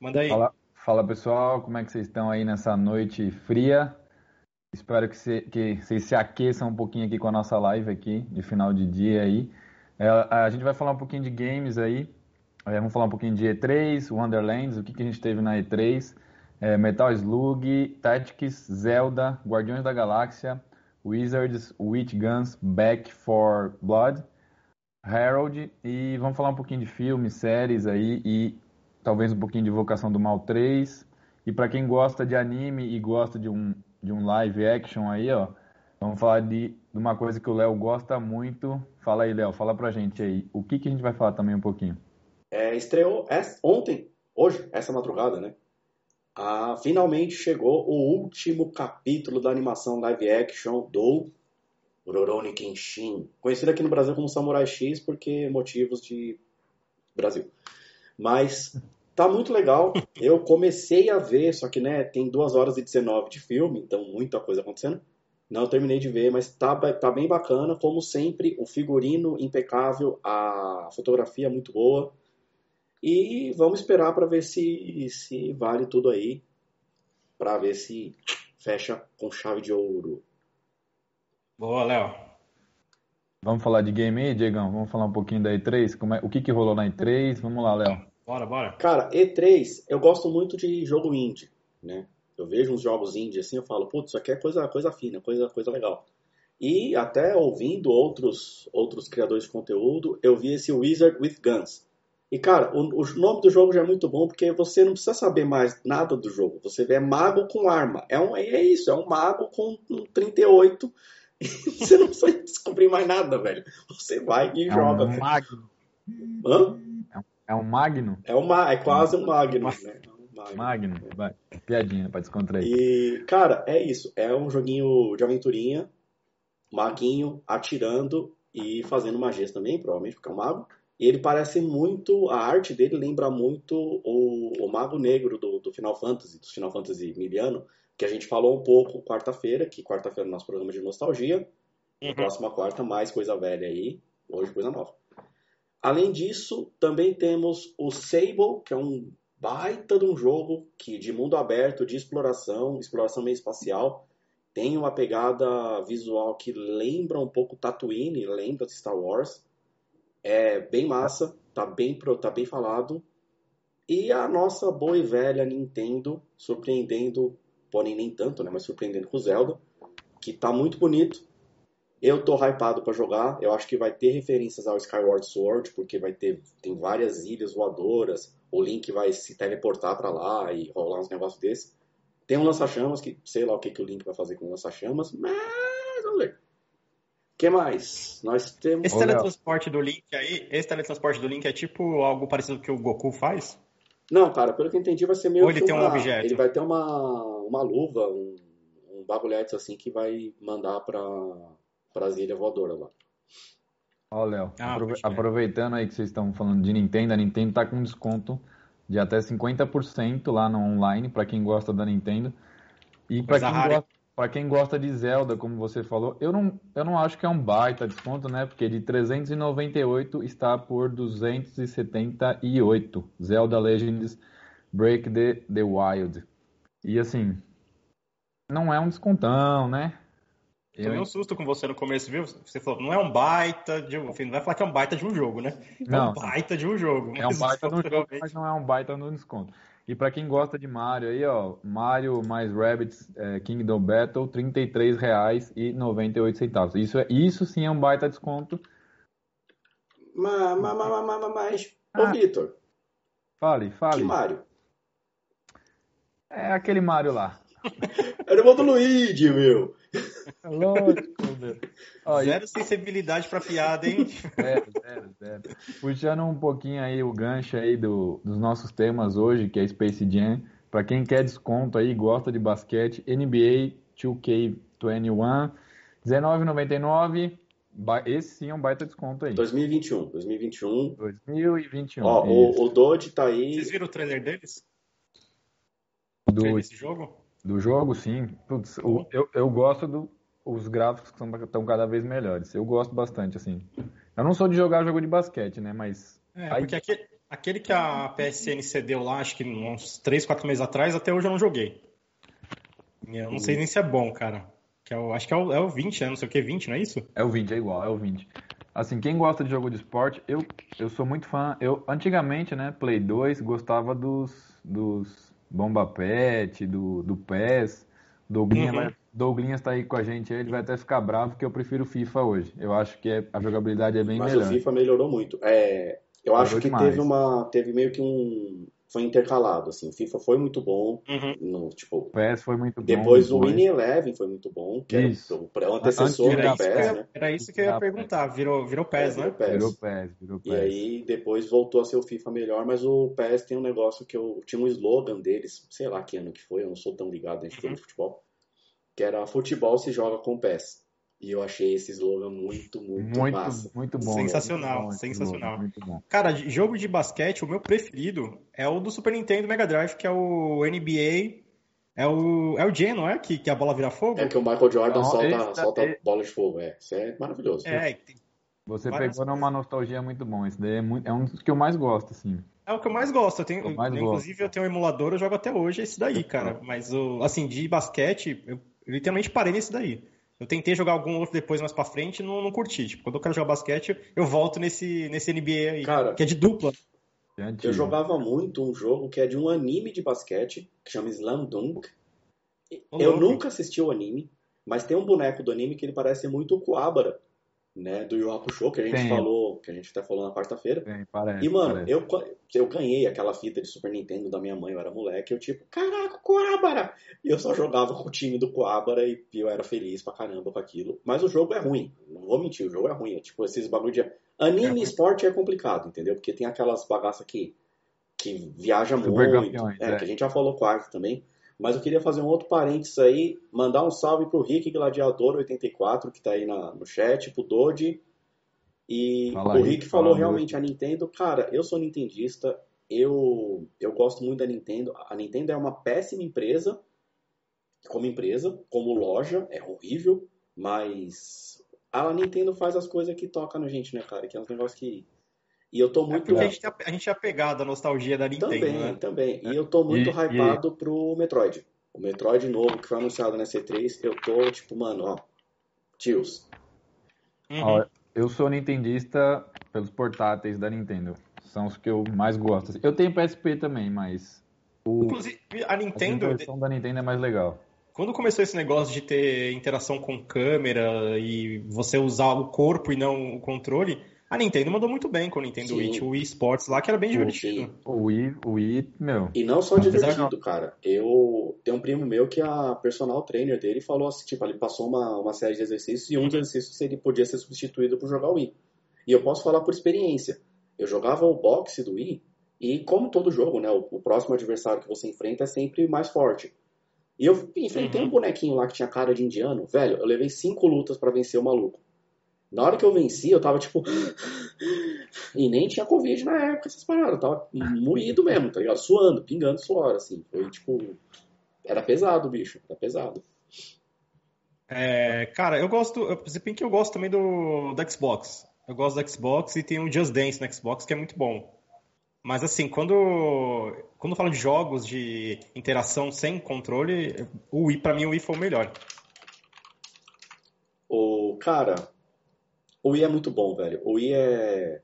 Manda aí. Fala, fala pessoal, como é que vocês estão aí nessa noite fria? Espero que, cê, que vocês se aqueçam um pouquinho aqui com a nossa live aqui, de final de dia aí. É, a gente vai falar um pouquinho de games aí, é, vamos falar um pouquinho de E3, Wonderlands, o que, que a gente teve na E3, é, Metal Slug, Tactics, Zelda, Guardiões da Galáxia, Wizards, Witch Guns, Back for Blood, Harold, e vamos falar um pouquinho de filmes, séries aí, e talvez um pouquinho de Vocação do Mal 3, e para quem gosta de anime e gosta de um de um live action aí, ó. Vamos falar de, de uma coisa que o Léo gosta muito. Fala aí, Léo, fala pra gente aí. O que, que a gente vai falar também um pouquinho? É, estreou ontem, hoje, essa madrugada, né? Ah, finalmente chegou o último capítulo da animação live action do Rurouni Kenshin, conhecido aqui no Brasil como Samurai X porque motivos de Brasil. Mas Tá muito legal. Eu comecei a ver, só que né, tem 2 horas e 19 de filme, então muita coisa acontecendo. Não terminei de ver, mas tá, tá bem bacana. Como sempre, o figurino impecável, a fotografia muito boa. E vamos esperar para ver se, se vale tudo aí. Para ver se fecha com chave de ouro. Boa, Léo. Vamos falar de game aí, Diegão? Vamos falar um pouquinho da E3? Como é, o que, que rolou na E3? Vamos lá, Léo. Bora, bora. Cara, E3, eu gosto muito de jogo indie, né? Eu vejo uns jogos indie assim, eu falo, putz, isso aqui é coisa, coisa fina, coisa, coisa legal. E até ouvindo outros, outros criadores de conteúdo, eu vi esse Wizard with Guns. E cara, o, o, nome do jogo já é muito bom porque você não precisa saber mais nada do jogo. Você vê é mago com arma. É, um, é isso, é um mago com um 38. E você não precisa descobrir mais nada, velho. Você vai e é joga. Um mago. Hã? É um Magno? É, uma, é quase um Magno, né? É Magno. Magno, vai. Piadinha pra descontrair. E, cara, é isso. É um joguinho de aventurinha, maguinho atirando e fazendo magias também, provavelmente, porque é um mago. E ele parece muito, a arte dele lembra muito o, o Mago Negro do, do Final Fantasy, do Final Fantasy Miliano, que a gente falou um pouco quarta-feira, que quarta-feira é nosso programa de nostalgia. Uhum. Próxima quarta, mais coisa velha aí, hoje coisa nova. Além disso, também temos o Sable, que é um baita de um jogo que de mundo aberto, de exploração, exploração meio espacial. Tem uma pegada visual que lembra um pouco Tatooine, lembra Star Wars. É bem massa, tá bem, tá bem falado. E a nossa boa e velha Nintendo, surpreendendo, porém nem tanto, né, mas surpreendendo com Zelda, que tá muito bonito. Eu tô hypado para jogar. Eu acho que vai ter referências ao Skyward Sword, porque vai ter tem várias ilhas voadoras. O Link vai se teleportar para lá e rolar uns negócios desses. Tem um lança-chamas que sei lá o que, que o Link vai fazer com o lança-chamas, mas vamos ver. O que mais? Nós temos. Esse teletransporte do Link aí, esse teletransporte do Link é tipo algo parecido com o que o Goku faz? Não, cara, pelo que eu entendi, vai ser meio. Ou ele tem uma, um objeto? Ele vai ter uma, uma luva, um, um bagulhete assim que vai mandar pra Brasília voadora lá. Ó, Léo, ah, aproveitando aí que vocês estão falando de Nintendo, a Nintendo tá com desconto de até 50% lá no online para quem gosta da Nintendo. E para quem, gosta, quem gosta de Zelda, como você falou, eu não, eu não acho que é um baita desconto, né? Porque de 398 está por 278. Zelda Legends Break the, the Wild. E assim, não é um descontão, né? Eu tomei um susto com você no começo, viu? Você falou, não é um baita de um. Não vai falar que é um baita de um jogo, né? Não. É um baita de um jogo. É um baita no jogo, mas não é um baita no desconto. E para quem gosta de Mario aí, ó, Mario mais Rabbids é, Kingdom Battle, R$ 33,98. Isso, é, isso sim é um baita desconto. Mas, mas, mas, mas, mas ah. ô Vitor. Fale, fale. Que Mario? É aquele Mario lá. Era o do Luigi, meu. Lógico, meu. Ó, zero e... sensibilidade pra piada, hein? Zero, zero, zero. Puxando um pouquinho aí o gancho aí do, dos nossos temas hoje, que é Space Jam. Pra quem quer desconto aí, gosta de basquete, NBA 2K21, R$19,99. Esse sim é um baita desconto aí. 2021. 2021. 2021. Ó, o, o Dodge tá aí. Vocês viram o trailer deles? Do, desse jogo? Do jogo, sim. Putz, o, eu, eu gosto do. Os gráficos estão cada vez melhores. Eu gosto bastante, assim. Eu não sou de jogar jogo de basquete, né? Mas. É, aí... porque aquele, Aquele que a PSN cedeu lá, acho que uns 3, 4 meses atrás, até hoje eu não joguei. Eu não sei nem se é bom, cara. Que é o, acho que é o, é o 20, né? Não sei o que, 20, não é isso? É o 20, é igual, é o 20. Assim, quem gosta de jogo de esporte, eu, eu sou muito fã. Eu, antigamente, né, Play 2, gostava dos, dos Bomba Pet, do, do PES. Douglinha, Uhum. Douglinhas tá aí com a gente, ele vai até ficar bravo que eu prefiro FIFA hoje. Eu acho que é- a jogabilidade é bem Mas melhor. o FIFA melhorou muito. É, eu acho que demais. teve uma. Teve meio que um. Foi intercalado, assim. O FIFA foi muito bom. Uhum. No, tipo, O PES foi muito bom. depois o Winning Eleven foi muito bom, que Isso. era o antecessor do eu PES, né? era isso que eu ia perguntar. Virou, virou PES, É, né? virou PES. Virou PES, virou E PES. aí depois voltou a ser o FIFA melhor, mas o PES tem um negócio que eu tinha um slogan deles, sei lá que ano que foi, eu não sou tão ligado em de futebol, que era futebol se joga com PES. E eu achei esse slogan muito, muito, Muito, massa. muito bom. Sensacional, muito bom sensacional. Muito bom. Cara, jogo de basquete, o meu preferido é o do Super Nintendo Mega Drive, que é o NBA. É o, é o Jam, não é? Que, que a bola vira fogo? É que o Michael Jordan Não, solta, esse- bola de fogo, é. Isso é maravilhoso. É, tem- Você Várias pegou numa nostalgia muito bom. Esse daí é, muito, é um dos que eu mais gosto, assim. é o que eu mais gosto. Eu tenho, Eu mais inclusive, gosto. eu tenho um emulador, eu jogo até hoje esse daí, cara. Mas, o, assim, de basquete, eu, eu literalmente parei nesse daí. Eu tentei jogar algum outro depois mais pra frente e não, não curti. Tipo, quando eu quero jogar basquete, eu volto nesse, nesse NBA aí, Cara, que é de dupla. É eu jogava muito um jogo que é de um anime de basquete, que chama Slam Dunk. Eu nunca assisti o anime, mas tem um boneco do anime que ele parece muito o Kuwabara, né? Do Yu Hakusho, que a gente Tem. falou, que a gente até falou na quarta-feira. E, mano, parece. eu, eu ganhei aquela fita de Super Nintendo da minha mãe, eu era moleque, eu tipo, caraca, Coabara! E eu só jogava com o time do Coabara e eu era feliz pra caramba com aquilo. Mas o jogo é ruim, não vou mentir, o jogo é ruim. É tipo esses bagulho de. É Anime e esporte é complicado, entendeu? Porque tem aquelas bagaças que, que viaja Super muito. campeões, é, é. que a gente já falou quase também. Mas eu queria fazer um outro parênteses aí, mandar um salve pro Rick Gladiador 84, que tá aí na, no chat, pro Dodi. E Fala, o Rick, Rick falou realmente a Nintendo, cara, eu sou nintendista, eu, eu gosto muito da Nintendo. A Nintendo é uma péssima empresa, como empresa, como loja, é horrível, mas a Nintendo faz as coisas que tocam na gente, né, cara? Que é um negócio que. E eu tô É muito. porque a gente, é, a gente é apegado à nostalgia da Nintendo, Também, né? também. E eu tô muito E- hypado pro Metroid. O Metroid novo que foi anunciado na C3, eu tô tipo, mano, ó. Tios. Uhum. Ó, eu sou nintendista pelos portáteis da Nintendo. São os que eu mais gosto. Eu tenho PSP também, mas o, Inclusive, a a Nintendo, versão da Nintendo é mais legal. quando começou esse negócio de ter interação com câmera e você usar o corpo e não o controle, a Nintendo mandou muito bem com o Nintendo Sim. Wii. O Wii Sports lá, que era bem divertido. Sim. O Wii, o Wii, meu, E não só Apesar divertido, cara. Eu tenho um primo meu que a personal trainer dele falou assim, tipo, ele passou uma, uma série de exercícios e um dos exercícios ele podia ser substituído por jogar o Wii. E eu posso falar por experiência. Eu jogava o boxe do Wii e como todo jogo, né, o, o próximo adversário que você enfrenta é sempre mais forte. E eu enfrentei Uhum. um bonequinho lá que tinha cara de indiano, velho, eu levei cinco lutas pra vencer o maluco. Na hora que eu venci, eu tava tipo. E nem tinha Covid na época, essas paradas. Eu tava moído mesmo, tá ligado? Suando, pingando suor, assim. Foi tipo. Era pesado, bicho. Era pesado. É, cara, eu gosto. eu- Se bem que eu gosto também do, do Xbox. Eu gosto do Xbox e tem o Just Dance no Xbox, que é muito bom. Mas assim, quando, quando falo de jogos de interação sem controle, o Wii, pra mim, o Wii foi o melhor. O. Cara. O Wii é muito bom, velho. O Wii é.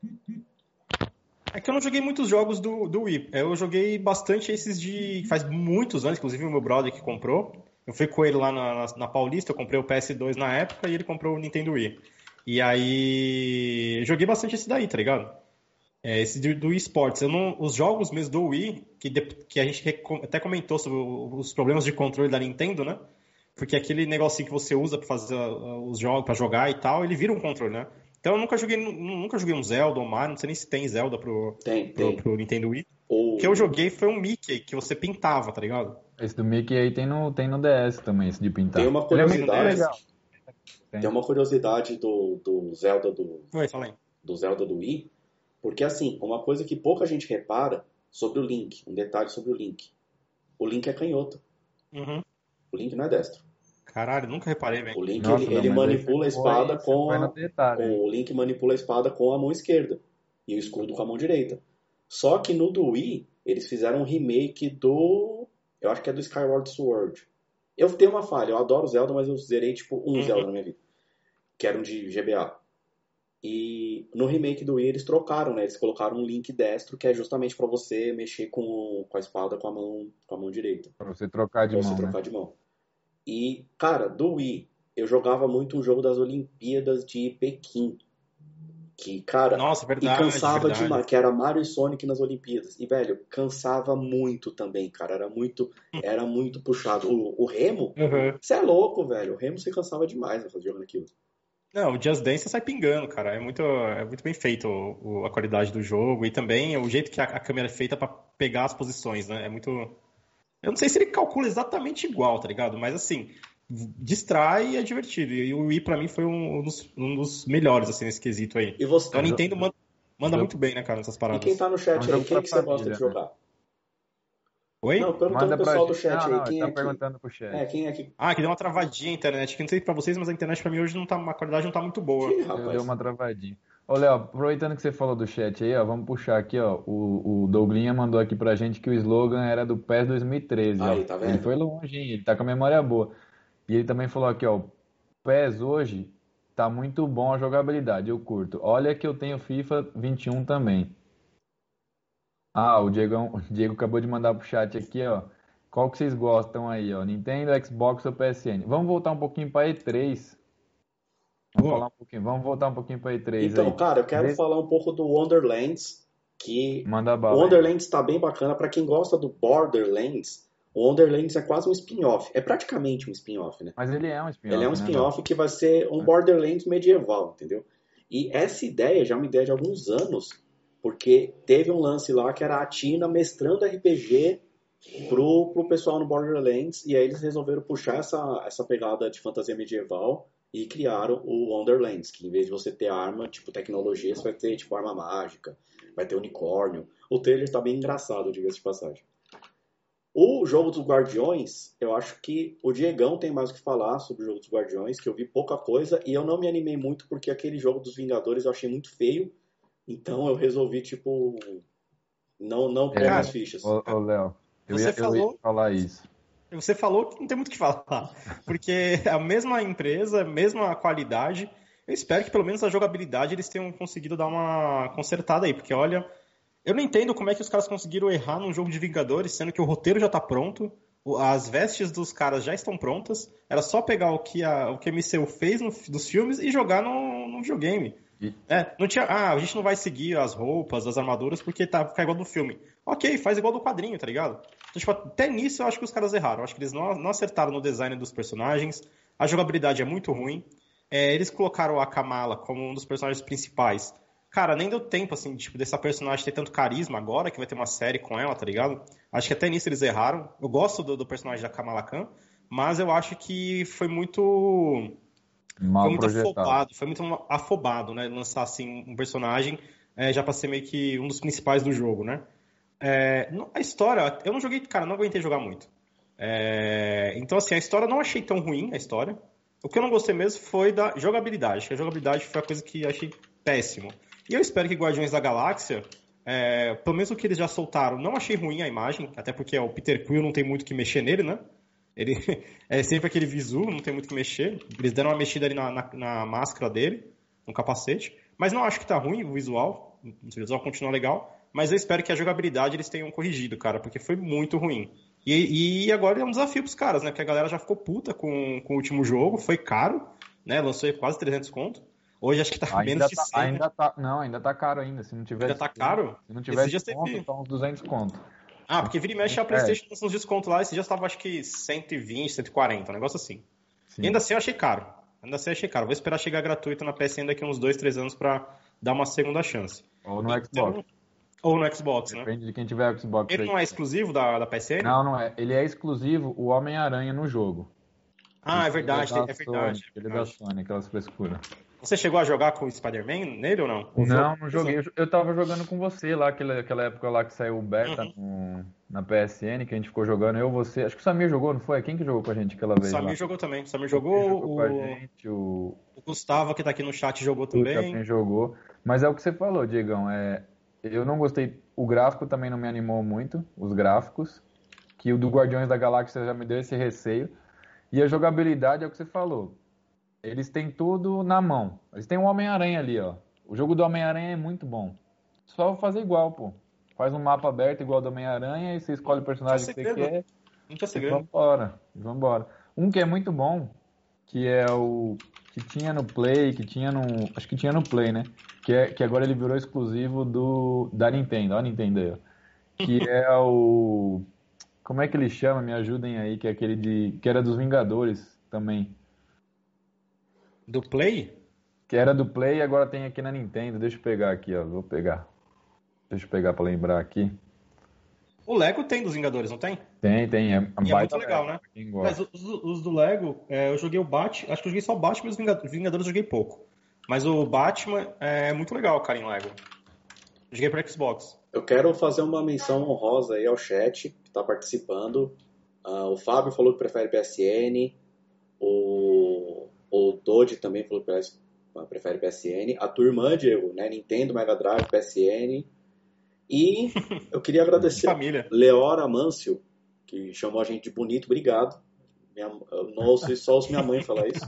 É que eu não joguei muitos jogos do, do Wii. Eu joguei bastante esses de. Faz muitos anos, inclusive o meu brother que comprou. Eu fui com ele lá na, na, Paulista, eu comprei o PS2 na época e ele comprou o Nintendo Wii. E aí. Joguei bastante esse daí, tá ligado? É, esse do, do. Eu não, os jogos mesmo do Wii, que, de- que a gente até comentou sobre os problemas de controle da Nintendo, né? Porque aquele negocinho que você usa pra fazer uh, os jogos, para jogar e tal, ele vira um controle, né? Então eu nunca joguei, nu- nunca joguei um Zelda ou Mario, não sei nem se tem Zelda pro, Tem, pro, tem. pro Nintendo Wii. O... O que eu joguei foi um Mickey que você pintava, tá ligado? esse do Mickey aí tem no, tem no DS também, esse de pintar. Tem uma é curiosidade. legal. Tem uma curiosidade do, do Zelda do, Oi, fala aí. do Zelda do Wii, porque assim, uma coisa que pouca gente repara sobre o Link, um detalhe sobre o Link. O Link é canhoto, Uhum. O Link não é destro. Caralho, nunca reparei, velho. O Link Nossa, ele, não, ele aí manipula a você espada você com a, detalhe, com- o Link manipula a espada com a mão esquerda e o escudo com a mão direita. Só que no do Wii, eles fizeram um remake do. Eu acho que é do Skyward Sword. Eu tenho uma falha, eu adoro Zelda, mas eu zerei tipo um Uhum. Zelda na minha vida. Que era um de GBA. E no remake do Wii eles trocaram, né? Eles colocaram um link destro que é justamente pra você mexer com, com a espada com a mão, com a mão direita. Pra você trocar de Pra você mão, né? trocar de mão. E, cara, do Wii, eu jogava muito um jogo das Olimpíadas de Pequim. Que, cara, Nossa, e verdade. cansava verdade. demais, que era Mario e Sonic nas Olimpíadas. E, velho, cansava muito também, cara. Era muito, era muito puxado. O, o Remo, Uhum. você é louco, velho. O Remo você cansava demais né, jogando aquilo. Não, o Just Dance sai pingando, cara. É muito, é muito bem feito o- o- a qualidade do jogo e também o jeito que a, a câmera é feita pra pegar as posições, né? É muito. Eu não sei se ele calcula exatamente igual, tá ligado? Mas assim, distrai e é divertido. E o Wii pra mim foi um dos, um dos melhores assim nesse quesito aí. E você, Então a Nintendo manda, manda muito bem, né, cara, nessas e paradas. quem tá no chat aí, quem que você gosta de né? jogar? Oi? Não, perguntando Manda pro pra pessoal do chat não, aí, não, quem tá é que... perguntando pro chat. É, quem é que... Ah, que deu uma travadinha a internet. Que não sei pra vocês, mas a internet pra mim hoje não tá, a qualidade não tá muito boa. Ih, rapaz. Deu uma travadinha. Ô, Léo, aproveitando que você falou do chat aí, ó, vamos puxar aqui, ó. O, o Douglinha mandou aqui pra gente que o slogan era do PES 2013, ó. Aí, tá vendo? Ele foi longe, hein? Ele tá com a memória boa. E ele também falou aqui, ó, o PES hoje tá muito bom a jogabilidade, eu curto. Olha que eu tenho FIFA 21 também. Ah, o Diego, o Diego acabou de mandar pro chat aqui, ó. Qual que vocês gostam aí, ó? Nintendo, Xbox ou PSN? Vamos voltar um pouquinho pra E3. Vamos Boa. falar um pouquinho, vamos voltar um pouquinho pra E3 Então, aí. cara, eu quero falar um pouco do Wonderlands, que Manda o bala. Wonderlands tá bem bacana. Pra quem gosta do Borderlands, o Wonderlands é quase um spin-off. É praticamente um spin-off, né? Mas ele é um spin-off, Ele é um né, spin-off que vai ser um Borderlands medieval, entendeu? E essa ideia já é uma ideia de alguns anos, porque teve um lance lá que era a Tina mestrando RPG pro, pro pessoal no Borderlands, e aí eles resolveram puxar essa, essa pegada de fantasia medieval e criaram o Wonderlands, que em vez de você ter arma, tipo tecnologia, você vai ter tipo arma mágica, vai ter unicórnio. O trailer tá bem engraçado, diga-se de passagem. O jogo dos Guardiões, eu acho que o Diegão tem mais o que falar sobre o jogo dos Guardiões, que eu vi pouca coisa e eu não me animei muito porque aquele jogo dos Vingadores eu achei muito feio. Então eu resolvi, tipo, não, não pôr É. as fichas. Ô, ô, Léo, eu Você ia, eu falou- ia falar isso. Você falou que não tem muito o que falar, porque é a mesma empresa, a mesma qualidade. Eu espero que pelo menos a jogabilidade eles tenham conseguido dar uma consertada aí, porque olha, eu não entendo como é que os caras conseguiram errar num jogo de Vingadores, sendo que o roteiro já tá pronto, as vestes dos caras já estão prontas, era só pegar o que a, o que a MCU fez no- dos filmes e jogar no, no videogame. É, não tinha, ah, a gente não vai seguir as roupas, as armaduras, porque tá, fica igual do filme. Ok, faz igual do quadrinho, tá ligado? Então, tipo, até nisso eu acho que os caras erraram. Eu acho que eles não, não acertaram no design dos personagens. A jogabilidade é muito ruim. É, eles colocaram a Kamala como um dos personagens principais. Cara, nem deu tempo, assim, tipo, dessa personagem ter tanto carisma agora, que vai ter uma série com ela, tá ligado? Acho que até nisso eles erraram. Eu gosto do, do personagem da Kamala Khan, mas eu acho que foi muito Mal foi muito projetado. afobado, foi muito afobado, né? Lançar assim um personagem é, já pra ser meio que um dos principais do jogo, né? É, a história, eu não joguei, cara, não aguentei jogar muito. É, então, assim, a história não achei tão ruim, a história. O que eu não gostei mesmo foi da jogabilidade. Acho que a jogabilidade foi a coisa que achei péssimo. E eu espero que Guardiões da Galáxia, é, pelo menos o que eles já soltaram, não achei ruim a imagem, até porque o Peter Quill não tem muito que mexer nele, né? Ele é sempre aquele visu, não tem muito que mexer. Eles deram uma mexida ali na, na, na máscara dele, no capacete. Mas não acho que tá ruim o visual. O visual continua legal. Mas eu espero que a jogabilidade eles tenham corrigido, cara, porque foi muito ruim. E, e agora é um desafio pros caras, né? Porque a galera já ficou puta com, com o último jogo, foi caro, né? Lançou quase 300 conto. Hoje acho que tá Ainda menos de tá, 100. né? ainda tá, não, ainda tá caro ainda. Se não tiver Ainda tá caro? Se não tiver desconto, teve- tá uns 200 conto. Ah, porque vira e mexe a É. PlayStation lança uns descontos lá, esse já estava acho que 120, 140, um negócio assim. Sim. E ainda assim eu achei caro. Ainda assim eu achei caro. Vou esperar chegar gratuito na PSN daqui uns 2, 3 anos pra dar uma segunda chance. Ou no Então, Xbox. Ou no Xbox, né? Depende de quem tiver Xbox. Ele aí. não é exclusivo da, da PSN? Não, não é. Ele é exclusivo o Homem-Aranha no jogo. Ah, é verdade, é da verdade. Sony, Ele é da Sony, aquelas frescuras. Você chegou a jogar com o Spider-Man nele ou não? O Não, não joguei. Eu- Eu tava jogando com você lá, aquela, aquela época lá que saiu o beta Uhum. no- na PSN, que a gente ficou jogando, eu, você. Acho que o Samir jogou, não foi? Quem que jogou com a gente aquela O vez lá? Samir jogou também. O Samir O jogou, jogou com a o, gente, o, o Gustavo, que tá aqui no chat, jogou o também. Capim jogou. Mas é o que você falou, Diegão. É, eu não gostei. O gráfico também não me animou muito, os gráficos. Que o do Guardiões da Galáxia já me deu esse receio. E a jogabilidade é o que você falou. Eles têm tudo na mão. Eles têm um Homem-Aranha ali, ó. O jogo do Homem-Aranha é muito bom. Só fazer igual, pô. Faz um mapa aberto igual do Homem-Aranha e você escolhe o personagem que você quer. Não tinha segredo. Vambora, vambora. Um que é muito bom, que é o que tinha no Play, que tinha no, acho que tinha no Play, né? Que é que agora ele virou exclusivo do da Nintendo, ó, Nintendo aí, ó. Que é o como é que ele chama? Me ajudem aí, que é aquele de que era dos Vingadores também. Do Play? Que era do Play e agora tem aqui na Nintendo. Deixa eu pegar aqui, ó. Vou pegar. Deixa eu pegar para lembrar aqui. O Lego tem dos Vingadores, não tem? Tem, tem. É, e é muito legal, né? Mas os, os, do Lego, é, eu joguei o Batman. Acho que eu joguei só o Batman e os Vingadores, Vingadores eu joguei pouco. Mas o Batman é muito legal, cara, em Lego. Joguei para Xbox. Eu quero fazer uma menção honrosa aí ao chat que está participando. Uh, o Fábio falou que prefere PSN. O, o Dodge também falou que prefere PSN. A tua irmã, Diego, né? Nintendo, Mega Drive, PSN. E eu queria agradecer Família. Leora Amâncio, que chamou a gente de bonito, obrigado. Minha, não ouço só minha mãe falar isso.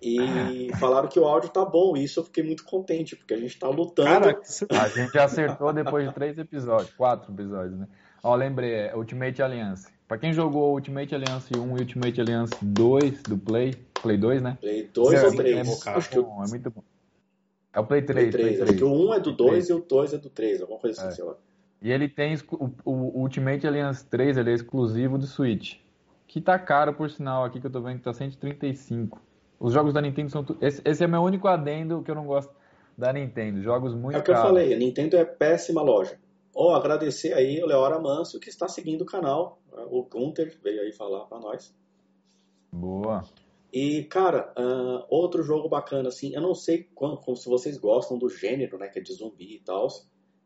E falaram que o áudio tá bom, e isso eu fiquei muito contente, porque a gente tá lutando. Cara, a gente acertou depois de três episódios, quatro episódios, né? Ó, lembrei, é Ultimate Alliance. Pra quem jogou Ultimate Alliance 1 e Ultimate Alliance 2 do Play, Play 2, né? Play 2 ou 3? É, Acho que bom, é muito bom. É o Play 3. Play 3. Play 3. Acho que o 1 é do 2 e o 2 é do 3, alguma coisa assim, é. sei lá. E ele tem o, o, Ultimate Alliance 3, ele é exclusivo do Switch. Que tá caro, por sinal, aqui que eu tô vendo que tá 135. Os jogos da Nintendo são. Esse, esse é meu único adendo que eu não gosto da Nintendo. Jogos muito É o que caros. eu falei, a Nintendo é péssima loja. Ou oh, agradecer aí o Leora Manso que está seguindo o canal. O Gunter veio aí falar para nós. Boa. E, cara, uh, outro jogo bacana, assim, eu não sei quando, como, se vocês gostam do gênero, né, que é de zumbi e tal.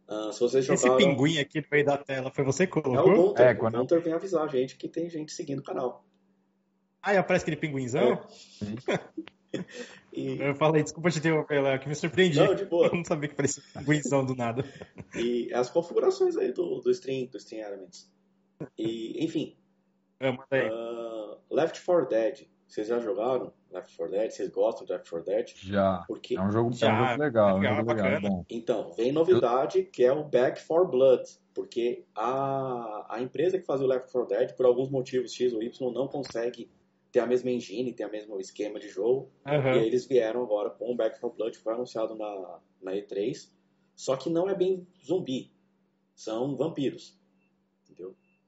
Uh, se vocês jogaram... Esse pinguim aqui no meio da tela foi você que colocou? É o Gunter, é, quando... o Gunter vem avisar a gente que tem gente seguindo o canal. Ah, e aparece aquele pinguinzão? É. e... Eu falei, desculpa te interromper, Léo, que me surpreendi. Não, de boa. Eu não sabia que parecia um pinguinzão do nada. E as configurações aí do, do Stream, do Stream Elements. E, enfim. É, uh, Left 4 Dead vocês já jogaram Left 4 Dead? Vocês gostam de Left 4 Dead? Já. Porque... É um jogo, já, é um jogo legal. legal, é um jogo legal bom. Então, vem novidade que é o Back 4 Blood. Porque a, a empresa que faz o Left 4 Dead, por alguns motivos X ou Y, não consegue ter a mesma engine, ter o mesmo esquema de jogo. Uhum. E aí eles vieram agora com o Back 4 Blood, que foi anunciado na, na E3. Só que não é bem zumbi. São vampiros.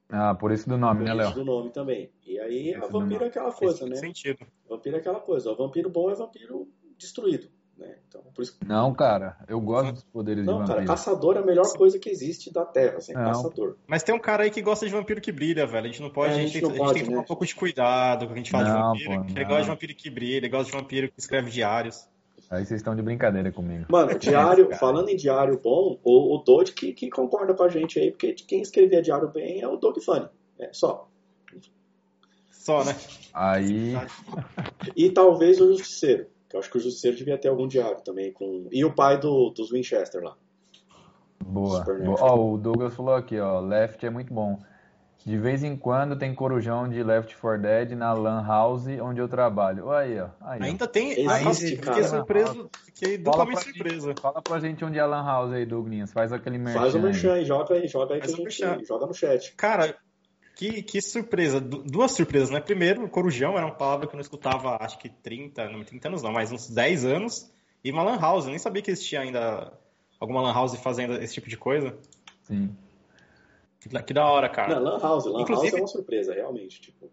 Ah, por isso do nome, por né, Léo? Por isso do nome também. E aí a vampiro é aquela coisa, né? sentido. Vampiro é aquela coisa. O vampiro bom é vampiro destruído. Né? Então, por isso... Não, cara, eu gosto dos poderes não, de vampiro. Não, cara, caçador é a melhor coisa que existe da Terra, assim, caçador. Mas tem um cara aí que gosta de vampiro que brilha, velho. A gente não pode, é, a, gente, a, gente, a gente, tem que tomar né? um pouco de cuidado quando a gente fala não, de vampiro. Pô, ele gosta de vampiro que brilha, ele gosta de vampiro que escreve diários. Aí vocês estão de brincadeira comigo. Mano, diário, falando em diário bom, o, o Doge que, que concorda com a gente aí, porque quem escrevia diário bem é o Doug Funny. É, só. Só, né? Aí. E talvez o Justiceiro. Que eu acho que o Justiceiro devia ter algum diário também. com E o pai do, dos Winchester lá. Boa. Ó, o Douglas falou aqui, ó. Left é muito bom. De vez em quando tem corujão de Left 4 Dead na Lan House onde eu trabalho. Aí, ó. Aí, Ainda tem. Existe, cara. Fiquei surpreso. Fiquei duplamente surpreso. Gente, fala pra gente onde é a Lan House aí, Douglas. Faz aquele merchan. Faz o merchan aí, joga aí, joga aí Faz que a gente joga no chat. Cara, que, que surpresa. duas surpresas, né? Primeiro, Corujão era uma palavra que eu não escutava, acho que 30, não 30 anos não, mas uns 10 anos. E uma Lan House, eu nem sabia que existia ainda alguma Lan House fazendo esse tipo de coisa. Sim. Que, que da hora, cara. Não, Lan House, Lan Inclusive, House é uma surpresa, realmente. Tipo...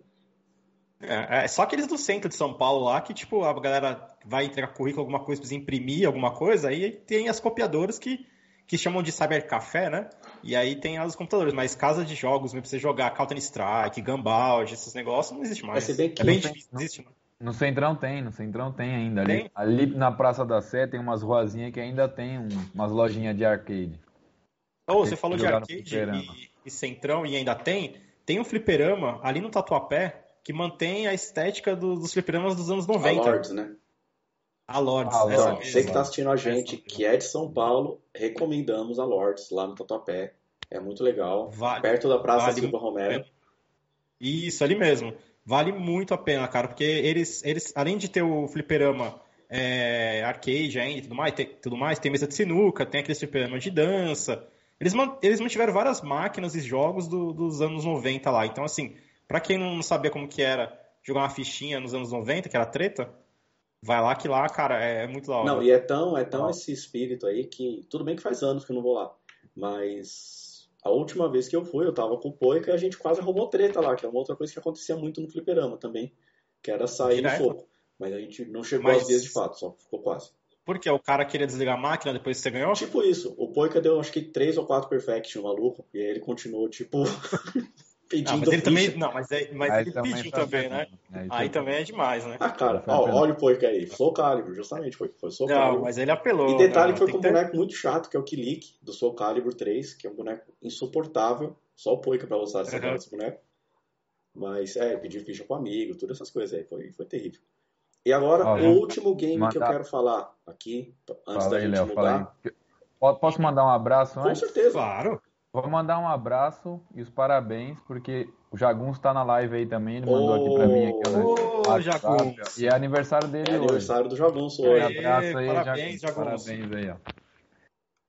É, é, só aqueles do centro de São Paulo lá que, tipo, a galera vai entregar currículo, alguma coisa, precisa imprimir alguma coisa, aí tem as copiadoras que que chamam de cybercafé, né? E aí tem os computadores, mas casa de jogos, pra você jogar Counter Strike, Gumball, esses negócios, não existe mais. é bem difícil, não existe, mano. No Centrão tem, no Centrão tem ainda. Ali, ali na Praça da Sé tem umas ruazinhas que ainda tem um, umas lojinhas de arcade. Oh, você falou de arcade e, e, Centrão e ainda tem. Tem um fliperama ali no Tatuapé que mantém a estética do, dos fliperamas dos anos 90. A Lords, né? A Lords. A Então, Lords, você que está assistindo a gente, que é de São Paulo, recomendamos a Lords lá no Tatuapé. É muito legal. Vale. Perto da Praça Vale Silva Romero. Isso, ali mesmo. Vale muito a pena, cara, porque eles, eles além de ter o fliperama é, arcade ainda e tudo mais, tem, tudo mais, tem mesa de sinuca, tem aqueles fliperama de dança. Eles, eles mantiveram várias máquinas e jogos do- dos anos 90 lá. Então, assim, pra quem não sabia como que era jogar uma fichinha nos anos 90, que era treta, vai lá que lá, cara, é, é muito da hora. Não, e é tão, é tão Ó. esse espírito aí que. Tudo bem que faz anos que eu não vou lá. Mas a última vez que eu fui, eu tava com o Poica e a gente quase arrumou treta lá, que é uma outra coisa que acontecia muito no fliperama também. Que era sair no Direto. soco. Mas a gente não chegou Mas- às vias de fato, só ficou quase. Porque o cara queria desligar a máquina depois que você ganhou? Tipo isso, o Poica deu acho que três ou quatro perfection maluco, e aí ele continuou, tipo, Não, pedindo mas ele ficha. também. Não, mas, é- mas Aí ele também pediu também, né? pena. Aí Aí também é demais, né? Ah, cara, ó, olha o Poica aí, Soul Calibur, justamente, foi, foi Soul Não, Calibur. mas ele apelou. E detalhe né? que foi com um ter- boneco muito chato, que é o Kilik, do Soul Calibur 3, que é um boneco insuportável. Só o Poica pra usar essa Uhum. cara desse boneco. Mas, é, pedir ficha pro amigo, todas essas coisas aí. Foi, foi terrível. E agora, Ó, o último game que eu mandar- quero falar aqui, antes Fala da aí, gente Léo, fala mudar. Posso mandar um abraço Com antes? certeza. Claro. Vou mandar um abraço e os parabéns, porque o Jagunço tá na live aí também, ele mandou aqui pra mim. Aqui, Ô, no WhatsApp, Jagunço. E é aniversário dele É hoje. aniversário do Jagunço Um hoje. Aê, abraço aí, parabéns, Jagunço. Jagunço. Parabéns aí, ó.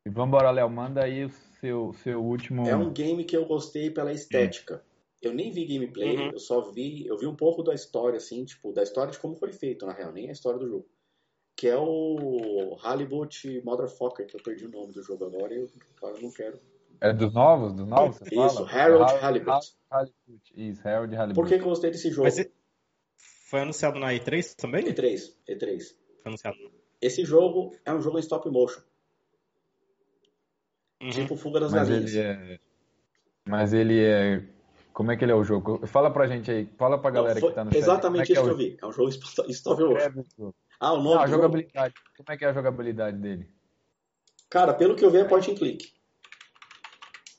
E vambora, Léo, manda aí o seu, seu último... É um game que eu gostei pela estética. Eu nem vi gameplay, Uhum. eu só vi, eu vi um pouco da história, assim, tipo, da história de como foi feito, na real, nem a história do jogo. Que é o Halibut Motherfucker, que eu perdi o nome do jogo agora e eu cara, não quero. É dos novos? Dos novos, você Isso, fala? Harold Hal- Halibut. Hal- Halibut. Isso, Harold Halibut. Por que, que eu gostei desse jogo? Mas foi anunciado na E3 também? E3, E3. Foi anunciado. Esse jogo é um jogo em stop motion, Uhum. tipo Fuga das Mas Galinhas. ele é... Mas ele é... Como é que ele é o jogo? Fala pra gente aí, fala pra galera foi que tá no chat. exatamente é isso que é eu vi. É um jogo stop motion. Ah, o nome a do jogo? jogabilidade. Como é que é a jogabilidade dele? Cara, pelo que eu vi é point and click.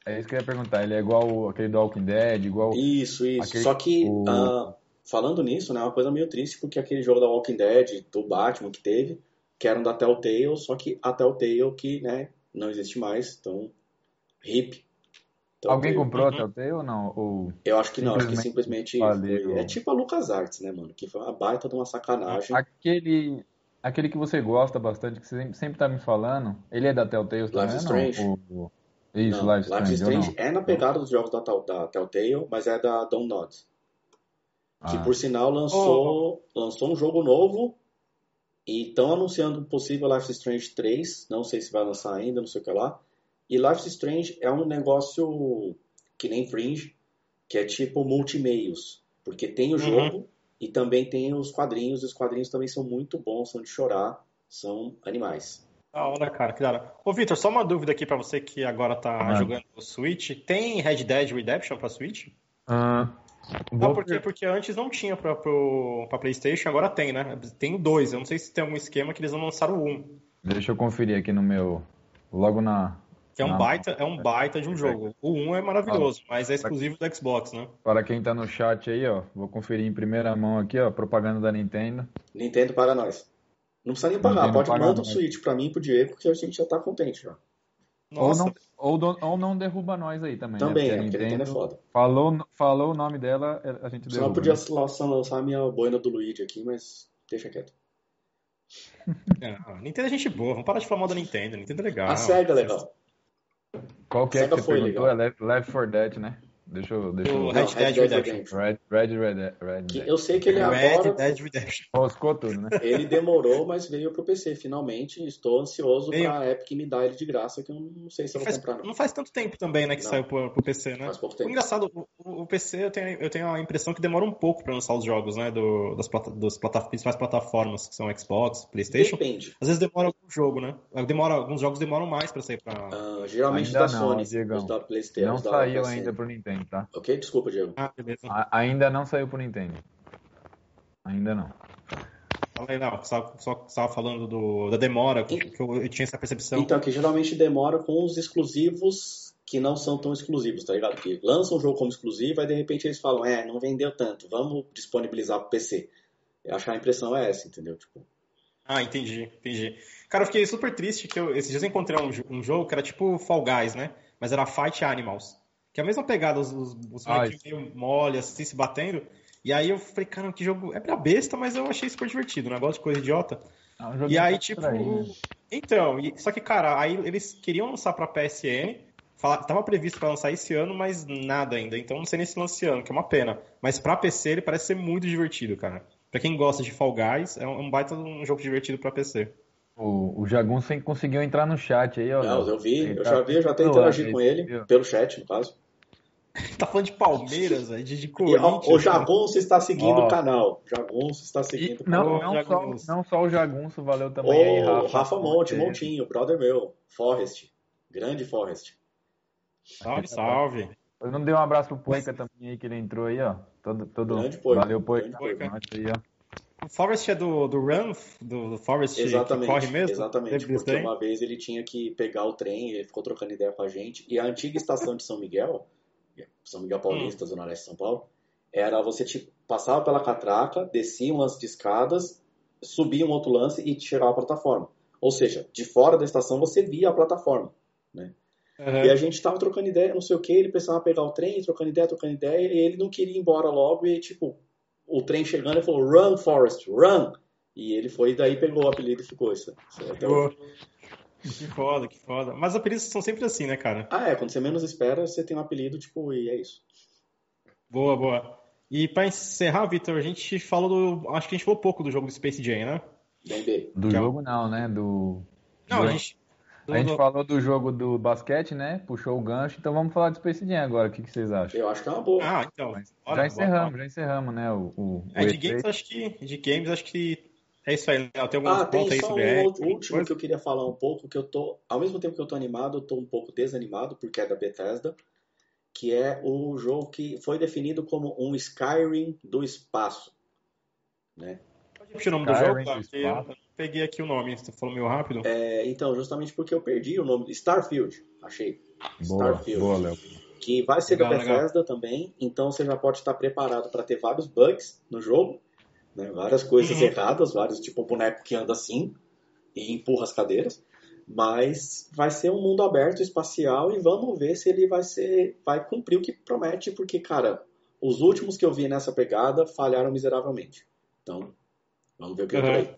É isso que eu ia perguntar. Ele é igual aquele do Walking Dead, igual... Isso, isso. Aquele- Só que, o- ah, falando nisso, né, é uma coisa meio triste, porque aquele jogo da Walking Dead, do Batman que teve, que eram da Telltale, só que a Telltale que, né, não existe mais, então, hip. Alguém Telltale. comprou a Uhum. Telltale ou não? Ou... Eu acho que não, acho que Simplesmente valeu. É tipo a LucasArts, né, mano, que foi uma baita de uma sacanagem. Aquele, aquele que você gosta bastante, que você sempre, tá me falando, ele é da Telltale também, Life não? Strange. O- o- Isso, Não, Life is Strange, ou Strange é na pegada dos jogos da, da Telltale, mas é da Dontnod. Que Ah. por sinal lançou, lançou um jogo novo e estão anunciando um possível Life is Strange 3. Não sei se vai lançar ainda, não sei o que lá. E Life is Strange é um negócio que nem Fringe, que é tipo multimeios. Porque tem o Uhum. jogo e também tem os quadrinhos. E os quadrinhos também são muito bons, são de chorar, são animais. Da hora, cara, que da hora. Ô, Vitor, só uma dúvida aqui pra você que agora tá Ah. jogando o Switch. Tem Red Dead Redemption pra Switch? Ah, Não, por quê? Porque antes não tinha pra, pro, pra PlayStation, agora tem, né? Tem o 2. Eu não sei se tem algum esquema que eles vão lançar o 1. Um, Deixa eu conferir aqui no meu. Logo na. Que é um Não. baita, é um baita de um jogo. O 1 um é maravilhoso, mas é exclusivo do Xbox, né? Para quem tá no chat aí, ó. Vou conferir em primeira mão aqui, ó. Propaganda da Nintendo. Nintendo paga nós. Não precisa nem pagar, Nintendo pode paga mandar um. Switch pra mim e pro Diego, que a gente já tá contente já. Ou, não, ou, do- ou não derruba nós aí também. Também, né? é, porque a Nintendo é foda. falou, falou o nome dela, a gente Só derruba. podia né? lançar, lançar a minha boina do Luigi aqui, mas deixa quieto. é, a Nintendo é gente boa. Vamos parar de falar mal da Nintendo. Nintendo é legal. a SEGA é legal. Qual que é que você perguntou? legal. É Left 4 Dead, né? Deixa eu. Deixa O eu... Red Dead Redemption. Red, Red, Red, Red, Que Red. eu sei que ele Red agora. Dead Redemption. Roscou tudo, né? Ele demorou, mas veio pro PC finalmente. Estou ansioso Veio. pra Epic me dar ele de graça, que eu não sei se eu vou Faz- comprar, não. não faz tanto tempo também, né, que Não. saiu pro, pro PC, né? Faz pouco O tempo. engraçado, o, o- o PC eu tenho, eu tenho a impressão que demora um pouco pra lançar os jogos, né? Do, das, plata, principais plataformas, que são Xbox, PlayStation. Depende. Às vezes demora algum jogo, né? Demora, alguns jogos demoram mais pra sair pra. Ah, geralmente Ainda da não, Sony, os da PlayStation. Não saiu ainda pro Nintendo, tá? Ok? Desculpa, Diego. Ah, beleza. A- ainda não saiu pro Nintendo. Ainda não. Fala aí, não, só, só estava falando do, da demora, que que eu, eu tinha essa percepção. Então, que geralmente demora com os exclusivos que não são tão exclusivos, tá ligado? Que lançam um jogo como exclusivo, aí de repente eles falam, é, não vendeu tanto, vamos disponibilizar pro PC. Eu acho que a impressão é essa, entendeu? Tipo, Ah, entendi, entendi. Cara, eu fiquei super triste que eu, esses dias eu encontrei um, um, jogo que era tipo Fall Guys, né? Mas era Fight Animals. Que é a mesma pegada, os, os, os meio mole, assim, se batendo. E aí eu falei, cara, que jogo. É pra besta, mas eu achei super divertido. Um negócio de coisa idiota. Ah, um e aí, tipo. Então, e, só que, cara, aí eles queriam lançar pra PSN. Fala, tava previsto para lançar esse ano, mas nada ainda. Então não sei nem se lança esse ano, que é uma pena. Mas pra PC ele parece ser muito divertido, cara. Pra quem gosta de Fall Guys, é um, é baita um jogo divertido pra PC. O, o Jagunço conseguiu entrar no chat aí, ó. Não, eu vi, eu tá já vi, eu já até interagi com ele, pelo chat, no caso. tá falando de Palmeiras, aí, de, de Corinthians. o Jagunço está seguindo ó. o canal. Jagunço está seguindo o canal. Não, não, só, não só o Jagunço, valeu também aí, Rafa. Rafa Monte, Montinho, brother meu. Forrest. Grande Forrest. Salve, salve. Eu não dei um abraço pro Poica também aí, que ele entrou aí, ó. Todo, todo... Grande Poica. Valeu, Poica. Aí, ó. O Forrest é do, do Run, do, do Forrest exatamente, que corre mesmo? Exatamente, porque uma vez ele tinha que pegar o trem, ele ficou trocando ideia com a gente, e a antiga estação de São Miguel, são Miguel Paulista, hum. Zona Leste de São Paulo, era você tipo, passava pela catraca, descia um lance de escadas, subia um outro lance e chegava à plataforma. Ou seja, de fora da estação você via a plataforma. Né? Uhum. E a gente tava trocando ideia, não sei o que, ele pensava pegar o trem, trocando ideia, trocando ideia, e ele não queria ir embora logo, e tipo, o trem chegando, ele falou, run, Forest, run! E ele foi, daí pegou o apelido e ficou isso. Que foda, que foda. Mas apelidos são sempre assim, né, cara? Ah, é. Quando você menos espera, você tem um apelido, tipo, e é isso. Boa, boa. E pra encerrar, Vitor, a gente falou do. Acho que a gente falou pouco do jogo do Space Jam, né? Bem, Do que jogo é o... não, né? Do. Não, do... a gente. Do, a gente do... falou do jogo do basquete, né? Puxou o gancho, então vamos falar do Space Jam agora. O que, que vocês acham? Eu acho que é uma boa. Ah, então. Bora, já encerramos, bora. já encerramos, né? O, o, é, de games, acho que, de games, acho que é isso aí, Léo. Tem algum ah, ponto aí sobre um outro, último coisa? que eu queria falar um pouco, que eu tô, ao mesmo tempo que eu tô animado, eu tô um pouco desanimado, porque é da Bethesda, que é o jogo que foi definido como um Skyrim do espaço. Né? Pode repetir o nome Skyrim do jogo? Do eu peguei aqui o nome, você falou meio rápido. É, então, justamente porque eu perdi o nome. Starfield, achei. Boa, Starfield. Boa, Léo. Que vai ser legal, da Bethesda legal. também, então você já pode estar preparado para ter vários bugs no jogo né? Várias coisas uhum. erradas, vários, tipo um boneco que anda assim e empurra as cadeiras. Mas vai ser um mundo aberto, espacial, e vamos ver se ele vai ser. vai cumprir o que promete, porque, cara, os últimos que eu vi nessa pegada falharam miseravelmente. Então, vamos ver o que uhum. aí.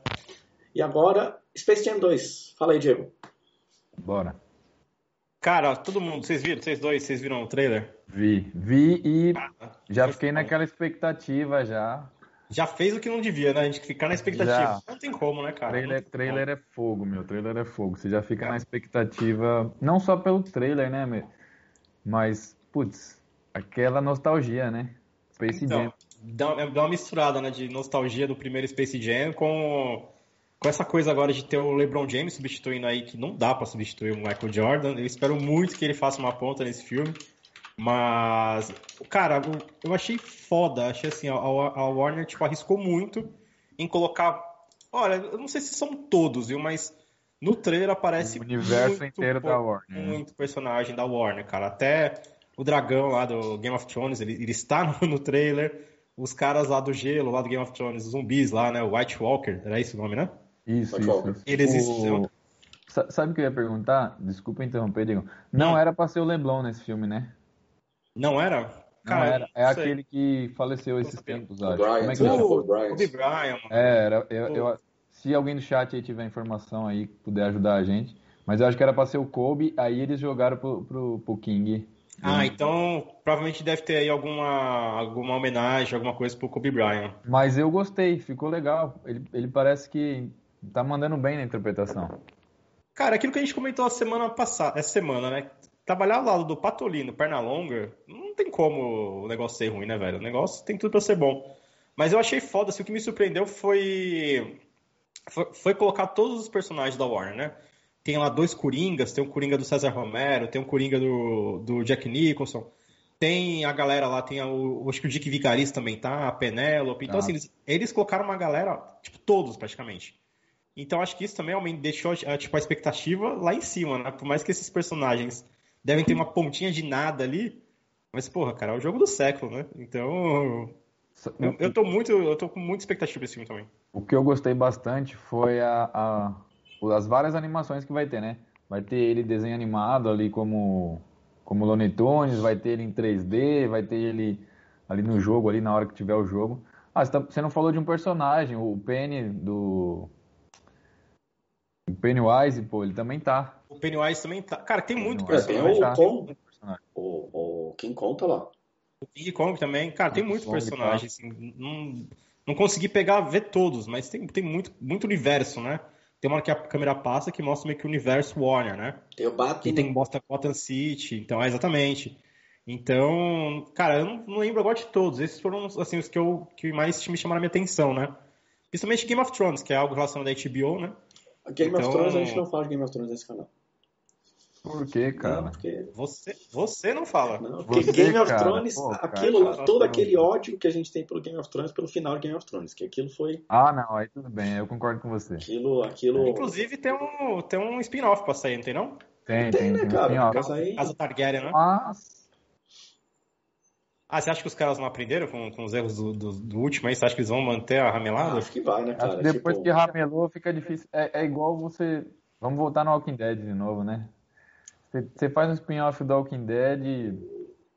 E agora, Space Jam 2. Fala aí, Diego. Bora. Cara, todo mundo, vocês viram? Vocês dois, vocês viram o trailer? Vi, vi e ah, já fiquei naquela expectativa já. Já fez o que não devia, né? A gente ficar na expectativa. Já. Não tem como, né, cara? Trailer, trailer é fogo, meu. Trailer é fogo. Você já fica é. na expectativa, não só pelo trailer, né, mas, putz, aquela nostalgia, né? Space então, Jam. Dá, dá uma misturada, né, de nostalgia do primeiro Space Jam com, com essa coisa agora de ter o LeBron James substituindo aí, que não dá para substituir o Michael Jordan. Eu espero muito que ele faça uma ponta nesse filme. Mas, cara, eu achei foda. Achei assim, a, a Warner tipo, arriscou muito em colocar. Olha, eu não sei se são todos, viu? Mas no trailer aparece. O universo muito, inteiro da Warner. Né? Muito personagem da Warner, cara. Até o dragão lá do Game of Thrones, ele, ele está no, no, trailer. Os caras lá do gelo, lá do Game of Thrones, os zumbis lá, né? O White Walker, era esse o nome, né? Isso, isso, isso. Eles o... Sabe o que eu ia perguntar? Desculpa interromper, Diego. Não hum. era pra ser o Leblon nesse filme, né? Não era? Cara, não era. É aquele que faleceu esses tempos, acho. Brian, Como é que o, o Brian. Brian É, era, eu, eu, se alguém do chat aí tiver informação aí, puder ajudar a gente. Mas eu acho que era pra ser o Kobe, aí eles jogaram pro, pro, pro King. Ah, então provavelmente deve ter aí alguma, alguma homenagem, alguma coisa pro Kobe Bryant. Mas eu gostei, ficou legal. Ele, ele parece que tá mandando bem na interpretação. Cara, aquilo que a gente comentou a semana passada, essa semana, né? Trabalhar ao lado do Patolino, perna longa, não tem como o negócio ser ruim, né, velho? O negócio tem tudo pra ser bom. Mas eu achei foda, assim, o que me surpreendeu foi, foi, foi colocar todos os personagens da Warner, né? Tem lá dois Coringas, tem o Coringa do César Romero, tem o Coringa do, do Jack Nicholson, tem a galera lá, tem o, acho que o Dick Vicaris também tá, a Penélope. Então, ah. assim, eles, eles, colocaram uma galera, tipo, todos praticamente. Então, acho que isso também deixou, tipo, a expectativa lá em cima, né? Por mais que esses personagens devem ter uma pontinha de nada ali. Mas, porra, cara, é o jogo do século, né? Então, Eu, eu tô muito, eu tô com muita expectativa esse filme também. O que eu gostei bastante foi a, a, as várias animações que vai ter, né? Vai ter ele desenho animado ali como como Looney Tunes, vai ter ele em 3D, vai ter ele ali no jogo, ali na hora que tiver o jogo. Ah, você, tá, você não falou de um personagem, o Penny do. O Pennywise, pô, ele também tá. O Pennywise também tá. Cara, tem muito personagem. É, tem o, tá. o, o King Kong tá lá. O King Kong também. Cara, tem muito personagem, tá. assim. Não, não consegui pegar, ver todos, mas tem, tem muito, muito universo, né? Tem uma hora que a câmera passa que mostra meio que o universo Warner, né? Tem o Batman. Que tem Boston Gotham City, então, é exatamente. Então, cara, eu não, não, lembro agora de todos. Esses foram, assim, os que, eu, que mais me chamaram a minha atenção, né? Principalmente Game of Thrones, que é algo relacionado à HBO, né? Game então... of Thrones, a gente não fala de Game of Thrones nesse canal. Por quê, cara? Não, porque... você, você não fala. Não, porque você, Game of cara, Thrones, pô, aquilo cara, todo aquele ódio que a gente tem pelo Game of Thrones, pelo final de Game of Thrones, que aquilo foi. Ah, não, aí tudo bem, eu concordo com você. Aquilo. aquilo... Inclusive tem um, tem um spin-off pra sair, não tem não? Tem, tem, tem né, tem cara? Um Casa Targaryen, né? Mas. Ah, você acha que os caras não aprenderam com, com os erros do, do, do, último aí? Você acha que eles vão manter a ramelada? Acho que vai, né, cara? depois tipo... que ramelou, fica difícil. É, é igual você. Vamos voltar no Walking Dead de novo, né? Você faz um spin-off do Walking Dead,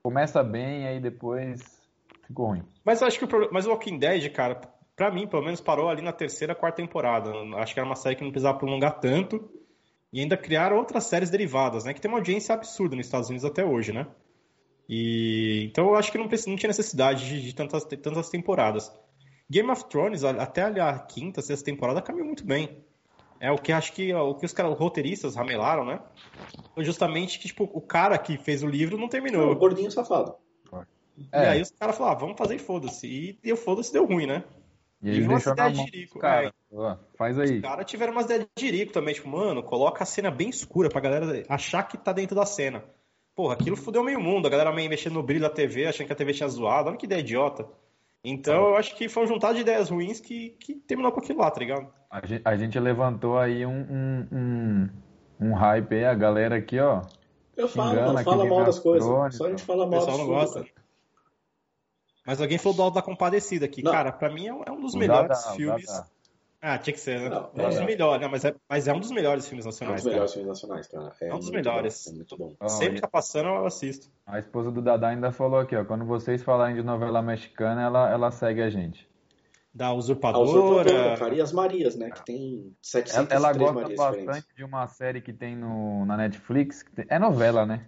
começa bem, aí depois ficou ruim. Mas acho que o mas o Walking Dead, cara, pra mim, pelo menos, parou ali na terceira, quarta temporada. Acho que era uma série que não precisava prolongar tanto. E ainda criaram outras séries derivadas, né? Que tem uma audiência absurda nos Estados Unidos até hoje, né? E então eu acho que não, não tinha necessidade de, de tantas, tantas temporadas. Game of Thrones, até a quinta, sexta temporada, caminhou muito bem. É o que acho que o que os caras, roteiristas ramelaram, né? Foi justamente que tipo, o cara que fez o livro não terminou. Não, o gordinho safado. É. E aí os caras falaram, ah, vamos fazer e foda-se. E, e o foda-se deu ruim, né? E aí umas ideias de Jerico. Cara, é. faz aí. Os caras tiveram umas ideias de Jerico também, tipo, mano, coloca a cena bem escura pra galera achar que tá dentro da cena. Porra, aquilo fudeu meio mundo, a galera meio mexendo no brilho da TV, achando que a TV tinha zoado. Olha que ideia idiota. Então eu acho que foi um juntar de ideias ruins que, que terminou com aquilo lá, tá ligado? A gente, a gente levantou aí um, um, um, um, hype aí, a galera aqui, ó. Eu falo, não fala mal das coisas. Só a gente fala mal das coisas. não gosta. Mas alguém falou do Alto da Compadecida aqui. Não. Cara, pra mim é um dos melhores filmes. Ah, tinha que ser, né? Não, é um dos melhores, não, mas, é, mas é um dos melhores filmes nacionais. É um dos melhores cara. filmes nacionais, cara. É, é um dos melhores. Bom, é muito bom. Sempre que tá passando, eu assisto. A esposa do Dada ainda falou aqui, ó. Quando vocês falarem de novela mexicana, ela, ela segue a gente. Da Usurpadora. A Usurpadora, cara, e as Marias, né? Que tem 703 Ela, ela gosta Marias bastante diferentes. de uma série que tem no, na Netflix. Tem, é novela, né?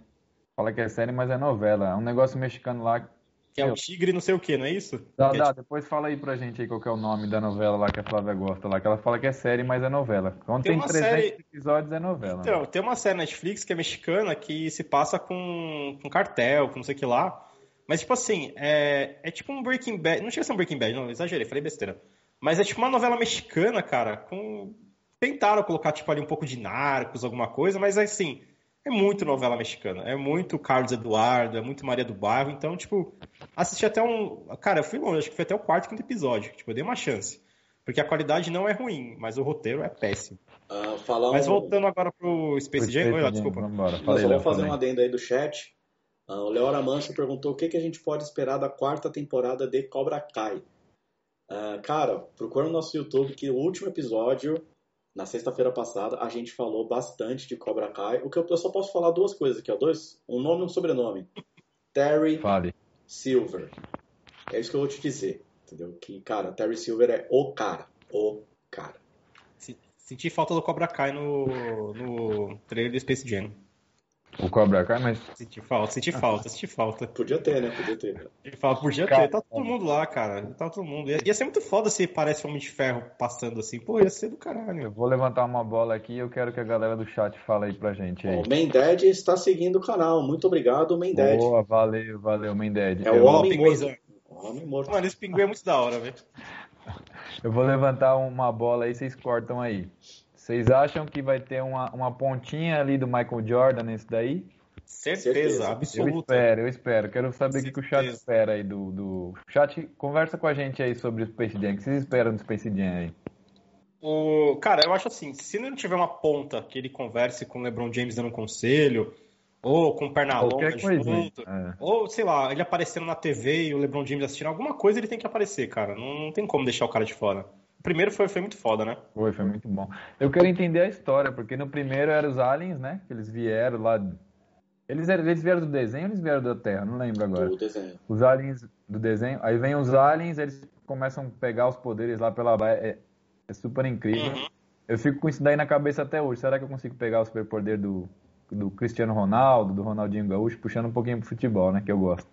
Fala que é série, mas é novela. É um negócio mexicano lá que é o Tigre não sei o que, não é isso? Dá, é dá, tipo... depois fala aí pra gente aí qual é o nome da novela lá que a Flávia gosta lá, que ela fala que é série, mas é novela. Quando tem, tem 300 série... episódios é novela. Então, né? tem uma série na Netflix que é mexicana que se passa com, com cartel, com não sei o que lá. Mas, tipo assim, é, é tipo um Breaking Bad. Não chega a ser um Breaking Bad, não, exagerei, falei besteira. Mas é tipo uma novela mexicana, cara, com. Tentaram colocar, tipo, ali um pouco de narcos, alguma coisa, mas assim é muito novela mexicana. É muito Carlos Eduardo, é muito Maria do Bairro. Então, tipo, assisti até um. Cara, eu fui longe, acho que foi até o quarto, quinto episódio. Tipo, eu dei uma chance. Porque a qualidade não é ruim, mas o roteiro é péssimo. Uh, falar mas voltando agora pro Space Jam, desculpa. Vambora. Nós vamos fazer um adendo aí do chat. Uh, o Léo Aramanso perguntou o que, que a gente pode esperar da quarta temporada de Cobra Kai. Uh, cara, procura no nosso YouTube que o último episódio na sexta-feira passada, a gente falou bastante de Cobra Kai. O que eu, eu só posso falar duas coisas aqui, ó. Dois, um nome e um sobrenome. Terry Fale. Silver. É isso que eu vou te dizer. Entendeu? Que, cara, Terry Silver é o cara. O cara. Senti falta do Cobra Kai no, no trailer do Space Jam. O Cobra Kai, mas. Senti falta, senti falta, senti falta. Podia ter, né? Podia ter. Fala, podia cara, ter, tá todo mundo lá, cara. Tá todo mundo. Ia, ia ser muito foda se parece Homem de Ferro passando assim. Pô, ia ser do caralho. Eu vou levantar uma bola aqui e eu quero que a galera do chat fale aí pra gente. Aí. O Mended está seguindo o canal. Muito obrigado, Mended. Boa, valeu, valeu, Mended. É o Homem Morto. Homem Morto. Mano, esse pinguim é muito da hora, velho. Eu vou levantar uma bola aí, vocês cortam aí. Vocês acham que vai ter uma, uma pontinha ali do Michael Jordan nesse daí? Certeza, Certeza, absoluta. Eu espero, eu espero. Quero saber o que, que o chat espera aí do, do. Chat, conversa com a gente aí sobre o Space Jam. O que vocês esperam do Space Jam aí? O... Cara, eu acho assim, se não tiver uma ponta que ele converse com o LeBron James dando um conselho, Ou com perna Qualquer longa coisinha. junto. É. Ou, sei lá, ele aparecendo na TV e o LeBron James assistindo. Alguma coisa ele tem que aparecer, cara. Não, não tem como deixar o cara de fora. O primeiro foi, foi muito foda, né? Foi, foi muito bom. Eu quero entender a história, porque no primeiro eram os aliens, né? Que eles vieram lá. Eles, eram- eles vieram do desenho ou eles vieram da Terra? Não lembro agora. Do desenho. Os aliens do desenho. Aí vem os aliens, eles começam a pegar os poderes lá pela baia. É, é super incrível. Uhum. Eu fico com isso daí na cabeça até hoje. Será que eu consigo pegar o superpoder do, do Cristiano Ronaldo, do Ronaldinho Gaúcho, puxando um pouquinho pro futebol, né? Que eu gosto.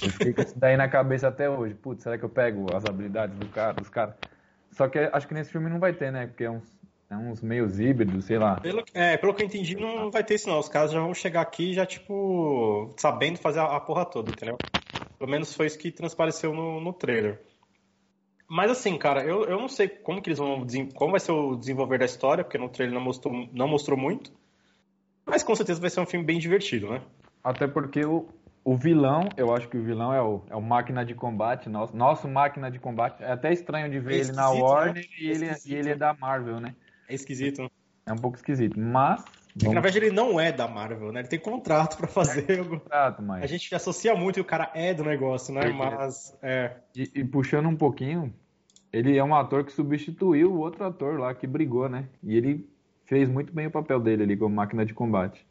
Eu fiquei com isso daí na cabeça até hoje. Putz, será que eu pego as habilidades do cara, dos caras? Só que acho que nesse filme não vai ter, né? Porque é uns, é uns meios híbridos, sei lá. Pelo, é, pelo que eu entendi, não vai ter isso não. Os caras já vão chegar aqui já, tipo, sabendo fazer a, a porra toda, entendeu? Pelo menos foi isso que transpareceu no, no trailer. Mas assim, cara, eu, eu não sei como que eles vão como vai ser o desenvolver da história, porque no trailer não mostrou, não mostrou muito. Mas com certeza vai ser um filme bem divertido, né? Até porque o, o vilão, eu acho que o vilão é o, é o máquina de combate, nosso, nosso máquina de combate. É até estranho de ver É ele na esquisito, Warner né? e, É ele, esquisito. e ele é da Marvel, né? É esquisito. né? É um pouco esquisito. Mas. É que, na verdade ele não é da Marvel, né? Ele tem contrato pra fazer. algo. trato, mas. A gente associa muito e o cara é do negócio, né? Mas é. E, e puxando um pouquinho, ele é um ator que substituiu o outro ator lá que brigou, né? E ele fez muito bem o papel dele ali como máquina de combate.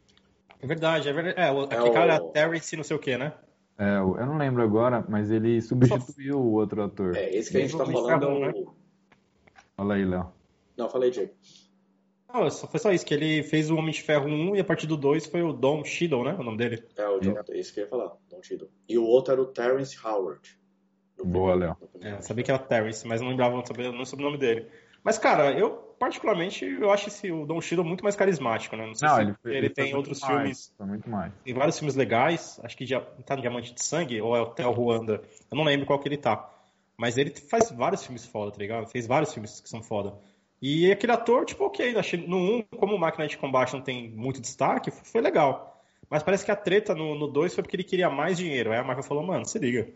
É verdade, é verdade. É, o, aquele o- cara é Terrence não sei o que, né? É, eu não lembro agora, mas ele substituiu o outro ator. É, esse que a gente tá falando é o. Olha aí, Léo. Não, falei, Diego. Não, só- foi só isso, que ele fez o Homem de Ferro 1 e a partir do 2 foi o Dom Cheadle, né? O nome dele. É o John, esse que eu ia falar, Don Cheadle. E o outro era o Terrence Howard. Boa, Léo. É, sabia que era Terrence, mas não lembrava não sobre o nome dele. Mas, cara, eu, particularmente, eu acho esse, o Don Cheadle muito mais carismático, né? Não sei Não, se ele, ele, ele tem outros mais, filmes, muito mais. tem vários filmes legais, acho que já tá no Diamante de Sangue, ou é o Tel Ruanda, eu não lembro qual que ele tá. Mas ele faz vários filmes foda, tá ligado? Fez vários filmes que são foda. E aquele ator, tipo, ok, no 1, como máquina de combate não tem muito destaque, foi legal. Mas parece que a treta no, no 2 foi porque ele queria mais dinheiro. Aí a Marvel falou, mano, se liga.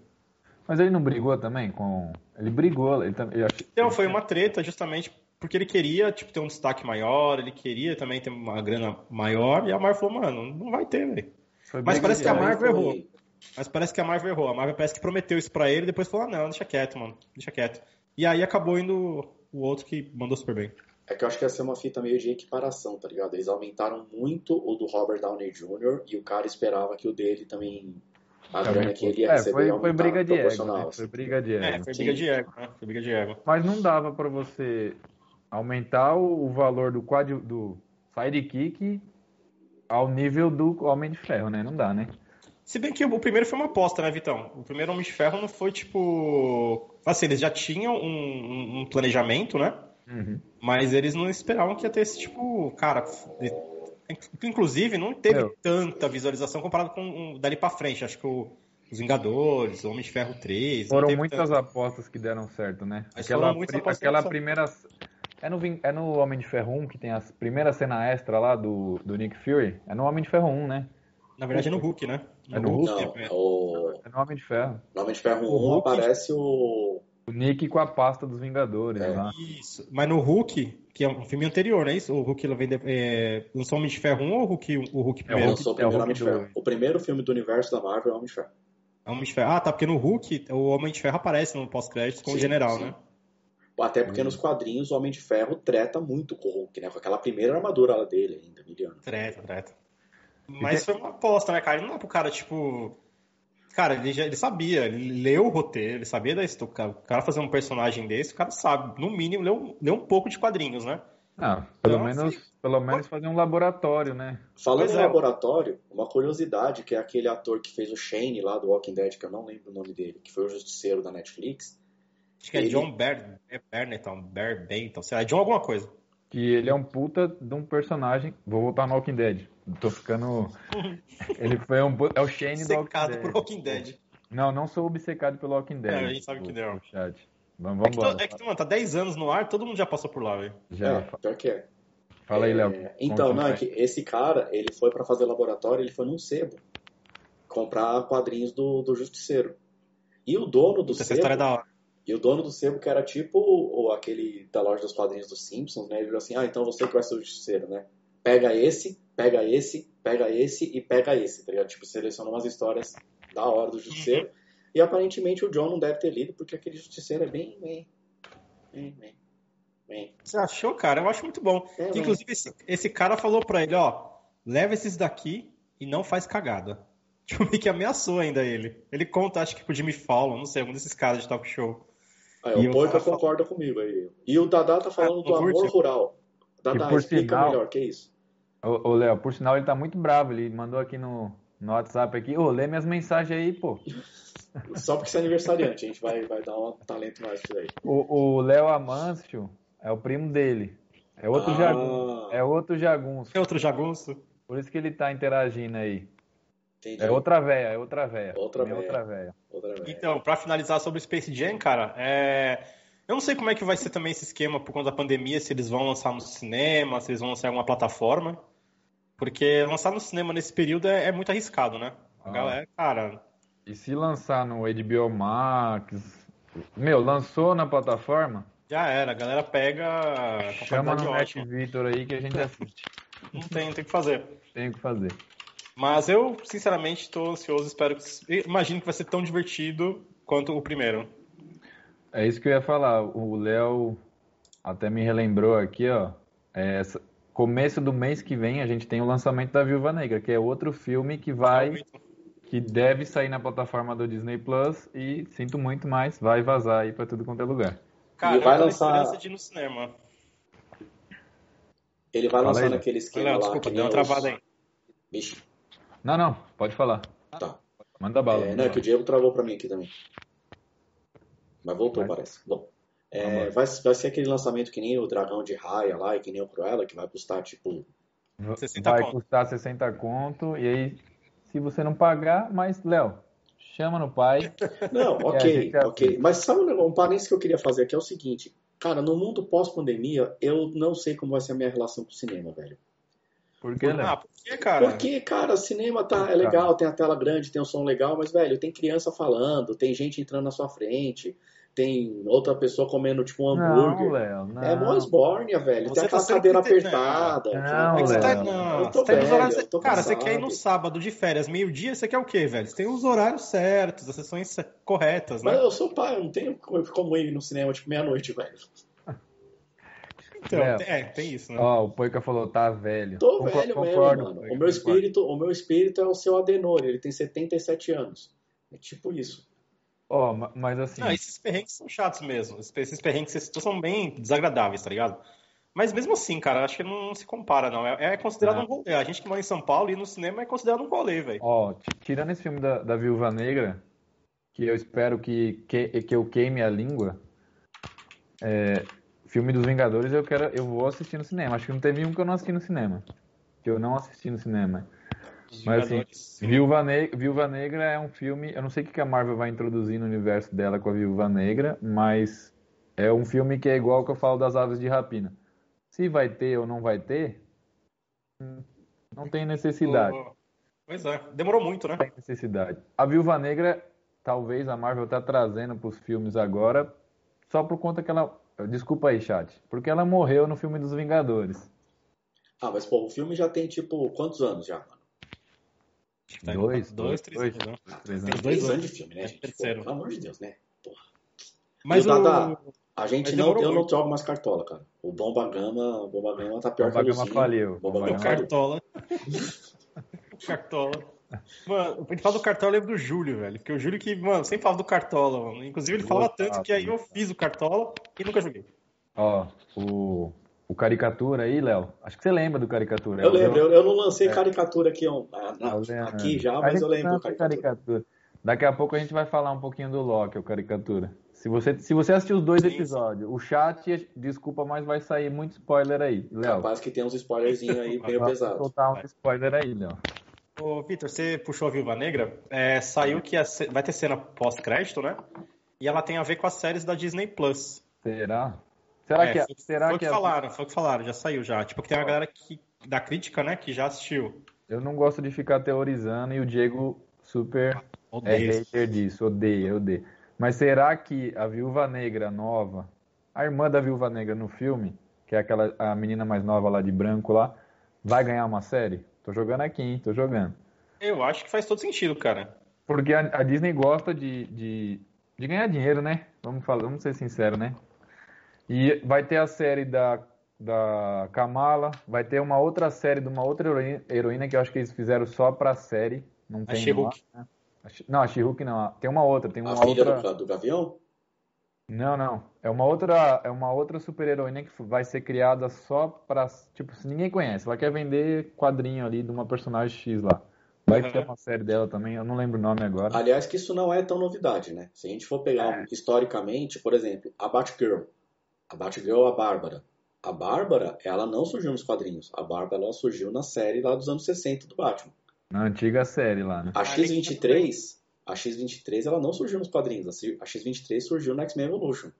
Mas ele não brigou também com. Ele brigou. Ele, tam- eu achei- Então, foi uma treta justamente porque ele queria, tipo, ter um destaque maior, ele queria também ter uma grana maior, e a Marvel falou, mano, não vai ter, velho. Mas parece que a. Marvel Foi- errou. Mas parece que a Marvel errou. A Marvel parece que prometeu isso pra ele, depois falou, ah, não, deixa quieto, mano, deixa quieto. E aí acabou indo o outro que mandou super bem. É que eu acho que ia ser uma fita meio de equiparação, tá ligado? Eles aumentaram muito o do Robert Downey Jr. e o cara esperava que o dele também. A Também grana que ele ia É, foi, foi briga de ego. Né? assim. Foi briga de ego. É, foi briga de ego, né? Foi briga de ego. Mas não dava pra você aumentar o, valor do quad do sidekick ao nível do Homem de Ferro, né? Não dá, né? Se bem que o primeiro foi uma aposta, né, Vitão? O primeiro Homem de Ferro não foi tipo. Assim, eles já tinham um, um- planejamento, né? Uhum. Mas eles não esperavam que ia ter esse tipo. Cara, inclusive não teve Meu. tanta visualização comparado com dali pra frente. Acho que o- os Vingadores, o Homem de Ferro 3. não Foram muitas tanto. apostas que deram certo, né? Mas Aquela, pri- aquela que primeira. É no, é no Homem de Ferro 1 que tem a primeira cena extra lá do, do Nick Fury? É no Homem de Ferro 1, né? Na verdade é no Hulk, né? É no Hulk? Não, é. o É no Homem de Ferro. no Homem de Ferro 1 O Hulk- aparece o. O Nick com a pasta dos Vingadores É. lá. Isso. Mas no Hulk, que é um filme anterior, não é isso? O Hulk vem de, é, lançou Homem de Ferro 1 ou o Hulk, o Hulk É o primeiro? Hulk. lançou o é o primeiro Hulk Homem de Ferro. O primeiro filme do universo da Marvel é o Homem de Ferro. É Homem de Ferro. Ah, tá, porque no Hulk o Homem de Ferro aparece no pós-crédito com o general, sim. né? Até porque nos quadrinhos o Homem de Ferro treta muito com o Hulk, né? Com aquela primeira armadura lá dele ainda, miliano. Treta, treta. Mas foi uma aposta, né, cara? Não dá pro cara, tipo. Cara, ele, já, ele sabia, ele leu o roteiro, ele sabia da história. O cara fazer um personagem desse, o cara sabe, no mínimo, leu, leu um pouco de quadrinhos, né? Ah, pelo Então, menos, assim, pelo menos fazer um laboratório, né? Falando Pois em é. laboratório, uma curiosidade que é aquele ator que fez o Shane lá do Walking Dead, que eu não lembro o nome dele, que foi o justiceiro da Netflix. Acho que é Ele- John Ber, é Berneton, Ber Benton, sei lá, é John alguma coisa. Que ele é um puta de um personagem. Vou voltar no Walking Dead. Tô ficando. Ele foi um. É o Shane do Walking Dead. por Walking Dead. Não, não sou obcecado pelo Walking Dead. É, a gente sabe que o- não. o Chat. Vamos, É vamos que, embora. é que, mano, tá 10 anos no ar, todo mundo já passou por lá, velho. Já. É, pior que é. Fala aí, É, Léo. Então, Continua não, é que esse cara, ele foi pra fazer laboratório, ele foi num sebo comprar quadrinhos do, do Justiceiro. E o dono do Essa sebo, história é da hora. E o dono do sebo que era tipo o, o- aquele da loja dos quadrinhos dos Simpsons, né? Ele falou assim: "Ah, então você que vai ser o Justiceiro, né? Pega esse, pega esse pega esse e pega esse, tá ligado? Tipo, seleciona umas histórias da hora do Justiceiro. E aparentemente o John não deve ter lido, porque aquele Justiceiro é bem. bem, bem, bem, bem. Você achou, cara? Eu acho muito bom. É. Inclusive, esse, esse cara falou pra ele, ó, leva esses daqui e não faz cagada. Tipo, meio que ameaçou ainda ele. Ele conta, acho que pro Jimmy Fallon, não sei, algum desses caras de talk show. Aí, E o fala- concorda comigo aí. E o Dadá tá falando Ah, do amor curte? rural. Dadá, por explica sinal- melhor, que isso? Ô, Léo, por sinal, ele tá muito bravo. Ele mandou aqui no, no WhatsApp aqui. Ô, lê minhas mensagens aí, pô. Só porque você é aniversariante, a gente vai, vai dar um talento mais pra ele. O Léo Amâncio é o primo dele. É outro Ah. jagunço. É outro jagunço. É outro jagunço. Por isso que ele tá interagindo aí. Entendi. É outra véia, é outra véia. Outra É véia. outra véia. Então, pra finalizar sobre o Space Jam, cara, é... eu não sei como é que vai ser também esse esquema por conta da pandemia, se eles vão lançar no cinema, se eles vão lançar em alguma plataforma. Porque lançar no cinema nesse período é, é muito arriscado, né? A Ah. galera, cara, E se lançar no HBO Max. Meu, lançou na plataforma? já era. A galera pega. com Chama no ótima. Vitor aí que a gente assiste. Não tem, não tem o que fazer. Tem o que fazer. Mas eu, sinceramente, tô ansioso. Espero que. Imagino que vai ser tão divertido quanto o primeiro. É isso que eu ia falar. O Léo até me relembrou aqui, ó. É, começo do mês que vem a gente tem o lançamento da Viúva Negra, que é outro filme que vai, que deve sair na plataforma do Disney Plus e sinto muito mais, vai vazar aí pra tudo quanto é lugar. Cara, E vai lançar- esperança de ir no cinema. Ele vai Fala lançar aí, naquele Léo, esquema lá. desculpa, que deu uma travada aí. Vixe, Não, não, pode falar. tá. Manda bala. É, não, é que o Diego travou pra mim aqui também. Mas voltou, Vai. parece. Bom, é, vai, vai ser aquele lançamento que nem o Dragão de Raia lá e que nem o Cruella, que vai custar tipo. 60 Vai conto. custar 60 conto e aí se você não pagar, mas Léo, chama no pai. Não, ok, ok. Mas sabe um, um parênteses que eu queria fazer aqui é o seguinte. Cara, no mundo pós-pandemia, eu não sei como vai ser a minha relação com o cinema, velho. Por que, Léo? Ah, por que, cara? Porque, cara, cinema tá, é legal, tem a tela grande, tem um som legal, mas, velho, tem criança falando, tem gente entrando na sua frente, tem outra pessoa comendo, tipo, um Não, hambúrguer. Léo, não. É mó esbórnia, velho. Você tem tá aquela sendo cadeira apertada. Não, É que você tá, não, Eu tô você tá velho, horários- eu tô cara, você quer ir no sábado de férias, meio-dia, você quer o quê, velho? Você tem os horários certos, as sessões corretas, Mas né? eu sou pai, eu não tenho como ir no cinema, tipo, meia-noite, velho. Então, Léo. é, tem isso, né? Ó, o Poica falou, tá velho. Tô Concor- velho concordo, mesmo, mano. O meu, concordo. espírito, o meu espírito é o seu Adenor, ele tem 77 anos. É tipo isso. Ó, ma- mas assim, Não, esses perrengues são chatos mesmo. Esses perrengues são bem desagradáveis, tá ligado? Mas mesmo assim, cara, acho que não se compara, não. É, é considerado Não. um rolê. A gente que mora em São Paulo e no cinema é considerado um rolê, velho. ó, tirando esse filme da, da Viúva Negra, que eu espero que, que, que eu queime a língua, é, filme dos Vingadores eu quero, eu vou assistir no cinema. Acho que não teve um que eu não assisti no cinema. Que eu não assisti no cinema. Os Mas assim. Viúva, Ne- Viúva Negra é um filme. Eu não sei o que a Marvel vai introduzir no universo dela com a Viúva Negra, mas é um filme que é igual ao que eu falo das Aves de Rapina. Se vai ter ou não vai ter, não tem necessidade. Pois é, demorou muito, né? Não tem necessidade. A Viúva Negra, talvez a Marvel tá trazendo pros filmes agora, só por conta que ela. Desculpa aí, chat. Porque ela morreu no filme dos Vingadores. Ah, mas, pô, o filme já tem, tipo, quantos anos já, mano? Tá em Dois, dois, três dois. anos, né? Três Tem anos. dois Três anos. anos de filme, né, É gente? Pô, pelo amor de Deus, né? Mas E o. Dada- A gente Mas não, eu não jogo mais cartola, cara. O Bomba Gama, o Bomba Gama tá pior Bomba que o Gama Luzinho. faliu. Bomba Bomba Gama faliu. Cartola. o Cartola. Mano, ele fala do Cartola, eu lembro do Júlio, velho. Porque o Júlio que, mano, sempre fala do Cartola, mano. Inclusive ele fala Gostava, tanto que aí eu fiz o Cartola e nunca joguei. Ó, o, o Caricatura aí, Léo. Acho que você lembra do Caricatura. Eu lembro, eu, eu não lancei É. caricatura aqui, ó, na- na- Tá vendo? aqui já, A mas gente eu lembro do caricatura. Caricatura. Daqui a pouco a gente vai falar um pouquinho do Loki, o Caricatura. Se você, se você assistir os dois Sim, episódios, o chat, desculpa, mas vai sair muito spoiler aí. Léo, Capaz que tem uns spoilerzinhos aí meio vamos pesados. soltar um spoiler aí, Léo. Ô, Vitor, você puxou a Viúva Negra. É, saiu que a vai ter cena pós-crédito, né? E ela tem a ver com as séries da Disney Plus. Será? Será É, que, foi, será foi o que que a- falaram, foi o que falaram, já saiu já. Tipo, que tem uma galera que, da crítica, né, que já assistiu. eu não gosto de ficar teorizando e o Diego super é Odeio. hater disso, odeia, odeia. Mas será que a Viúva Negra nova, a irmã da Viúva Negra no filme, que é aquela a menina mais nova lá de branco lá, vai ganhar uma série? Tô jogando aqui, hein? Tô jogando. Eu acho que faz todo sentido, cara. Porque a, a Disney gosta de, de, de, ganhar dinheiro, né? Vamos, falar, vamos ser sinceros, né? E vai ter a série da, da Kamala, vai ter uma outra série de uma outra heroína, heroína que eu acho que eles fizeram só pra série. Não tem. A She-Hulk. Né? Não, a She-Hulk não. Tem uma outra. Tem uma a filha outra... do, do Gavião? Não, não. É uma outra, é uma outra super-heroína que vai ser criada só pra. Tipo, se ninguém conhece. Ela quer vender quadrinho ali de uma personagem X lá. Vai ter uma série dela também, eu não lembro o nome agora. Aliás, que isso não é tão novidade, né? Se a gente for pegar é. historicamente, por exemplo, a Batgirl. A Batgirl, a Bárbara. A Bárbara, ela não surgiu nos quadrinhos. A Bárbara, ela surgiu na série lá dos anos 60 do Batman. Na antiga série lá, né? A X-23, a X-23, ela não surgiu nos quadrinhos. A X-23 surgiu no X-Men Evolution.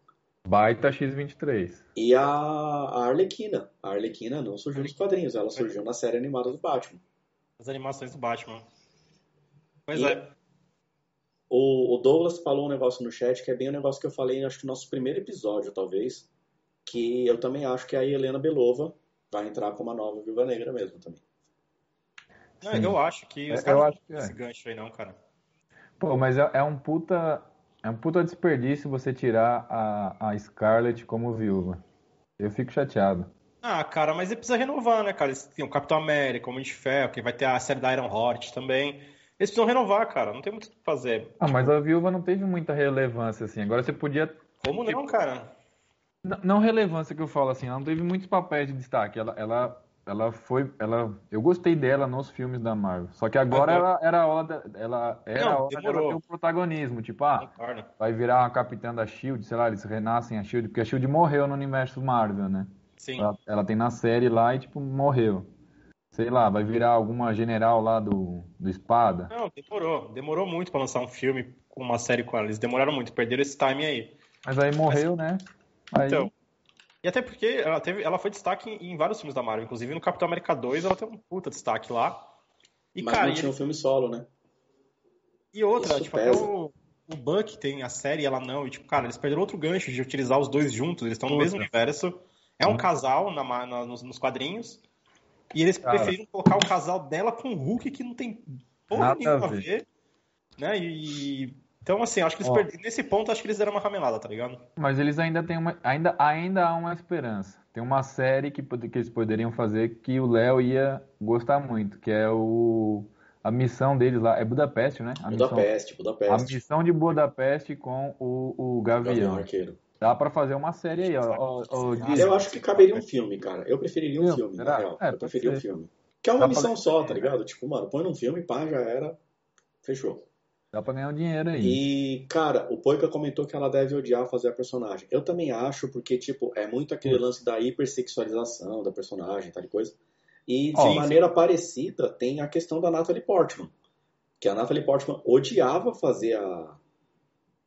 Baita X-23. E a, a Arlequina. A Arlequina não surgiu nos quadrinhos, ela surgiu na série animada do Batman as animações do Batman. Pois e é. O, o, Douglas falou um negócio no chat que é bem o um negócio que eu falei, acho que no nosso primeiro episódio, talvez. Que eu também acho que a Helena Belova vai entrar como a nova Viúva Negra mesmo também. Não, eu acho que os é, caras não esse é. gancho aí não, cara. Pô, mas é, é, um puta. É um puta desperdício você tirar a, a Scarlet como viúva. Eu fico chateado. Ah, cara, mas ele precisa renovar, né, cara? Eles têm o Capitão América, o Homem de Ferro, que vai ter a série da Iron Heart também. Eles precisam renovar, cara. Não tem muito o que fazer. Ah, tipo... mas a viúva não teve muita relevância, assim. Agora você podia. Como tipo... não, cara? Não, não, relevância que eu falo, assim. Ela não teve muitos papéis de destaque. Ela, ela, ela foi. Ela, eu gostei dela nos filmes da Marvel. Só que agora ela, era a hora, ela, era não, a hora dela ter o protagonismo. Tipo, ah, vai virar uma capitã da Shield, sei lá, eles renascem a Shield, porque a Shield morreu no universo Marvel, né? Sim. Ela, ela, tem na série lá e, tipo, morreu. Sei lá, vai virar alguma general lá do, do Espada. Não, demorou. Demorou muito pra lançar um filme com uma série com ela. Eles demoraram muito, perderam esse time aí. Mas aí morreu, Mas... né? Aí... Então. E até porque ela, teve, ela foi destaque em, em, vários filmes da Marvel. Inclusive no Capitão América 2 ela tem um puta destaque lá. E, Mas cara, não tinha um filme solo, né? E outra, Isso tipo, pesa. até o, o Buck tem a série e ela não. E, tipo, cara, eles perderam outro gancho de utilizar os dois juntos. Eles estão no mesmo universo. É um casal na, na, nos, nos, quadrinhos. E eles Cara, preferiram colocar o casal dela com o Hulk, que não tem porra nenhuma a ver. ver. Né? E, então, assim, acho que eles nesse ponto, acho que eles deram uma ramelada, tá ligado? Mas eles ainda têm uma. Ainda, ainda há uma esperança. Tem uma série que, que eles poderiam fazer que o Léo ia gostar muito, que é o. A missão deles lá é Budapeste, né? A Budapeste, missão, Budapeste. A missão de Budapeste com o, o Gavião. Gavião Arqueiro. Dá pra fazer uma série aí, ó. ó, eu acho que caberia um filme, cara. Eu preferiria um filme, na real. É, eu preferiria um filme. Que é uma Dá missão só, tá ligado? Tipo, mano, põe num filme, pá, já era. Fechou. Dá pra ganhar um dinheiro aí. E, cara, o Poika comentou que ela deve odiar fazer a personagem. Eu também acho, porque, tipo, é muito aquele lance da hipersexualização da personagem, tal coisa. E, de maneira sim. parecida, tem a questão da Natalie Portman. Que a Natalie Portman odiava fazer a,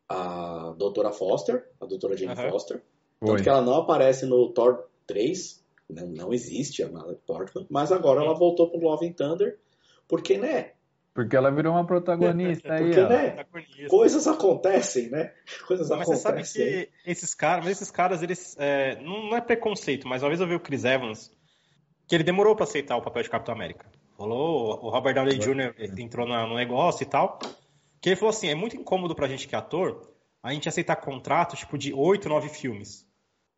a doutora Foster, a doutora Jane uhum. Foster. Tanto Oi. que ela não aparece no Thor 3, não, não existe a Natalie Portman, mas agora ela voltou pro Love and Thunder, porque, né? Porque ela virou uma protagonista aí, porque, né? Coisas acontecem, né? Coisas mas acontecem. Mas você sabe que esses caras, esses caras, eles. É, não é preconceito, mas uma vez eu vi o Chris Evans, que ele demorou para aceitar o papel de Capitão América. Rolou, o Robert Downey Jr. entrou no negócio e tal. Que ele falou assim: é muito incômodo pra gente que é ator a gente aceitar contratos tipo de 8, 9 filmes.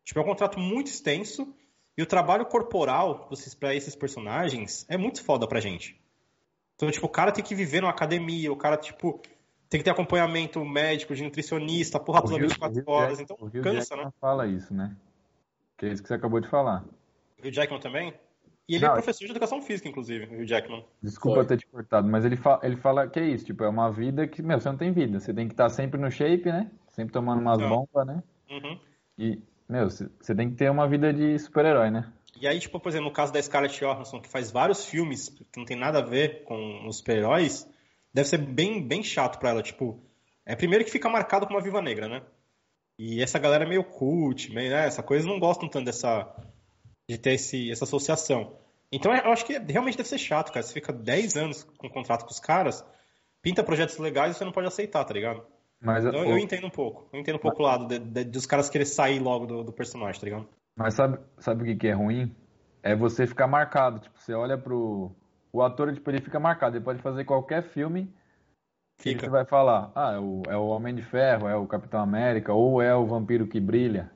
Tipo, é um contrato muito extenso e o trabalho corporal para esses personagens é muito foda pra gente. Então, tipo, o cara tem que viver numa academia, o cara, tipo, tem que ter acompanhamento médico, de nutricionista, porra, toda 24 horas. Então, o cansa, né? fala isso, né? Que é isso que você acabou de falar. O Jackman também? E ele é Não, é professor de educação física, inclusive, o Jackman. Desculpa Foi. ter te cortado, mas ele fala, ele fala que é isso, tipo, é uma vida que, meu, você não tem vida. Você tem que estar sempre no shape, né? Sempre tomando umas então, bombas, né? Uhum. E, meu, você tem que ter uma vida de super-herói, né? E aí, tipo, por exemplo, no caso da Scarlett Johansson, que faz vários filmes que não tem nada a ver com os super-heróis, deve ser bem, bem chato pra ela. Tipo, é primeiro que fica marcado como uma viva negra, né? E essa galera é meio cult, meio, né? Essa coisa não gostam tanto dessa, de ter esse, essa associação. Então eu acho que realmente deve ser chato, cara. Você fica 10 anos com contrato com os caras, pinta projetos legais e você não pode aceitar, tá ligado? Mas, então, o... eu entendo um pouco. Eu entendo um pouco o lado de, de, dos caras querer sair logo do, do, personagem, tá ligado? Mas sabe, sabe o que, que é ruim? É você ficar marcado. Tipo, você olha pro, o ator, tipo, ele fica marcado. Ele pode fazer qualquer filme que Fica. você vai falar, ah, é o, é o Homem de Ferro, é o Capitão América, ou é o Vampiro que Brilha.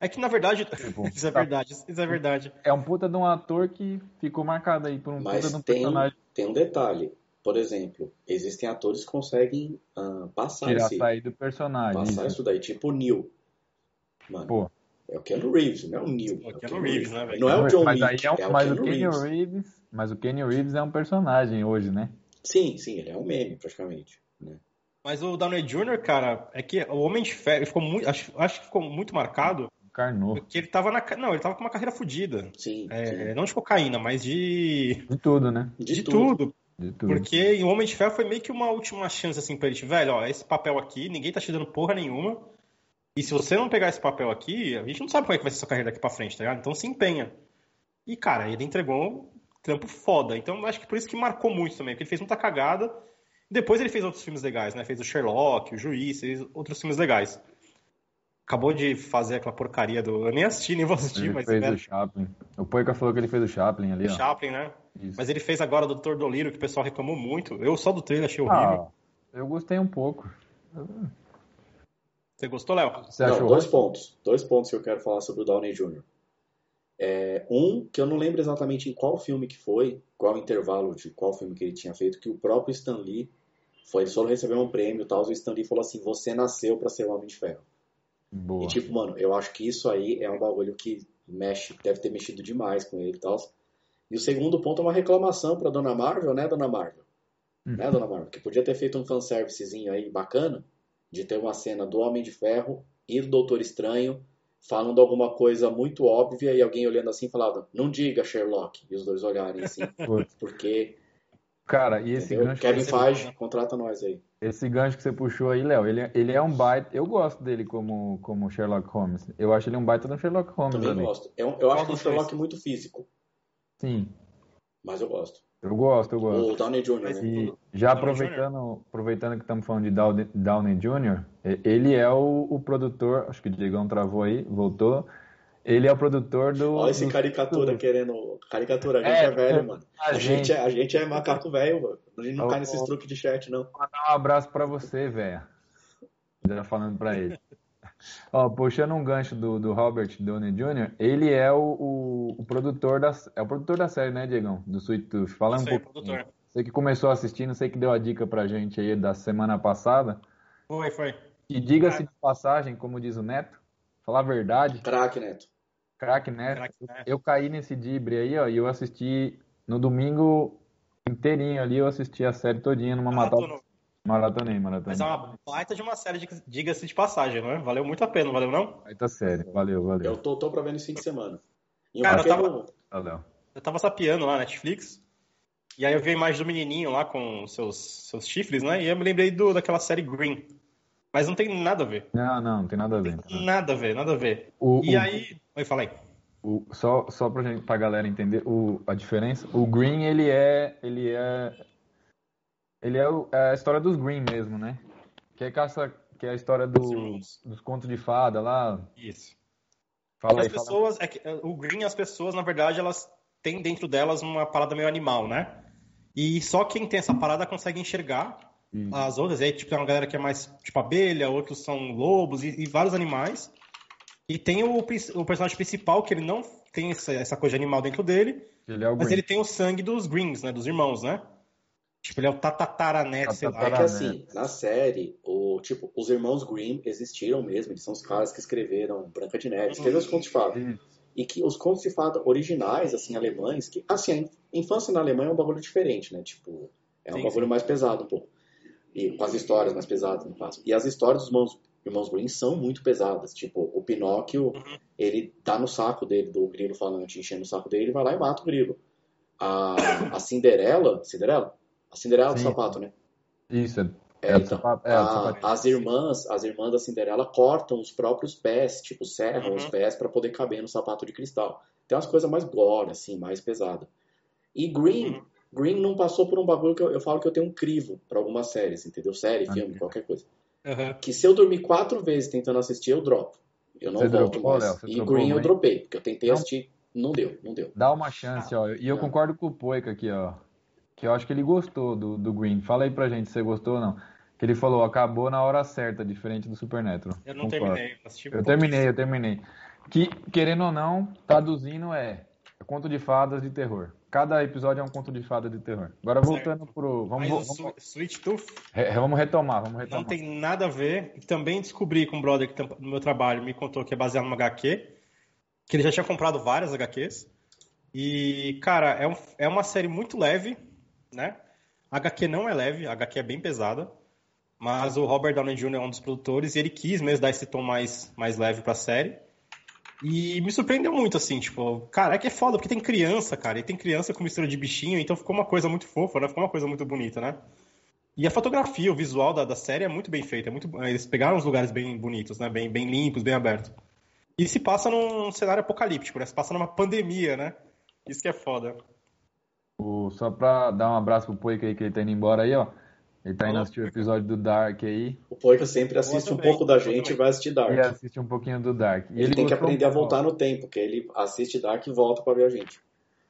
É que na verdade. Tipo, isso é tá. verdade, isso é verdade. É um puta de um ator que ficou marcado aí por um Mas puta de um tem, personagem. tem um detalhe. Por exemplo, existem atores que conseguem ah, passar Tirar esse, sair do personagem. passar isso. isso daí, tipo o Neil. Mano, Pô, é o Keanu Reeves, não é o Neil. O é Keanu Reeves, né, velho? Não é o John mas aí Wick, é, um- é o mas o Keanu Kenny Reeves. Reeves. Mas o Kenny Reeves é um personagem hoje, né? Sim, sim, ele é um meme, praticamente. Né? Mas o Downey Jr., cara, é que o Homem de Ferro ficou muito. Acho, acho que ficou muito marcado Encarnou. porque ele tava na. Não, ele tava com uma carreira fodida. Sim, É, sim. não de cocaína, mas de. De tudo, né? De, De, tudo. tudo. De tudo. Porque o Homem de Ferro foi meio que uma última chance, assim, pra ele. tipo, Velho, ó, esse papel aqui, ninguém tá te dando porra nenhuma. E se você não pegar esse papel aqui, a gente não sabe como é que vai ser sua carreira daqui pra frente, tá ligado? Então se empenha. E, cara, ele entregou um trampo foda. Então acho que por isso que marcou muito também, porque ele fez muita cagada. Depois ele fez outros filmes legais, né? Fez o Sherlock, o Juiz, fez outros filmes legais. Acabou de fazer aquela porcaria do. Eu nem assisti, nem vou assistir, Ele mas fez velho, o Chaplin. O Poica falou que ele fez o Chaplin ali, o ó. Chaplin, né? Isso. Mas ele fez agora o Dr. Dolittle, que o pessoal reclamou muito. Eu só do trailer achei horrível. Ah, eu gostei um pouco. Você gostou, Léo? Você Não, achou? dois pontos. Dois pontos que eu quero falar sobre o Downey Jr. É, um, que eu não lembro exatamente em qual filme que foi, qual intervalo de qual filme que ele tinha feito, que o próprio Stan Lee foi, ele só recebeu um prêmio e tal, e o Stan Lee falou assim, você nasceu pra ser o Homem de Ferro. Boa. E tipo, mano, eu acho que isso aí é um bagulho que mexe, deve ter mexido demais com ele e tal. E o segundo ponto é uma reclamação pra Dona Marvel, né, Dona Marvel? Hum. Né, Dona Marvel? Que podia ter feito um fanservicezinho aí bacana, de ter uma cena do Homem de Ferro e do Doutor Estranho falando alguma coisa muito óbvia e alguém olhando assim falava, não diga Sherlock, e os dois olharem assim, porque Cara, e esse entendeu? gancho, Kevin Feige, contrata nós aí. esse gancho que você puxou aí, Léo, ele, é- ele é um baita. Eu gosto dele como, como Sherlock Holmes. Eu acho ele um baita do Sherlock Holmes Também ali. gosto. Eu, eu acho dos Sherlock muito físico, Sim, mas eu gosto. Eu gosto, eu gosto. O Downey Jr., né? E já Downey aproveitando, aproveitando que estamos falando de Downey, Jr., ele é o, o produtor, acho que o Diegão travou aí, voltou. Ele é o produtor do. Olha esse do- caricatura do- querendo. Caricatura, a gente É, é, velho, mano. A A gente, é, a gente é macaco velho, mano. A gente não Ô, cai nesses truques de chat, não. mandar um abraço pra você, velho. Já falando pra ele. Ó, puxando um gancho do, do Robert Downey Jr., ele é o, o, o produtor da, é o produtor da série, né, Diegão? Do Sweet Tooth. Fala um pouco. produtor. Você que começou assistindo, sei que deu a dica pra gente aí da semana passada. Foi, foi. E diga-se de passagem, como diz o Neto, falar a verdade, Craque, Neto. craque Neto. Craque Neto. Eu caí nesse dibre aí, ó, e eu assisti no domingo inteirinho ali, eu assisti a série todinha numa matada. Maratonei, maratonei. Mas é uma baita de uma série, diga- diga-se de passagem, não é? Valeu muito a pena, valeu não? Aí tá sério, valeu, valeu. Eu tô, tô pra ver nesse fim de semana. E Cara, eu pequeno- Valeu. Eu tava sapeando lá na Netflix, e aí eu vi a imagem do menininho lá com seus, seus chifres, né? E eu me lembrei do, daquela série Green. Mas não tem nada a ver. Não, não, não tem nada a ver. não tem nada a ver. Nada a ver, nada a ver. O, E o- aí... Oi, fala aí. o- só, só pra, gente, pra galera entender o, a diferença, o Green, ele é. Ele é. Ele é, o- é a história dos Green mesmo, né? Que é, caça, que é a história do, dos contos de fada lá. Isso. Fala as aí, fala. pessoas, é que, o Green, as pessoas, na verdade, elas têm dentro delas uma parada meio animal, né? E só quem tem essa parada consegue enxergar Isso. as outras. Aí, tipo, tem uma galera que é mais tipo abelha, outros são lobos e, e vários animais. E tem o, o personagem principal, que ele não tem essa, essa coisa de animal dentro dele, Ele é mas Green. ele tem o sangue dos Greens, né? Dos irmãos, né? Tipo, ele é o tataraneto, sei lá. É que assim, na série, o, tipo, os irmãos Grimm existiram mesmo, eles são os caras que escreveram Branca de Neve, escreveram os contos de fada. E que os contos de fada originais, assim, alemães, que, assim, a infância na Alemanha é um bagulho diferente, né? Tipo, é um Sim, bagulho sim. mais pesado um pouco. E com as histórias mais pesadas, no caso. E as histórias dos irmãos, irmãos Grimm são muito pesadas. Tipo, o Pinóquio, Uhum. ele dá no saco dele, do grilo falante, enchendo o saco dele, ele vai lá e mata o grilo. A, a Cinderela, Cinderela? A Cinderela do Sim. sapato, né? Isso, é, É, é, do então, é, do a- as irmãs, as irmãs da Cinderela cortam os próprios pés, tipo, serram Uhum. os pés pra poder caber no sapato de cristal. Tem umas coisas mais gore, assim, mais pesada. E Green, Uhum. Green não passou por um bagulho que eu, eu falo que eu tenho um crivo pra algumas séries, entendeu? Série, Ah, filme, qualquer coisa. Aham. Que se eu dormir quatro vezes tentando assistir, eu dropo. Eu não Você volto dropou, mais. Léo? E Green eu dropei, porque eu tentei Não. assistir, não deu, não deu. Dá uma chance, ó. E eu Não. concordo com o Poica aqui, ó. Que eu acho que ele gostou do, do Green. Fala aí pra gente se você gostou ou não. Que ele falou, acabou na hora certa, diferente do Supernatural. Eu não Concordo. terminei. Assisti eu terminei, eu terminei. Que, querendo ou não, traduzindo é, é conto de fadas de terror. Cada episódio é um conto de fadas de terror. Agora voltando certo. pro. Vamos, Mas vamos, Sweet Tooth. Re, vamos retomar, vamos retomar. Não tem nada a ver. E também descobri com um brother que no meu trabalho me contou que é baseado numa HQ. Que ele já tinha comprado várias HQs. E, cara, é, um, é uma série muito leve, né? A HQ não é leve, a HQ é bem pesada. Mas o Robert Downey Jr. é um dos produtores e ele quis mesmo dar esse tom mais, mais leve pra série. E me surpreendeu muito, assim, tipo, cara, é que é foda, porque tem criança, cara, e tem criança com mistura de bichinho, então ficou uma coisa muito fofa, né? Ficou uma coisa muito bonita, né? E a fotografia, o visual da, da série é muito bem feita, é muito, eles pegaram os lugares bem bonitos, né? Bem, bem limpos, bem abertos. E se passa num cenário apocalíptico, né? Se passa numa pandemia, né? Isso que é foda. O, só pra dar um abraço pro Poica aí que ele tá indo embora aí, ó. Ele tá indo assistir o episódio do Dark aí. O Poica sempre assiste um pouco da gente e vai assistir Dark. Ele assiste um pouquinho do Dark. E ele, ele tem que aprender a voltar no tempo, porque ele assiste Dark e volta pra ver a gente.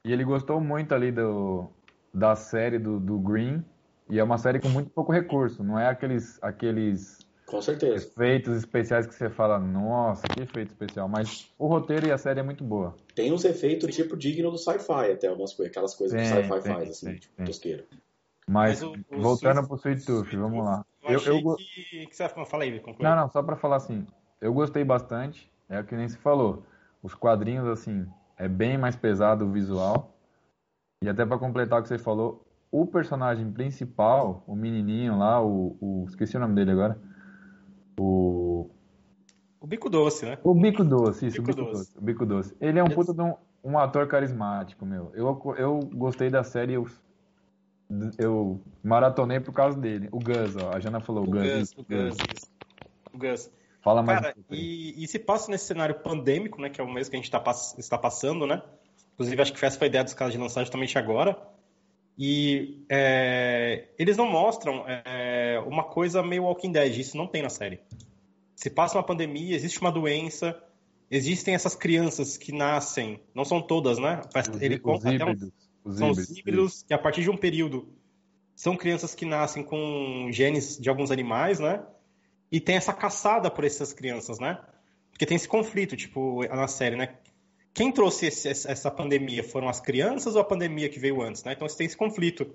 E ele gostou muito ali do, da série do, do Green. E é uma série com muito pouco recurso. Não é aqueles, aqueles com certeza. Efeitos especiais que você fala, nossa, que efeito especial. Mas o roteiro e a série é muito boa. Tem uns efeitos tipo digno do sci-fi, até algumas coisas, aquelas coisas que o sci-fi faz, assim, tem, tipo, tosqueira. Mas, Mas o, o voltando pro Sweet Tooth, vamos lá. Eu, eu, eu que, que você vai falar aí, conclui. Não, não, só pra falar assim, eu gostei bastante, é o que nem se falou. Os quadrinhos, assim, é bem mais pesado o visual. E até para completar o que você falou, o personagem principal, o menininho lá, o, o esqueci o nome dele agora, o. O Bico Doce, né? O Bico Doce, isso, Bico o Bico doce. doce. O Bico Doce. Ele é um puta de um, um, ator carismático, meu. Eu, eu gostei da série, eu, eu maratonei por causa dele. O Gus, ó. A Jana falou o, o Gus. Gus, o Gus, O Gus. Fala mais. Cara, e, e, se passa nesse cenário pandêmico, né? Que é o mesmo que a gente tá, está passando, né? Inclusive, acho que essa foi a ideia dos caras de lançar justamente agora. E é, eles não mostram é, uma coisa meio Walking Dead, isso não tem na série. Se passa uma pandemia, existe uma doença, existem essas crianças que nascem, não são todas, né? Os, Ele conta os híbridos, um, são híbridos, os híbridos que a partir de um período são crianças que nascem com genes de alguns animais, né? E tem essa caçada por essas crianças, né? Porque tem esse conflito, tipo, na série, né? Quem trouxe esse, essa pandemia? Foram as crianças ou a pandemia que veio antes, né? Então você tem esse conflito.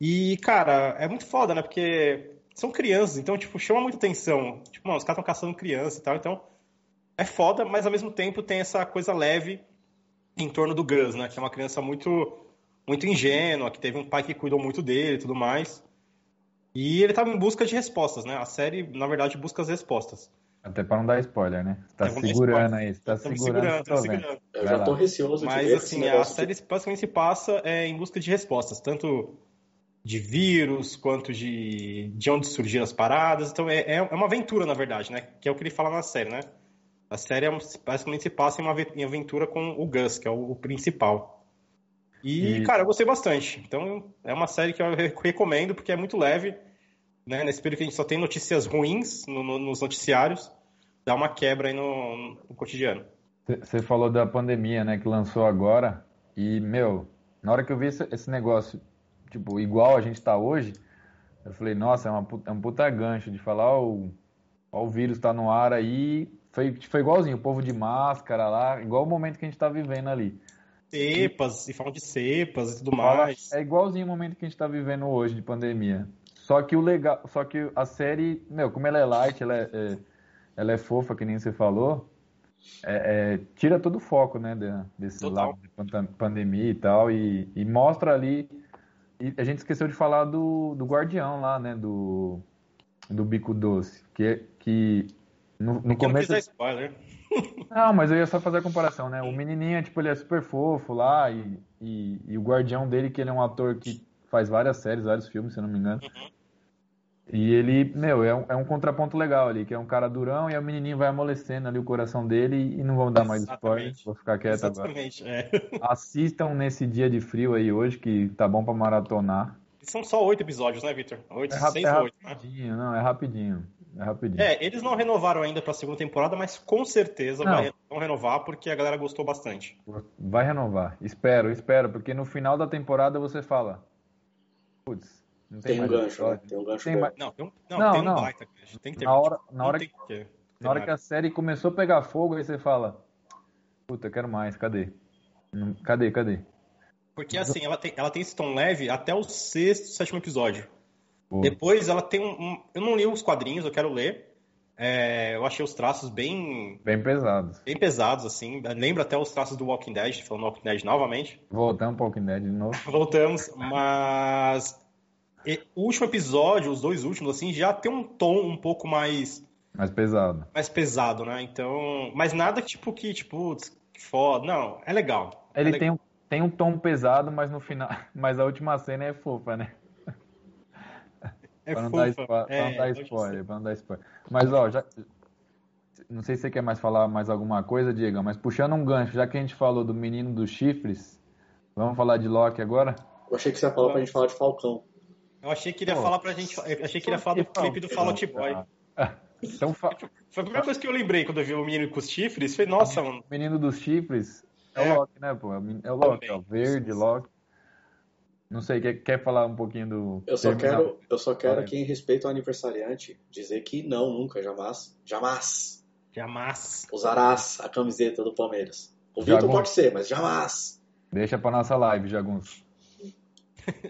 E, cara, é muito foda, né? Porque são crianças, então, tipo, chama muita atenção. Tipo, mano, os caras estão caçando criança e tal, então é foda, mas ao mesmo tempo tem essa coisa leve em torno do Gus, né? Que é uma criança muito muito ingênua, que teve um pai que cuidou muito dele e tudo mais. E ele estava em busca de respostas, né? A série, na verdade, busca as respostas. Até para não dar spoiler, né? Você tá é, segurando aí, você tá segurando. segurando, segurando. Eu já tô receoso Mas, de ver assim, a série que... basicamente se passa é, em busca de respostas, tanto de vírus, quanto de, de onde surgiram as paradas. Então, é, é uma aventura, na verdade, né? Que é o que ele fala na série, né? A série é, basicamente se passa em uma em aventura com o Gus, que é o, o principal. E, e, cara, eu gostei bastante. Então, é uma série que eu recomendo, porque é muito leve né, nesse período que a gente só tem notícias ruins no, no, nos noticiários, dá uma quebra aí no, no cotidiano. Você falou da pandemia, né, que lançou agora, e, meu, na hora que eu vi esse, negócio, tipo, igual a gente tá hoje, eu falei, nossa, é, uma, é um puta gancho de falar, ó, o, ó, o vírus tá no ar aí, foi, foi igualzinho, o povo de máscara lá, igual o momento que a gente tá vivendo ali. Cepas, e falam de cepas e tudo mais. É igualzinho o momento que a gente tá vivendo hoje de pandemia. Só que o legal, só que a série, meu, como ela é light, ela é, é ela é fofa, que nem você falou, é, é, tira todo o foco, né, desse Total. lado de pandemia e tal, e, e, mostra ali. E a gente esqueceu de falar do, do Guardião lá, né, do, do Bico Doce, que, que no, no começo. Não spoiler. Não, mas eu ia só fazer a comparação, né? O menininho, tipo, ele é super fofo lá, e, e, e, o guardião dele, que ele é um ator que faz várias séries, vários filmes, se eu não me engano. Uhum. E ele, meu, é um, é um contraponto legal ali, que é um cara durão e a menininha vai amolecendo ali o coração dele e não vamos dar mais spoiler, vou ficar quieto Exatamente, agora. É. Assistam nesse dia de frio aí hoje, que tá bom pra maratonar. São só oito episódios, né, Victor? Oito, é, seis é oito, né? rapidinho, né? não, é rapidinho. É rapidinho. É, eles não renovaram ainda pra segunda temporada, mas com certeza não. vai, vão renovar porque a galera gostou bastante. Vai renovar, espero, espero, porque no final da temporada você fala, Putz, não Tem, um mais gancho, né? episódio. Tem um gancho Tem mais- Não, tem um, não, Não, tem um não. baita, cara. Tem que ter. Na hora- na hora tem que- ter. Na hora que a série começou a pegar fogo, aí você fala: Puta, eu quero mais, cadê? Cadê, cadê? Porque assim, ela tem, ela tem esse tom leve até o sexto, sétimo episódio. Pô, Depois ela tem um, um- Eu não li os quadrinhos, eu quero ler. É, eu achei os traços bem, Bem pesados. bem pesados, assim. Lembra até os traços do Walking Dead, falando Walking Dead novamente. Voltando um pouco né, de novo. Voltamos, mas. O último episódio, os dois últimos, assim, já tem um tom um pouco mais, Mais pesado. mais pesado, né? Então. Mas nada tipo que, tipo, putz, que foda. Não, é legal. Ele é legal. tem, um, tem um tom pesado, mas no final. Mas a última cena é fofa, né? É pra não, fofa. dar, spo- pra É, não dar pode spoiler, pra não dar spoiler. Mas, ó, já. Não sei se você quer mais falar mais alguma coisa, Diego, mas puxando um gancho, já que a gente falou do menino dos chifres, vamos falar de Loki agora? Eu achei que você ia falar pra gente falar de Falcão. Eu achei que ele ia Pô. falar pra gente. Eu achei que ele ia falar do clipe do Fall Out Boy. Então, fa- Foi a primeira coisa que eu lembrei quando eu vi o menino com os chifres. Falei, nossa, mano. o menino dos chifres é, É. o Loki, né, pô? É o É o Loki, Também. ó, verde, Loki. Não sei, quer, quer falar um pouquinho do. Eu só quero, eu só quero aqui, em respeito ao aniversariante, dizer que não, nunca, jamais, jamais Jamais. usarás a camiseta do Palmeiras. O Vitor pode ser, mas jamais. Deixa pra nossa live, Jagunço.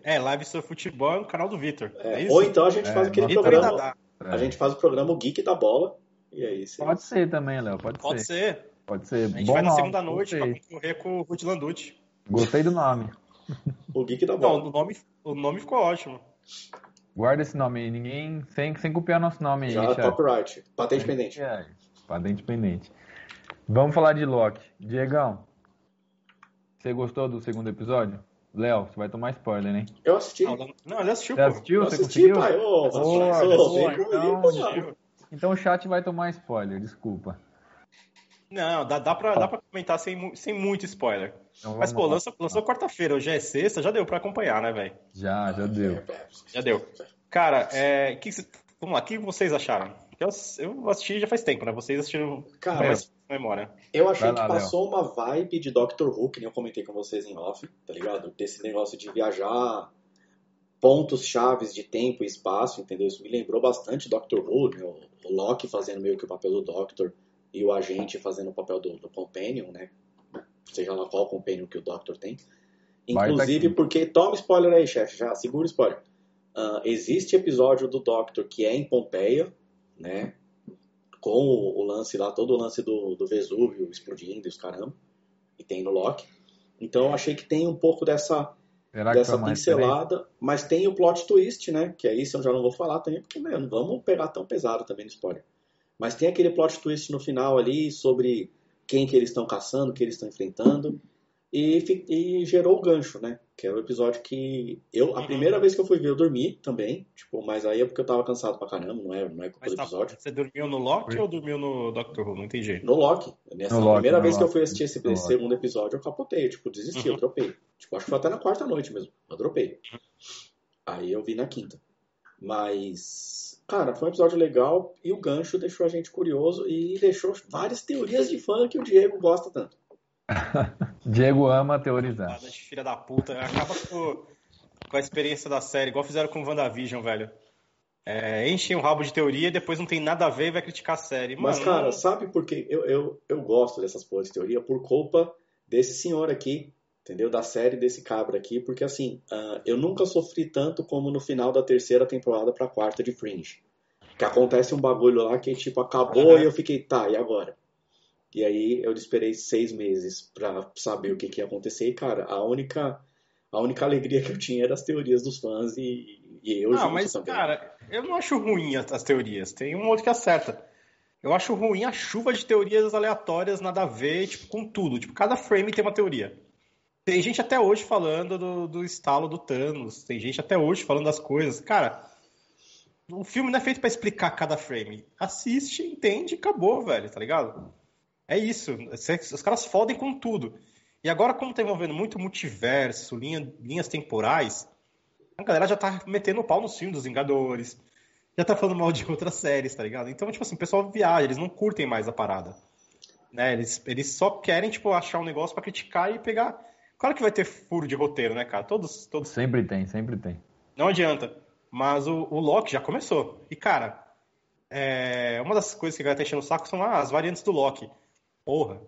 É, live sobre futebol é no canal do Vitor. É, É, isso? ou então a gente É, faz aquele e programa. É. A gente faz o programa Geek da Bola. E aí, você... Pode ser também, Léo, pode, Pode ser. ser. Pode ser. A gente Bom vai na nome, segunda noite pra Gostei, concorrer com o Ruth Landucci. Gostei do nome. O Geek da Não, Bola. o nome, o nome ficou ótimo. Guarda esse nome aí, ninguém. Sem, sem copiar nosso nome aí, Já chat. copyright. Patente pendente. É, patente pendente. Vamos falar de Loki. Diegão, você gostou do segundo episódio? Léo, você vai tomar spoiler, hein? Eu assisti. Não, não, ele assistiu, Você pô. assistiu? Eu Você assisti, conseguiu? pai. Ô, então. Assistiu. Então o chat vai tomar spoiler, desculpa. Não, dá, dá, pra, dá pra comentar sem, sem muito spoiler. Então Mas, pô, lançou, lançou quarta-feira, hoje é sexta, já deu pra acompanhar, né, velho? Já, já deu. Já deu. Cara, é, que, vamos lá, o que vocês acharam? Eu, eu assisti já faz tempo, né? Vocês assistiram Cara, memória. Eu achei lá, que passou uma vibe de Doctor Who, que nem eu comentei com vocês em off, tá ligado? Desse negócio de viajar pontos chaves de tempo e espaço, entendeu? Isso me lembrou bastante Doctor Who, né? o, Loki fazendo meio que o papel do Doctor e o agente fazendo o papel do, do Companion, né? Seja lá qual Companion que o Doctor tem. Baita Inclusive porque, toma spoiler aí, chefe, já, segura o spoiler. Ah, existe episódio do Doctor que é em Pompeia, né? Com o, o lance lá, todo o lance do, do Vesúvio explodindo e os caramba. E tem no Loki. Então eu achei que tem um pouco dessa, Será dessa pincelada, mas tem o plot twist, né? Que aí isso eu já não vou falar também, porque né, não vamos pegar tão pesado também no spoiler. Mas tem aquele plot twist no final ali sobre quem que eles estão caçando, que eles estão enfrentando. E, e gerou o gancho, né? Que é o episódio que. Eu, a Uhum. primeira vez que eu fui ver, eu dormi também. Tipo, mas aí é porque eu tava cansado pra caramba, não é, não é culpa Mas do tá, episódio. você dormiu no Loki ou dormiu no Doctor Who? Não entendi. No Loki. Nessa No Loki, primeira no vez que eu Loki. fui assistir esse, No esse Loki. segundo episódio, eu capotei. Eu, tipo, desisti, Uhum. eu dropei. Tipo, acho que foi até na quarta noite mesmo. Eu dropei. Aí eu vi na quinta. Mas, cara, foi um episódio legal e o gancho deixou a gente curioso e deixou várias teorias de fã que o Diego gosta tanto. Diego ama teorizar. Nada de filha da puta. Acaba com, com a experiência da série, igual fizeram com o WandaVision, velho. É, enchem o rabo de teoria e depois não tem nada a ver e vai criticar a série. Mano, Mas, cara, sabe por quê? Eu, eu, eu gosto dessas porras de teoria por culpa desse senhor aqui, entendeu? Da série desse cabra aqui, porque assim, ah, eu nunca sofri tanto como no final da terceira temporada pra quarta de Fringe. Que acontece um bagulho lá que, tipo, acabou Aham. e eu fiquei, tá, e agora? E aí eu esperei seis meses pra saber o que, que ia acontecer e, cara, a única, a única alegria que eu tinha era as teorias dos fãs e, e eu Ah, mas, também. cara, eu não acho ruim as, as teorias. Tem um outro que acerta. Eu acho ruim a chuva de teorias aleatórias, nada a ver, tipo, com tudo. Tipo, cada frame tem uma teoria. Tem gente até hoje falando do, do estalo do Thanos. Tem gente até hoje falando das coisas. Cara, o filme não é feito pra explicar cada frame. Assiste, entende e acabou, velho, tá ligado? É isso. Os caras fodem com tudo. E agora, como tá envolvendo muito multiverso, linha- linhas temporais, a galera já tá metendo o pau no filme dos Vingadores. Já tá falando mal de outras séries, tá ligado? Então, tipo assim, o pessoal viaja, eles não curtem mais a parada. Né? Eles, eles só querem, tipo, achar um negócio pra criticar e pegar. Claro que vai ter furo de roteiro, né, cara? Todos, todos Sempre tem, sempre tem. Não adianta. Mas o, o Loki já começou. E, cara, é, uma das coisas que a galera tá enchendo o saco são as variantes do Loki. Porra,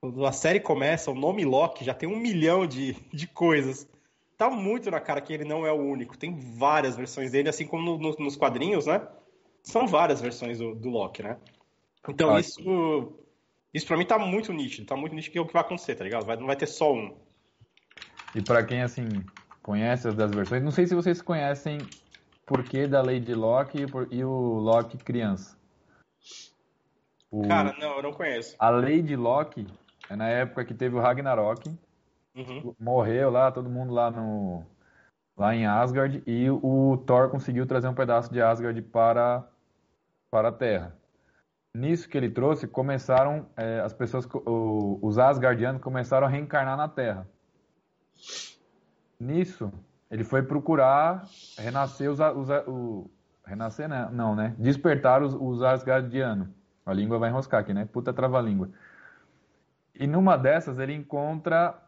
quando a série começa, o nome Loki já tem um milhão de, de coisas. Tá muito na cara que ele não é o único. Tem várias versões dele, assim como no, no, nos quadrinhos, né? São várias versões do, do Loki, né? Então Ah, isso. Isso pra mim tá muito nítido. Tá muito nítido que é o que vai acontecer, tá ligado? Vai, não vai ter só um. E pra quem, assim, conhece as das versões, não sei se vocês conhecem porquê da Lady Locke e, e o Locke criança. O- Cara, não, eu não conheço. a Lady Locke é na época que teve o Ragnarok, Uhum. morreu lá, todo mundo lá no lá em Asgard e o Thor conseguiu trazer um pedaço de Asgard para para a Terra. Nisso que ele trouxe, começaram é, as pessoas, o- os Asgardianos começaram a reencarnar na Terra. Nisso, ele foi procurar renascer os, os o, renascer né? não, né? Despertar os, os Asgardianos. A língua vai enroscar aqui, né? Puta trava-língua. E numa dessas ele encontra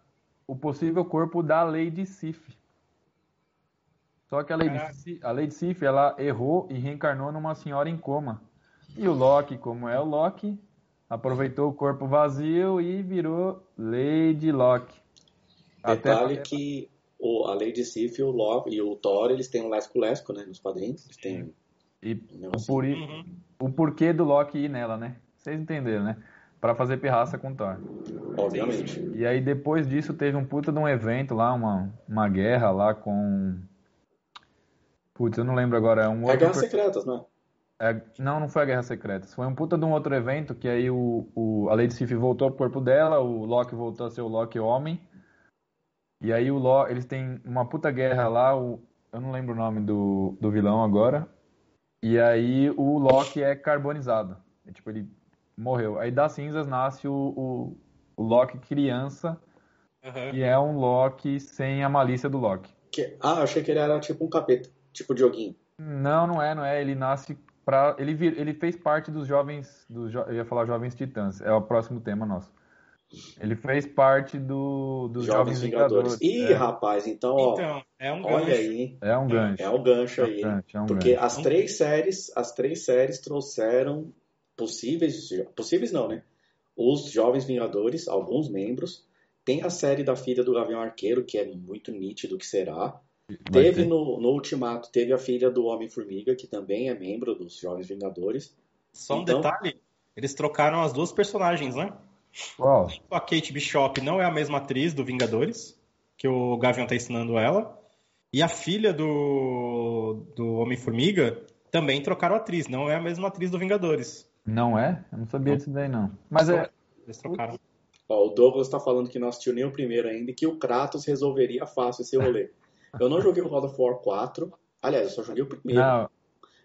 o possível corpo da Lady Sif. Só que a Lady. Sif, a Lady Sif, ela errou e reencarnou numa senhora em coma. E o Loki, como é o Loki, aproveitou o corpo vazio e virou Lady Loki. Detalhe Até- que o, a Lady Sif e o, Loki, e o Thor, eles têm um lesco-lesco, né, nos quadrinhos. Eles têm E o, negocinho. por, Uhum. o porquê do Loki ir nela, né? Vocês entenderam, né? Pra fazer pirraça com o Thor. Obviamente. E aí depois disso teve um puta de um evento lá, uma, uma guerra lá com. Putz, eu não lembro agora. É um É outro. Guerras per- Secretas, né? é, não, não foi a Guerra Secreta. Foi um puta de um outro evento que aí o, o, a Lady Sif voltou pro corpo dela, o Loki voltou a ser o Loki homem. E aí o Loki, eles têm uma puta guerra lá, o, eu não lembro o nome do, do vilão agora. E aí o Loki é carbonizado. É, tipo, ele morreu. Aí das cinzas nasce o, o, o Loki criança, Uhum. que é um Loki sem a malícia do Loki. Que, ah, achei que ele era tipo um capeta. Tipo Dioguinho. Não, não é, não é. Ele nasce pra. Ele, vir- ele fez parte dos jovens. Dos, jo- eu ia falar jovens titãs. É o próximo tema nosso. Ele fez parte do, dos Jovens jovens Vingadores. Vingadores. Ih, É, rapaz, então, ó, Então, é um olha gancho. aí. é um gancho. É o gancho É um aí. gancho, é um Porque gancho. as três séries, as três séries trouxeram possíveis, possíveis não, né? Os Jovens Vingadores, alguns membros. Tem a série da filha do Gavião Arqueiro, que é muito nítido que será. Vai Teve no, no Ultimato, teve a filha do Homem-Formiga, que também é membro dos Jovens Vingadores. Só um Então- detalhe: eles trocaram as duas personagens, né? Qual? A Kate Bishop não é a mesma atriz do Vingadores, que o Gavião tá ensinando ela. E a filha do, do Homem-Formiga também trocaram a atriz, não é a mesma atriz do Vingadores. Não é? Eu não sabia disso daí, não. Mas é. Eles trocaram. Ó, o Douglas tá falando que não assistiu nem o primeiro ainda e que o Kratos resolveria fácil esse rolê. Eu não joguei o God of War 4. Aliás, eu só joguei o primeiro. Não,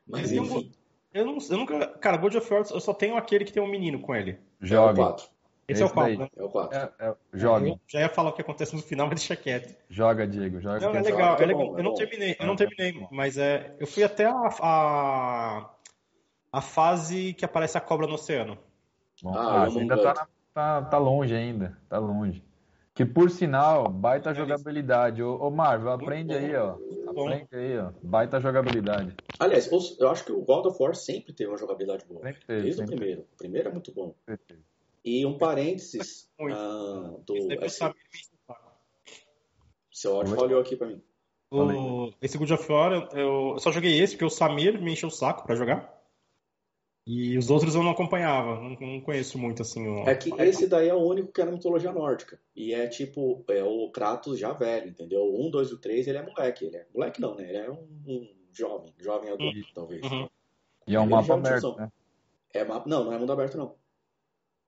Mas enfim, Eu, não, eu nunca. Cara, God of War, eu só tenho aquele que tem um menino com ele. é o jogue. 4. Esse, é o Esse 4, daí. né? É o 4. É, é. Eu já ia falar o que acontece no final, mas deixa quieto. Joga, Diego. Joga. Não, é joga, legal, é é legal. bom, é eu não bom. terminei, eu não É terminei, bom. mas é, eu fui até a, a, a fase que aparece a cobra no oceano. Bom, Ah, ah, o ainda tá, na- tá, tá longe ainda. Tá longe. Que por sinal, baita jogabilidade. Ô, ô Marvel, aprende aí, ó. bom. Aprende aí, ó. Baita jogabilidade. Aliás, eu acho que o God of War sempre teve uma jogabilidade boa. Sempre teve, Desde o sempre primeiro. O primeiro é muito bom. teve. E um parênteses Muito. ah, do. Esse seu áudio falhou aqui pra mim. O, esse God of War, eu, eu só joguei esse porque o Samir me encheu o saco pra jogar. E os outros eu não acompanhava, não, não conheço muito assim. O... É que esse daí é o único que é na mitologia nórdica. E é tipo, é o Kratos já velho, entendeu? O 1, 2 e o 3, ele é moleque. Ele é moleque não, né? Ele é um, um jovem, jovem adulto, talvez. Uhum. E é um Ele mapa é um aberto, né? É mapa... Não, não é mundo aberto, não.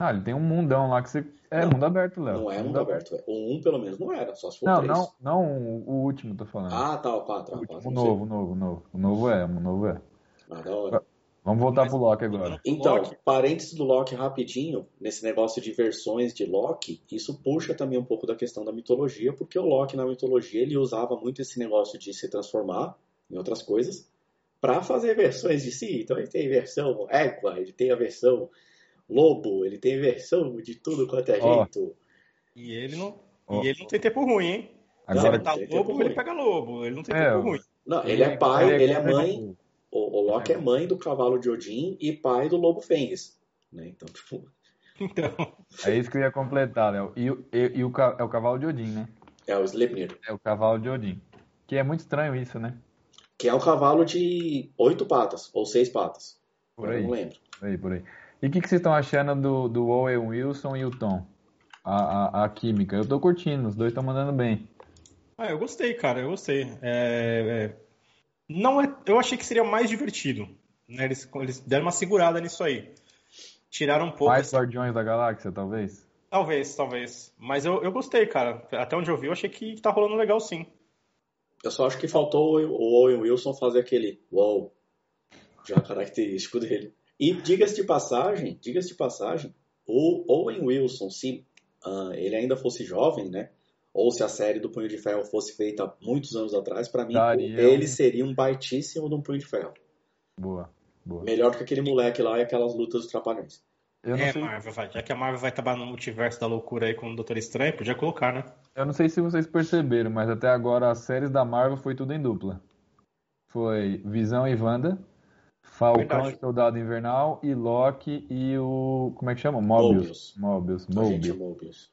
Ah, ele tem um mundão lá que você. É Não, mundo aberto, Léo. Não é mundo aberto. é. O 1, pelo menos, não era, só se for Não, 3. não, não o último, tô falando. Ah, tá, o 4. o Ah, último, 4 o novo, o novo, o novo. O novo é, o novo é. Ah, da hora. Vamos voltar Mas- pro Loki agora. Então, Loki. parênteses do Loki rapidinho, nesse negócio de versões de Loki, isso puxa também um pouco da questão da mitologia, porque o Loki na mitologia ele usava muito esse negócio de se transformar em outras coisas para fazer versões de si. Então ele tem versão égua, ele tem a versão lobo, ele tem versão de tudo quanto é Ó. jeito. E ele não, Ó. e ele não tem tempo ruim, hein? Se Agora, ele tá lobo, ele pega lobo. Ele não tem É, tempo ruim. Não, ele é pai, ele é ele é mãe. O, o Loki é mãe do cavalo de Odin e pai do lobo Fenris. Né? Então, tipo, Então, É isso que eu ia completar, Léo. E, o- e, e o, é o cavalo de Odin, né? é o Sleipnir. É o cavalo de Odin. Que é muito estranho isso, né? Que é um cavalo de oito patas, ou seis patas. Por Eu aí. não lembro. Por aí, por aí. E o que, que vocês estão achando do, do Owen Wilson e o Tom? A, a, a química. Eu tô curtindo, os dois estão mandando bem. ah, eu gostei, cara, eu gostei. É, é, não é, eu achei que seria mais divertido. né? Eles, eles deram uma segurada nisso aí. Tiraram um pouco. Mais essa- Guardiões da Galáxia, talvez? Talvez, talvez. Mas eu, eu gostei, cara. Até onde eu vi, eu achei que tá rolando legal sim. Eu só acho que faltou o o Owen Wilson fazer aquele wow, já característico dele. E diga-se de passagem, diga-se de passagem, o Owen Wilson, se ah, ele ainda fosse jovem, né? Ou se a série do Punho de Ferro fosse feita muitos anos atrás, pra mim Daria ele um- seria um baitíssimo de um Punho de Ferro. Boa, boa. Melhor do que aquele moleque lá e aquelas lutas dos trapalhões. Eu não, É, sei, Marvel, vai. Já que a Marvel vai trabalhar no multiverso da loucura aí com o Doutor Estranho, podia colocar, né? eu não sei se vocês perceberam, mas até agora as séries da Marvel foi tudo em dupla. Foi Visão e Wanda, Falcão Verdade. e Soldado Invernal e Loki e o. Como é que chama? Mobius. Mobius. Mobius. Mobius.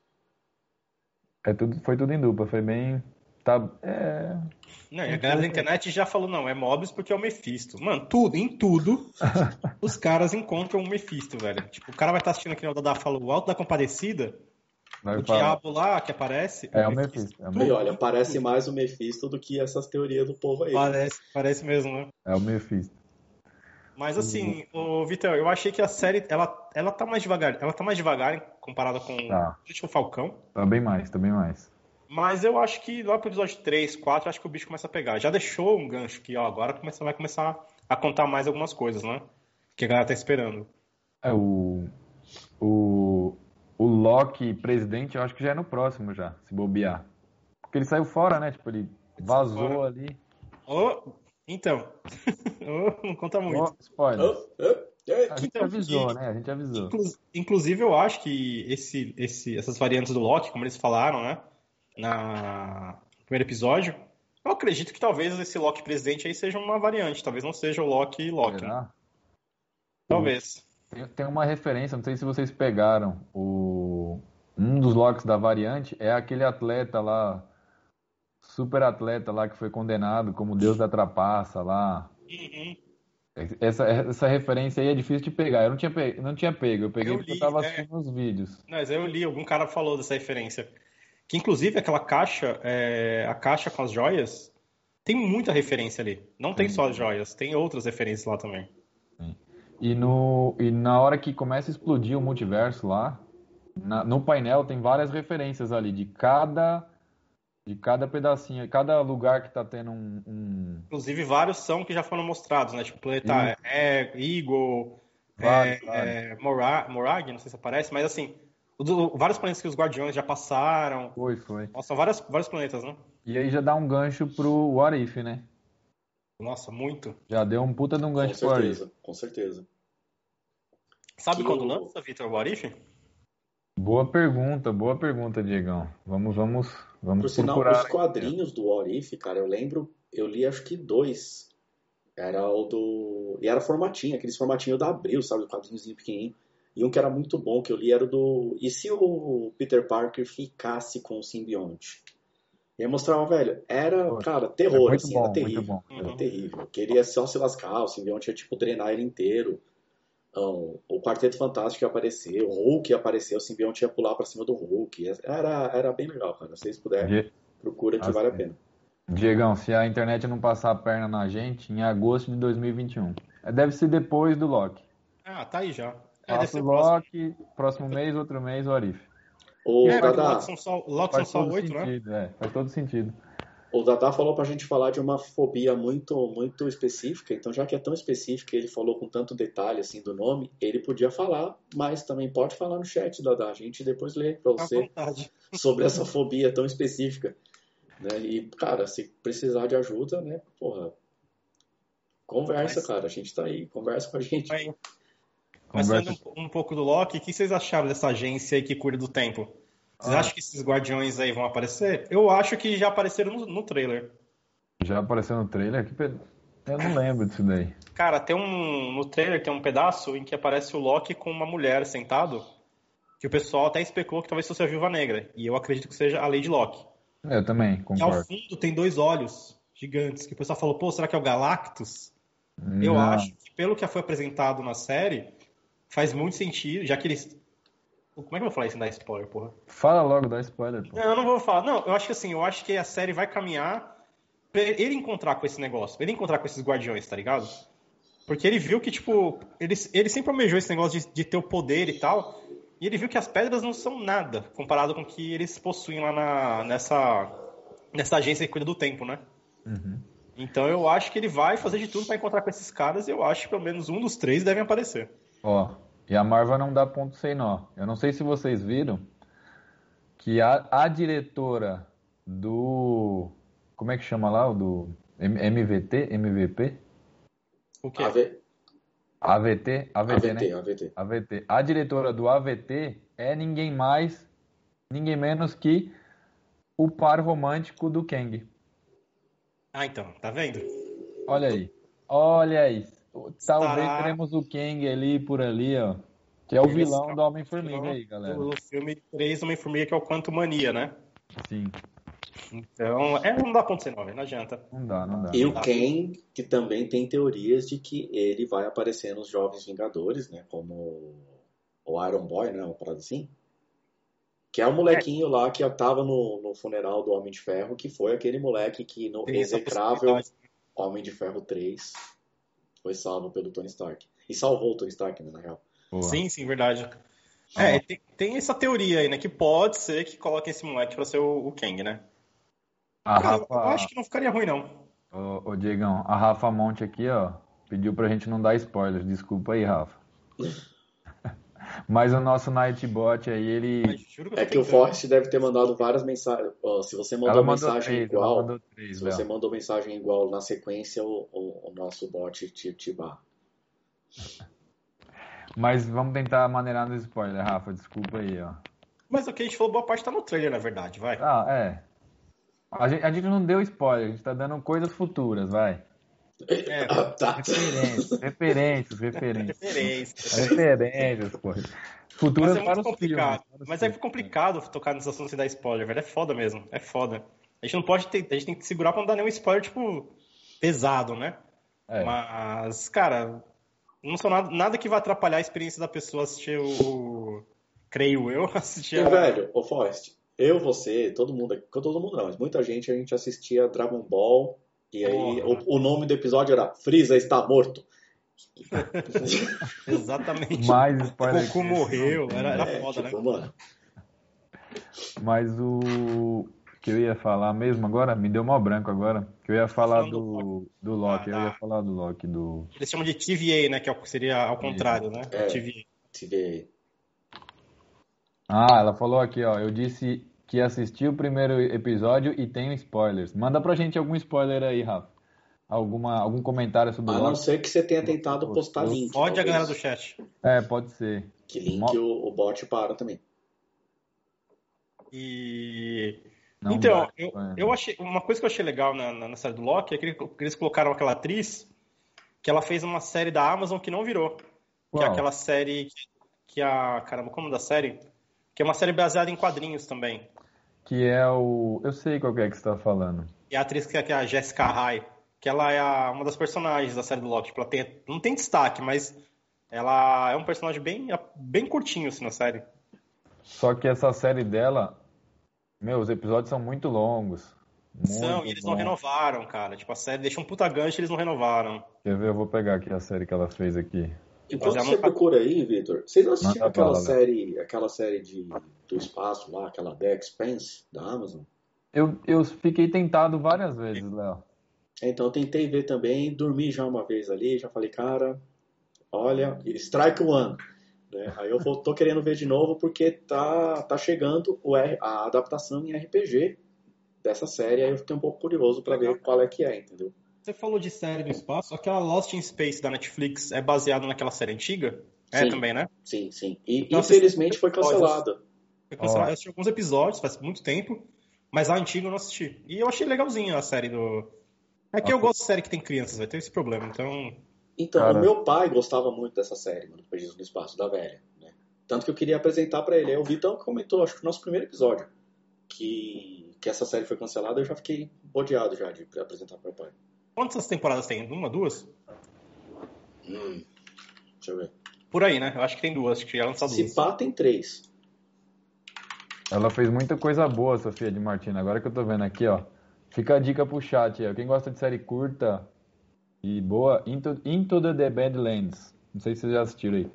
É tudo, foi tudo em dupla, foi bem. Tá, é, Não, e a galera da internet já falou, não, é Mobius porque é o Mephisto. Mano, tudo, em tudo, os caras encontram o Mephisto, velho. Tipo, o cara vai estar assistindo aqui, o Dada falou, o Alto da Compadecida, vai o falar. diabo lá que aparece. É o Mephisto. É o E Mephisto. olha, parece mais o Mephisto do que essas teorias do povo aí. Parece, parece mesmo, né? É o Mephisto. Mas assim, o Vitor, eu achei que a série, ela, ela tá mais devagar, ela tá mais devagar comparada com Tá. o Falcão. Tá bem mais, tá bem mais. Mas eu acho que lá pro episódio 3, 4, acho que o bicho começa a pegar. Já deixou um gancho que, ó, agora começa, vai começar a contar mais algumas coisas, né? Que a galera tá esperando. É o. O. O Loki presidente, eu acho que já é no próximo já, se bobear. Porque ele saiu fora, né? Tipo, ele vazou ali. Ô, então. Não conta muito. Ó, spoiler. Ah, ah, A gente então, avisou, e- né? A gente avisou. Inclu- Inclusive, eu acho que esse, esse, essas variantes do Loki, como eles falaram, né? Na, no primeiro episódio, eu acredito que talvez esse Loki presidente aí seja uma variante. Talvez não seja o Loki Loki. né? Talvez. Tem, tem uma referência, não sei se vocês pegaram. O, um dos Locks da variante é aquele atleta lá, super atleta lá que foi condenado como Deus da trapaça lá. Uhum. Essa, essa referência aí é difícil de pegar. Eu não tinha pego, não tinha pego. eu peguei Eu porque eu li, tava é. assistindo os vídeos. Mas eu li, algum cara falou dessa referência. Que inclusive aquela caixa, é, a caixa com as joias, tem muita referência ali. Não tem só as joias, tem outras referências lá também. E, no, e na hora que começa a explodir o multiverso lá, na- no painel tem várias referências ali de cada de cada pedacinho, cada lugar que tá tendo um, um- Inclusive vários são que já foram mostrados, né? Tipo, planeta é, Eagle, Vários, é, é, Mora- Morag, não sei se aparece, mas assim, o do- vários planetas que os Guardiões já passaram. Foi, foi. Nossa, são várias, vários planetas, né? E aí já dá um gancho pro What If, né? Nossa, muito. Já deu um puta de um Com gancho pro What If. certeza, com certeza. Sabe Que quando o- lança, Vitor, o What If? Boa pergunta, boa pergunta, Diegão. Vamos, vamos, vamos Por sinal, procurar. os quadrinhos do What If, cara, eu lembro, eu li acho que dois. Era o do. E era formatinho, aqueles formatinhos da Abril, sabe? O quadrinhozinho pequenininho. E um que era muito bom que eu li era o do. E se o Peter Parker ficasse com o simbionte? E aí mostrava, velho, era, Pô, cara, É terror, muito assim, bom, era terrível. Era terrível. Queria só se lascar, o simbionte ia, tipo, drenar ele inteiro. Então, o Quarteto Fantástico ia aparecer, o Hulk ia aparecer, o simbionte ia pular pra cima do Hulk. Era, era bem legal, cara. Se vocês puderem, Die- procura que Assim. vale a pena. Diegão, se a internet não passar a perna na gente, em agosto de 2021. É, Deve ser depois do Loki. Ah, tá aí já. É, deve Passa ser o próximo. Loki, próximo mês, outro mês, o Arif. O É, o Dada, Loki são só, o Loki são Faz só todo oito, né? é, faz todo sentido. O Dada falou pra gente falar de uma fobia muito, muito específica, então já que é tão específica e ele falou com tanto detalhe assim do nome, ele podia falar, mas também pode falar no chat, Dada, a gente depois lê pra À você sobre essa fobia tão específica. Né? E, cara, se precisar de ajuda, né, porra, conversa, Mas- cara, a gente tá aí, conversa com a gente. Mas, um, um pouco do Loki, o que vocês acharam dessa agência aí que cuida do tempo? Vocês Ah. acham que esses guardiões aí vão aparecer? Eu acho que já apareceram no, no trailer. Já apareceu no trailer? Que pe- Eu não lembro disso daí. Cara, tem um. No trailer tem um pedaço em que aparece o Loki com uma mulher sentado. Que o pessoal até especulou que talvez fosse a Viúva Negra. E eu acredito que seja a Lady Loki. Eu também, E ao concordo. fundo tem dois olhos gigantes. Que o pessoal falou, pô, será que é o Galactus? Eu Não. acho que pelo que foi apresentado na série, faz muito sentido, já que eles. Como é que eu vou falar isso sem dar spoiler, porra? Fala logo, dá spoiler, pô. Não, eu não vou falar. Não, eu acho que assim, eu acho que a série vai caminhar pra ele encontrar com esse negócio, pra ele encontrar com esses guardiões, tá ligado? Porque ele viu que, tipo, ele, ele sempre almejou esse negócio de, de ter o poder e tal, e ele viu que as pedras não são nada comparado com o que eles possuem lá na, nessa, nessa agência que cuida do tempo, né? Uhum. Então eu acho que ele vai fazer de tudo pra encontrar com esses caras e eu acho que pelo menos um dos três devem aparecer. Ó, e a Marvel não dá ponto sem nó. Eu não sei se vocês viram que a, a diretora do. Como é que chama lá? O do M- MVT? MVP? O quê? AV, AVT? AVT, né? AVT, AVT. AVT. A diretora do AVT é ninguém mais, ninguém menos que o par romântico do Kang. Ah, então, tá vendo? Olha aí. Olha aí. Talvez Estará- teremos o Kang ali por ali, ó. Que é o vilão do Homem-Formiga aí, galera. Do filme 3 Homem-Formiga, que é o Quanto Mania, né? Sim, Então, é, não dá ponto sem nove, não adianta. não dá, não dá. E o Kang, que também tem teorias de que ele vai aparecer nos Jovens Vingadores, né? Como o Iron Boy, né? Uma parada assim. Que é o molequinho lá que tava no, no funeral do Homem de Ferro, que foi aquele moleque que no Tem execrável. Homem de Ferro 3 foi salvo pelo Tony Stark. E salvou o Tony Stark, né, na real. Boa. Sim, sim, verdade. Ah. É, tem, tem essa teoria aí, né? Que pode ser que coloque esse moleque pra ser o, o Kang, né? A Cara, eu Rafa, acho que não ficaria ruim, não. ô, ô, Diegão, a Rafa Monte aqui, ó, pediu pra gente não dar spoilers. Desculpa aí, Rafa. Mas o nosso Nightbot aí, ele. É que o. Forrest deve ter mandado várias mensagens. Se você mandou mandou mensagem três, igual, mandou três, se você mandou mensagem igual na sequência, o, o, o nosso bot te, te barra. Mas vamos tentar maneirar no spoiler, Rafa. Desculpa aí, ó. Mas o que a gente falou, boa parte tá no trailer, na verdade, vai. Ah, é. A gente, a gente não deu spoiler, a gente tá dando coisas futuras, vai. É, Ah, tá. Referências, referências, referências. referência. Referências, pô. Futuras Mas é muito filmes. complicado. os Mas é filmes. complicado tocar nesse assunto sem dar spoiler, velho. É foda mesmo. É foda. A gente não pode ter. A gente tem que segurar pra não dar nenhum spoiler, tipo, pesado, né? É. Mas, cara, não são nada, nada que vai atrapalhar a experiência da pessoa assistir o. Creio eu, assistir E, a. velho, ô Forrest, eu, você, todo mundo, aqui- todo mundo não, mas muita gente, a gente assistia Dragon Ball, e aí o, o nome do episódio era Freeza está morto. Exatamente. Mais spoiler. Goku que morreu, tem. era, era É, foda, tipo, né? mano, Mas o que eu ia falar mesmo agora, me deu mal branco agora. Que eu ia falar do, do Loki, Ah, eu ia tá. falar do Loki, do. Eles chamam de TVA, né? Que é o- seria ao contrário, né? É. TVA. aí. Ah, ela falou aqui, ó. Eu disse que assisti o primeiro episódio e tenho spoilers. Manda pra gente algum spoiler aí, Rafa. Alguma, algum comentário sobre A o não Loki? ser que você tenha tentado postar link. Fode a galera do chat. É, pode ser. Que link Mo- o, o bot para também. E. Não então, eu, eu achei. Uma coisa que eu achei legal na, na, na série do Loki é que ele- que eles colocaram aquela atriz que ela fez uma série da Amazon que não virou. Que é aquela série que, que a. Caramba, como é o da série? Que é uma série baseada em quadrinhos também. Que é o. Eu sei qual que é que você tá falando. E a atriz que é, que é a Jessica Rae, que ela é a- uma das personagens da série do Loki. Tipo, ela tem, não tem destaque, mas ela é um personagem bem, bem curtinho assim, na série. Só que essa série dela, meu, os episódios são muito longos. São, Muito e eles não renovaram, cara. Tipo, a série deixa um puta gancho e eles não renovaram. Quer ver? Eu vou pegar aqui a série que ela fez aqui. Enquanto é você uma- procura aí, Vitor, vocês não assistiram Manda aquela bala, Léo. série, aquela série de, do espaço lá, aquela The Expanse da Amazon? Eu, eu fiquei tentado várias vezes, Léo. Então eu tentei ver também, dormi já uma vez ali, já falei, cara, olha, strike one. Né? Aí eu vou, tô querendo ver de novo porque tá, tá chegando o R- a adaptação em RPG dessa série, aí eu fiquei um pouco curioso pra ver qual é que é, entendeu? Você falou de série do espaço, aquela Lost in Space da Netflix é baseada naquela série antiga? É Sim. também, né? Sim, sim. E Então, infelizmente foi cancelada. Eu, cancelei- Ó. eu assisti alguns episódios, faz muito tempo, mas a antiga eu não assisti. E eu achei legalzinho a série do, É que eu gosto de série que tem crianças, vai ter esse problema, então. Então, Cara. o meu pai gostava muito dessa série, mano, Perdidos no Espaço, da velha. Né? Tanto que eu queria apresentar pra ele. Aí o Vitão comentou, acho que no nosso primeiro episódio, que, que essa série foi cancelada, eu já fiquei bodeado já de apresentar pro meu pai. Quantas temporadas tem? Uma, duas? Hum, deixa eu ver. Por aí, né? Eu acho que tem duas, acho que já lançaram duas. Se pá, tem três. Ela fez muita coisa boa, Sofia de Martino. Agora que eu tô vendo aqui, ó. Fica a dica pro chat ó. Quem gosta de série curta e boa, Into, Into the Badlands. Não sei se vocês já assistiram aí.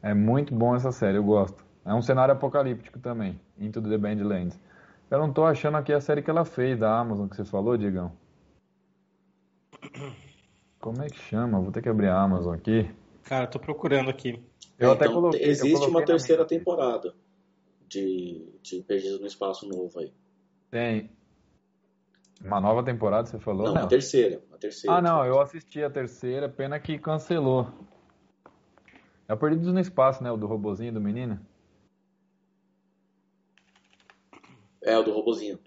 É muito bom essa série, eu gosto. É um cenário apocalíptico também, Into the Badlands. Eu não tô achando aqui a série que ela fez da Amazon que você falou, Digão. Como é que chama? Vou ter que abrir a Amazon aqui. Cara, eu tô procurando aqui. Eu É, até então, coloquei. eu existe coloquei uma terceira minha. temporada de, de Perdidos no Espaço novo aí. Tem. Uma nova temporada, você falou? Não, Não. uma terceira. Uma terceira. Ah, não, eu assisti a terceira, pena que cancelou. É o Perdidos no Espaço, né? O do robozinho do menino. É, o do robozinho.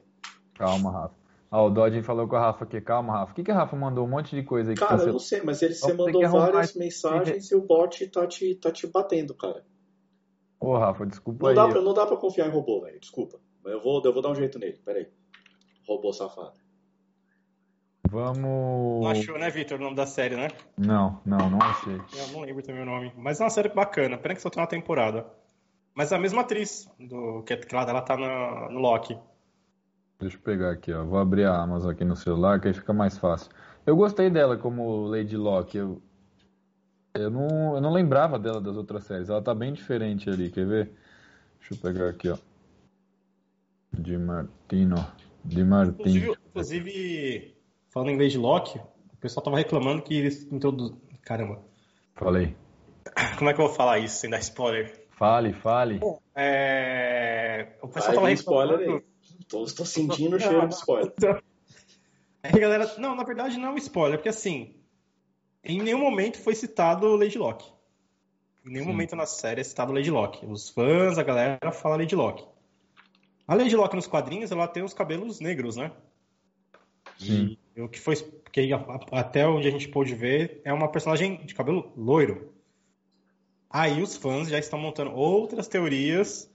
Calma, Rafa. Ah, o Dodge falou com a Rafa aqui. Calma, Rafa. O que que a Rafa mandou? Um monte de coisa aí que Cara, eu cancelou. não sei, mas ele, você mandou várias esse- mensagens e o bot tá te, tá te batendo, cara. Ô, Rafa, desculpa Não aí. dá, pra, não dá pra confiar em robô, velho. Desculpa. Mas eu vou, eu vou dar um jeito nele. Pera aí. Robô safado. Vamos. Não achou, né, Victor, o nome da série, né? Não, não, não achei. Eu não lembro também o nome. Mas é uma série bacana, pena que só tem uma temporada. Mas é a mesma atriz, do, que que ela, ela tá na- no Loki. Deixa eu pegar aqui, ó. Vou abrir a Amazon aqui no celular, que aí fica mais fácil. Eu gostei dela como Lady Locke. Eu, eu, não, eu não lembrava dela das outras séries. Ela tá bem diferente ali, quer ver? Deixa eu pegar aqui, ó. Di Martino. Di Martino. Inclusive, inclusive, falando em Lady Locke, o pessoal tava reclamando que eles introduziram. Caramba, Falei. como é que eu vou falar isso sem dar spoiler? Fale, fale. É... O pessoal Vai tava vir spoiler reclamando. aí. Tô, tô sentindo o cheiro de spoiler. É, galera, não, na verdade não é um spoiler, porque assim, em nenhum momento foi citado Lady Locke. Em nenhum Sim. momento na série é citado Lady Locke. Os fãs, a galera fala Lady Locke. A Lady Locke nos quadrinhos, ela tem os cabelos negros, né? Sim. E o que foi, a- até onde a gente pôde ver, é uma personagem de cabelo loiro. Aí os fãs já estão montando outras teorias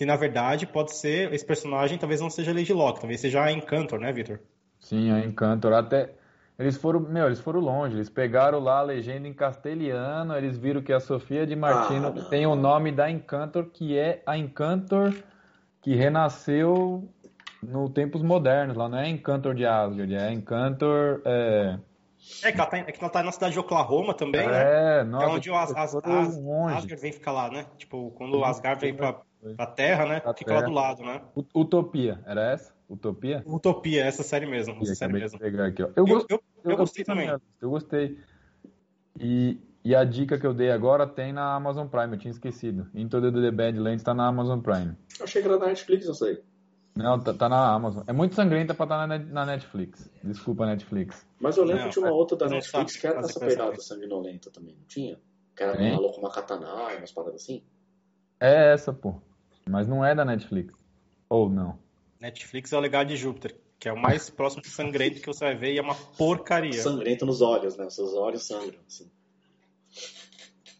que na verdade pode ser esse personagem talvez não seja Lady Locke, talvez seja a Encantor, né, Victor? Sim, a Encantor. Até. Eles foram, meu, eles foram longe. Eles pegaram lá a legenda em castelhano. Eles viram que a Sofia de Martino Ah, tem o nome da Encantor, que é a Encantor que renasceu no tempos modernos. Lá não é Encantor de Asgard, é Encantor. É, É que ela tá, é que ela tá na cidade de Oklahoma também, né? é É nossa, onde o As, As, As- longe. Asgard vem ficar lá, né? Tipo, quando o Asgard vem pra, pra Terra, né? Pra Fica lá Terra. do lado, né? Ut- Utopia, era essa? Utopia? Utopia, essa série mesmo. Essa série mesmo. pegar aqui, ó. Eu Eu, gostei. eu, eu gostei na também. lista, Eu gostei. E, e a dica que eu dei agora tem na Amazon Prime, eu tinha esquecido. Into the, the Badlands tá na Amazon Prime. Eu achei que era da Netflix essa aí. Não, tá, tá na Amazon. É muito sangrenta pra estar na, net- na Netflix. Desculpa, Netflix. Mas eu lembro Não, de uma outra da Netflix que era coisa pegada assim. sanguinolenta também, não tinha? Que era Tem. uma louca, uma katana, umas paradas assim. É essa, pô. Mas não é da Netflix. Ou não. Netflix é o Legado de Júpiter, que é o mais próximo de sangrento que você vai ver e é uma porcaria. Sangrento nos olhos, né? Os seus olhos sangram, assim.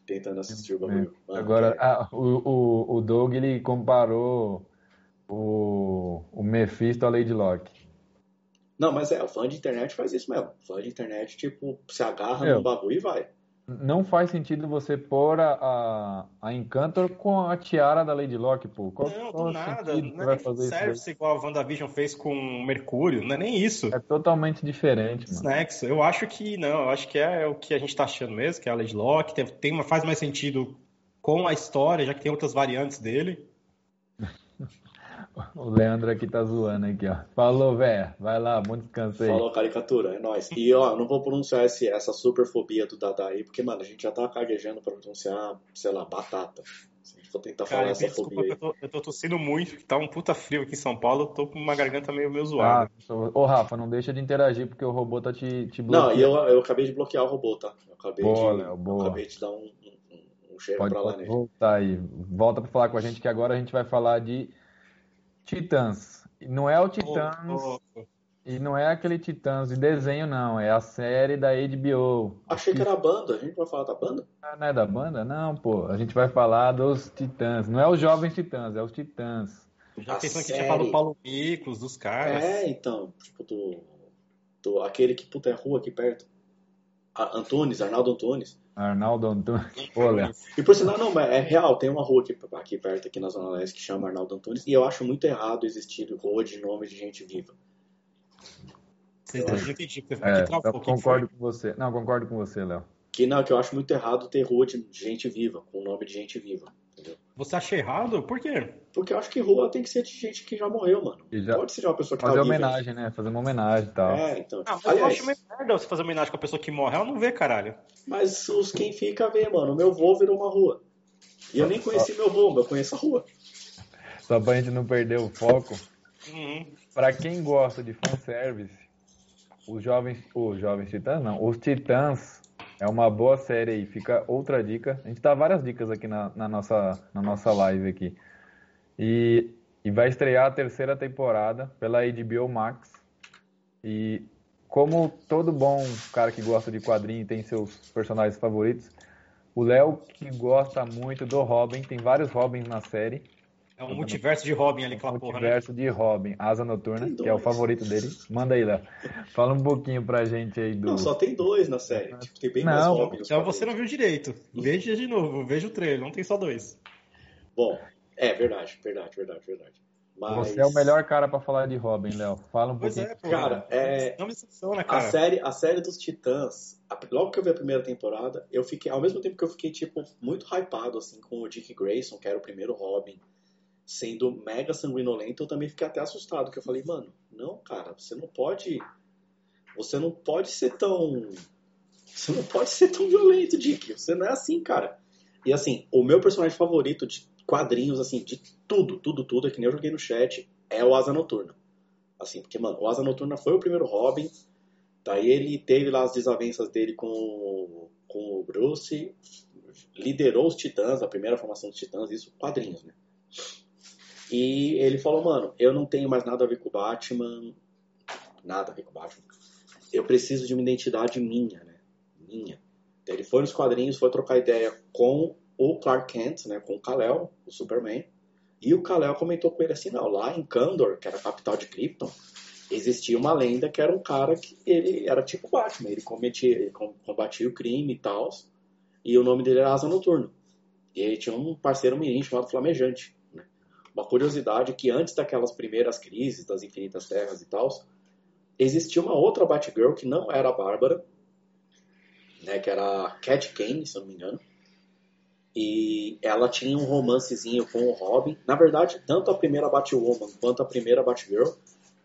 Tentando assistir o bagulho. Ah, Agora, ah, o, o, o Doug, ele comparou o, o Mephisto à Lady Locke. Não, mas é, o fã de internet faz isso mesmo. O fã de internet, tipo, se agarra Meu. no bagulho e vai. Não faz sentido você pôr a, a, a Encantor com a tiara da Lady Locke, pô. Qual, Não, qual do nada. Não vai é nem fazer isso igual a WandaVision fez com o Mercúrio. Não é nem isso. É totalmente diferente, mano. Snacks, eu acho que não, eu acho que é o que a gente tá achando mesmo, que é a Lady Locke, tem, tem uma, faz mais sentido com a história, já que tem outras variantes dele. O Leandro aqui tá zoando aqui, ó. Falou, velho. Vai lá, bom descanso aí. Falou caricatura, é nóis. E ó, não vou pronunciar esse, essa superfobia do Dada aí, porque, mano, a gente já tá caguejando pra pronunciar, sei lá, batata. Se a gente for tentar falar Cara, essa desculpa fobia aí. eu tô, eu tô tossindo muito, que tá um puta frio aqui em São Paulo, eu tô com uma garganta meio, meio zoada. Ah, sou- ô, Rafa, não deixa de interagir porque o robô tá te, te Não, bloqueando. e eu, eu acabei de bloquear o robô, tá? Eu acabei Boa, de. Léo, boa. eu acabei de dar um, um, um cheiro Pode, pra lá pode nele. voltar aí. Volta pra falar com a gente que agora a gente vai falar de Titãs. Não é o Titãs. Ô, ô, E não é aquele Titãs de desenho, não. É a série da HBO. Achei que era a banda. A gente vai falar da banda? Ah, Não é da banda? Não, pô. A gente vai falar dos Titãs. Não é os Jovens Titãs, é os Titãs. Já A pensando que tinha falado do Paulo Miklos, dos caras. É, então. Tipo, do, do, aquele que, puta, é rua aqui perto. A- Antunes, Arnaldo Antunes. Arnaldo Antunes. Pô, Léo. E por sinal, não, mas é real, tem uma rua aqui, aqui perto, aqui na Zona Leste, que chama Arnaldo Antunes, e eu acho muito errado existir rua de nome de gente viva. Vocês não entendi, porque É, que eu concordo com você. Não, concordo com você, Léo. Que não, que eu acho muito errado ter rua de gente viva, com nome de gente viva. Você acha errado? Por quê? Porque eu acho que rua tem que ser de gente que já morreu, mano. Já- Pode ser de uma pessoa que Fazer tá viva. homenagem, né? Fazer uma homenagem e tal. É, então. Ah, mas eu Aliás, acho meio merda você fazer homenagem com a pessoa que morre. Ela não vê, caralho. mas os quem fica vê, mano. Meu vô virou uma rua. E eu nem conheci meu vô, mas eu conheço a rua. Só pra gente não perder o foco. Uhum. Pra quem gosta de fanservice, os jovens, os jovens titãs não, os titãs é uma boa série aí. Fica outra dica. A gente dá várias dicas aqui na, na nossa, na nossa live aqui. E, e vai estrear a terceira temporada pela HBO Max. E como todo bom cara que gosta de quadrinho tem seus personagens favoritos, o Léo que gosta muito do Robin, tem vários Robins na série. É um multiverso de Robin ali, aquela porra, né? Multiverso de Robin, Asa Noturna, que é o favorito dele. Manda aí, Léo. Fala um pouquinho pra gente aí do. Não, só tem dois na série. Tipo, tem bem mais Não, Robin. nos Então você não viu direito. Veja de novo, veja o trailer, não tem só dois. Bom, é verdade, verdade, verdade, verdade. Mas... Você é o melhor cara pra falar de Robin, Léo. Fala um Pois pouquinho. é, pô. Cara, é- Não me decepciona, A cara. série, a série dos Titãs, a- logo que eu vi a primeira temporada, eu fiquei, ao mesmo tempo que eu fiquei, tipo, muito hypado, assim, com o Dick Grayson, que era o primeiro Robin, sendo mega sanguinolento, eu também fiquei até assustado, que eu falei, mano, não, cara, você não pode, você não pode ser tão, você não pode ser tão violento, Dick, você não é assim, cara. E assim, o meu personagem favorito de quadrinhos, assim, de tudo, tudo, tudo, é que nem eu joguei no chat, é o Asa Noturna. Assim, porque, mano, o Asa Noturna foi o primeiro Robin, Daí ele teve lá as desavenças dele com, com o Bruce, liderou os Titãs, a primeira formação dos Titãs, isso quadrinhos, né? E ele falou, mano, eu não tenho mais nada a ver com o Batman, nada a ver com o Batman. Eu preciso de uma identidade minha, né? Minha. Daí ele foi nos quadrinhos, foi trocar ideia com o Clark Kent, né? Com o Kal-El, o Superman. E o Kal-El comentou com ele assim, não, lá em Kandor, que era a capital de Krypton, existia uma lenda que era um cara que ele era tipo Batman, ele cometia, ele com- combatia o crime e tal, e o nome dele era Asa Noturno. E ele tinha um parceiro mirim chamado Flamejante. Uma curiosidade que antes daquelas primeiras crises das Infinitas Terras e tal, existia uma outra Batgirl que não era a Bárbara, né, que era a Cat Kane, se eu não me engano. E ela tinha um romancezinho com o Robin. Na verdade, tanto a primeira Batwoman quanto a primeira Batgirl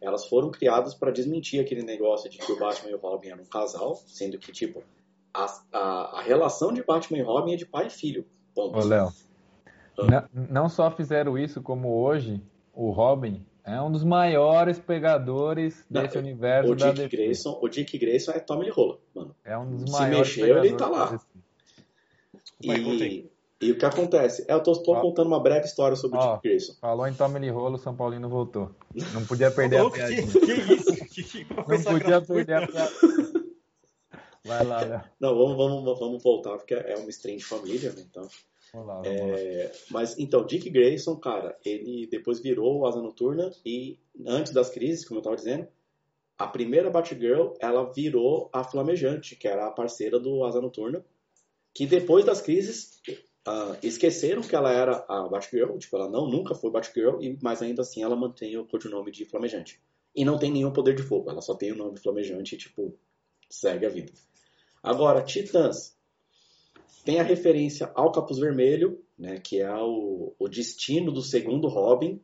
elas foram criadas para desmentir aquele negócio de que o Batman e o Robin eram um casal, sendo que, tipo, a, a, a relação de Batman e Robin é de pai e filho. Ponto. Ô, Léo. Não, não só fizeram isso, como hoje o Robin é um dos maiores pegadores Não, desse universo o da Dick DC. Grayson, o Dick Grayson é Tommy Rola, mano. É um dos Se maiores mexeu, ele tá lá. da E, e o que acontece? Eu tô, tô Ó. contando uma breve história sobre o Ó. Dick Grayson. Falou em Tommy Lee Rolo, o São Paulino voltou. Não podia perder a piadinha. que, que isso? Que, que Não podia perder a piadinha. Vai lá, Léo. Não, vamos, vamos, vamos voltar, porque é uma stream de família, né? Então. É, mas então, Dick Grayson, cara, ele depois virou Asa Noturna e antes das crises, como eu tava dizendo, a primeira Batgirl, ela virou a Flamejante, que era a parceira do Asa Noturna, que depois das crises ah, esqueceram que ela era a Batgirl, tipo, ela não nunca foi Batgirl, e, mas ainda assim ela mantém o codinome de Flamejante. E não tem nenhum poder de fogo, ela só tem o nome Flamejante e, tipo, segue a vida. Agora, Titãs. Tem a referência ao Capuz Vermelho, né, que é o, o destino do segundo Robin,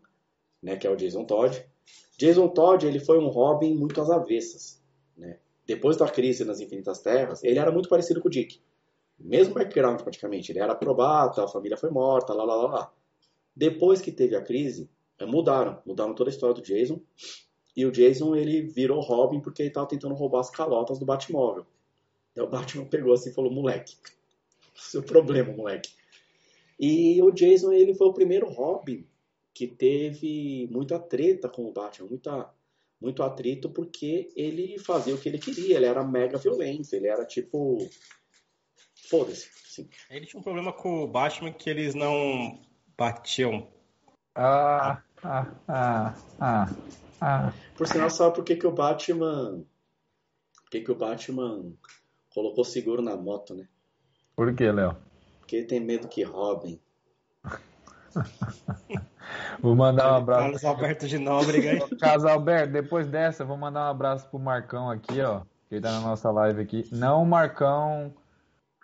né, que é o Jason Todd. Jason Todd ele foi um Robin muito às avessas. Né? Depois da crise nas Infinitas Terras, ele era muito parecido com o Dick. Mesmo background, praticamente. Ele era probata, a família foi morta, lá, lá, lá, lá. Depois que teve a crise, eh, mudaram. Mudaram toda a história do Jason. E o Jason, ele virou Robin porque ele estava tentando roubar as calotas do Batmóvel. Então o Batman pegou assim e falou, moleque, seu problema, moleque. E o Jason, ele foi o primeiro Robin que teve muita treta com o Batman, muita, muito atrito porque ele fazia o que ele queria, ele era mega violento, ele era tipo. Foda-se. Assim. Ele tinha um problema com o Batman que eles não batiam. Ah, ah, ah, ah, ah. Por sinal, sabe por que, que o Batman. Por que, que o Batman colocou seguro na moto, né? Por que, Léo? Porque ele tem medo que roubem. Vou mandar um abraço. Carlos Alberto de Nóbrega. hein? Carlos Alberto, depois dessa, vou mandar um abraço pro Marcão aqui, ó. Que ele tá na nossa live aqui. Não o Marcão.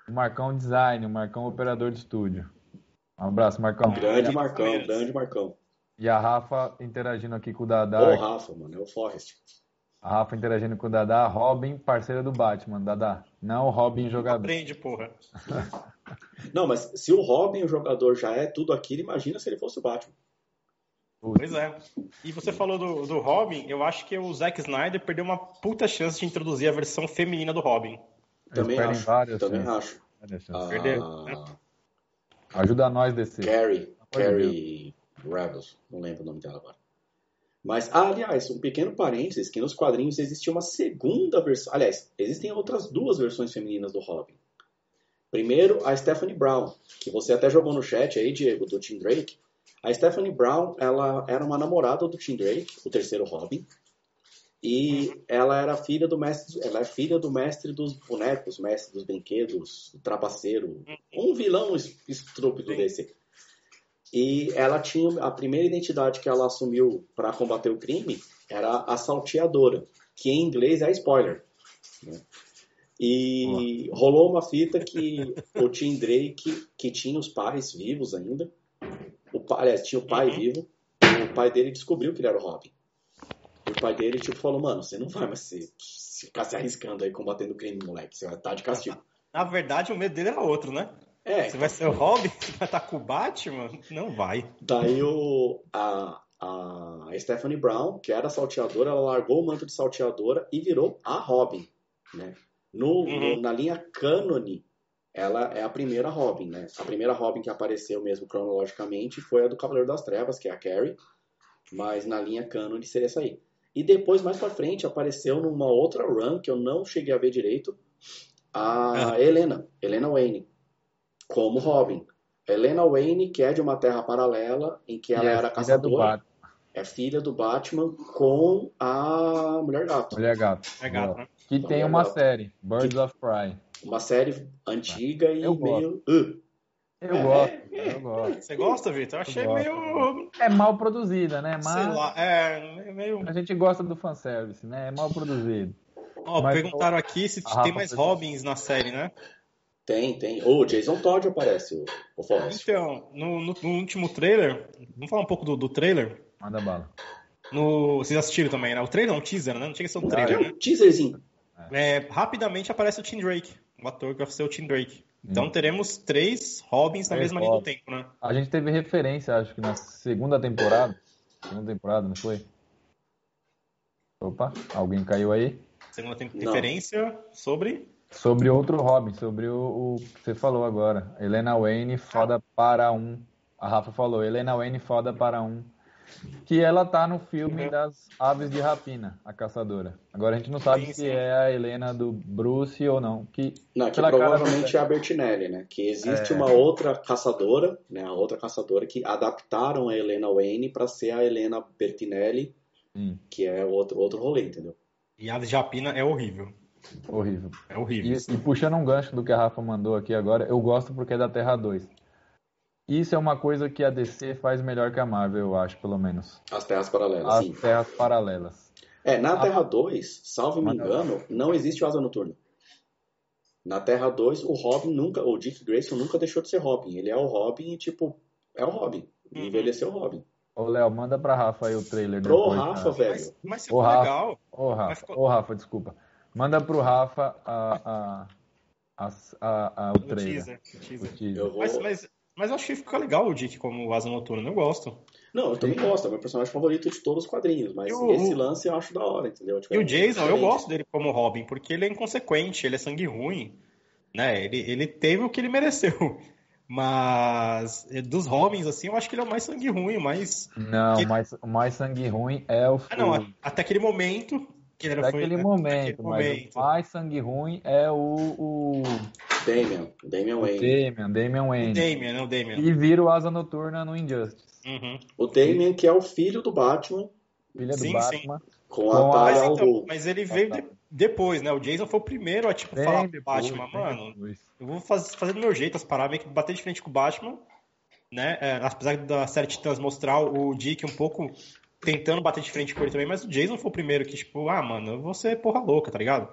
O Marcão Design, o Marcão Operador de Estúdio. Um abraço, Marcão. Grande Marcão, Palmeiras. grande Marcão. E a Rafa interagindo aqui com o Ô, Dadá. Rafa, mano, é o Forrest. A Rafa interagindo com o Dadá. Robin, parceira do Batman, Dadá. Não o Robin jogador. Aprende, porra. Não, mas se o Robin, o jogador, já é tudo aquilo, imagina se ele fosse o Batman. Pois é. E você falou do, do Robin, eu acho que o Zack Snyder perdeu uma puta chance de introduzir a versão feminina do Robin. Também acho. várias Também chances. acho. Chances. Perdeu, A Ajuda nós, DC. Carrie, Carrie Rebels, não lembro o nome dela agora. Mas, ah, aliás, um pequeno parênteses, que nos quadrinhos existe uma segunda versão. Aliás, existem outras duas versões femininas do Robin. Primeiro, a Stephanie Brown, que você até jogou no chat aí, Diego, do Tim Drake. A Stephanie Brown, ela era uma namorada do Tim Drake, o terceiro Robin. E ela era filha do mestre, ela é filha do mestre dos bonecos, mestre dos brinquedos, o trapaceiro, um vilão es- estúpido desse. E ela tinha a primeira identidade que ela assumiu para combater o crime era a salteadora, que em inglês é spoiler. né? E rolou uma fita que o Tim Drake, que tinha os pais vivos ainda, o pai, aliás, tinha o pai Uhum. vivo, o pai dele descobriu que ele era o Robin. E o pai dele, tipo, falou, mano, você não vai mais se, se ficar se arriscando aí combatendo o crime, moleque. Você vai estar de castigo. Na verdade, o medo dele era outro, né? É, Você vai ser o Robin? Você vai estar com o Batman? Não vai. daí o, a, a Stephanie Brown, que era salteadora, ela largou o manto de salteadora e virou a Robin, né? No, Uhum. no- na linha cânone, ela é a primeira Robin, né? A primeira Robin que apareceu mesmo cronologicamente foi a do Cavaleiro das Trevas, que é a Carrie, mas na linha cânone seria essa aí. E depois, mais pra frente, apareceu numa outra run que eu não cheguei a ver direito, a Ah. Helena, Helena Wayne, como Robin. Helena Wayne, que é de uma terra paralela, em que ela E é era caçadora, Batman. é filha do Batman com a Mulher Gato. Mulher Gato. É gato, né? Que Mulher tem uma Gato. série, Birds of Prey. Uma série antiga e Eu meio... Uh, Eu É. gosto, eu gosto. Você gosta, Vitor? Eu achei gosto. meio. É mal produzida, né? Sei Mas lá, é meio. a gente gosta do fanservice, né? É mal produzido. Ó, Mas- perguntaram aqui se tem mais. Robins na série, né? Tem, tem. O Jason Todd aparece, o, o Forrest. Então, no, no- no último trailer, vamos falar um pouco do, do trailer? Manda bala. No, vocês assistiram também, né? O trailer não, o teaser, né? Não tinha que ser um trailer, né? Um teaserzinho. É, rapidamente aparece o Tim Drake, o ator que vai ser o Tim Drake. Então Hum. teremos três Robins na Três mesma linha do tempo, né? A gente teve referência, acho que na segunda temporada. Segunda temporada, não foi? Opa, alguém caiu aí? Segunda tem Não. referência sobre. Sobre outro Robin, sobre o, o que você falou agora. Helena Wayne, foda para um. A Rafa falou, Helena Wayne, foda para um. Que ela tá no filme Uhum. das Aves de Rapina, a caçadora. Agora a gente não sabe Sim, se sim. é a Helena do Bruce ou não. Que Não, que Pela cara provavelmente dela. é a Bertinelli, né? Que existe É. uma outra caçadora, né? A outra caçadora que adaptaram a Helena Wayne pra ser a Helena Bertinelli, Sim, que é outro, outro rolê, entendeu? E a de Japina é horrível. Horrível. É horrível. E, e puxando um gancho do que a Rafa mandou aqui agora, eu gosto porque é da Terra 2. Isso é uma coisa que a DC faz melhor que a Marvel, eu acho, pelo menos. As terras paralelas, As sim. terras paralelas. É, na Ah. Terra 2, salvo me engano, não existe o Asa Noturna. Na Terra 2, o Robin nunca, o Dick Grayson nunca deixou de ser Robin. Ele é o Robin e, tipo, é o Robin. Uhum. Envelheceu o Robin. Ô, Léo, manda pra Rafa aí o trailer Pro depois. Rafa, velho. Mas, mas ficou Rafa. legal. Ô, Rafa, Mas ficou- ô, Rafa, desculpa. Manda pro Rafa a, a, a, a- a- o O trailer. teaser. o teaser. O teaser. Eu vou... Mas, mas, mas eu achei que ficou legal o Dick como Asa Noturna. Eu gosto. Não, eu também gosto. É meu personagem favorito de todos os quadrinhos. Mas E o- esse lance eu acho da hora, entendeu? Tipo, E é o Jason, eu diferente. gosto dele como Robin, porque ele é inconsequente, ele é sangue ruim. Né? Ele, ele teve o que ele mereceu. Mas eh, dos homens, assim, eu acho que ele é o mais sangue ruim, o mais. Não, Que- mais, o mais sangue ruim é o. Ah, não, até aquele momento. Que era, foi, daquele né, momento, daquele mas momento. o mais sangue ruim é o, o, Damian, Damian o Wayne. Damian, Damian O Wayne. Damian, né? O Damian. E vira o Asa Noturna no Injustice. Uhum. O Damian, que é o filho do Batman, Filha do Sim, Batman. com Com a Mas, então, mas ele veio de- depois, né? O Jason foi o primeiro a, tipo, Bem falar pro Batman, mano, depois. eu vou faz- fazer do meu jeito as paradas, meio que bater de frente com o Batman, né? É, apesar da série Titãs mostrar o Dick um pouco tentando bater de frente com ele também, mas o Jason foi o primeiro que, tipo, ah, mano, eu vou ser porra louca, tá ligado?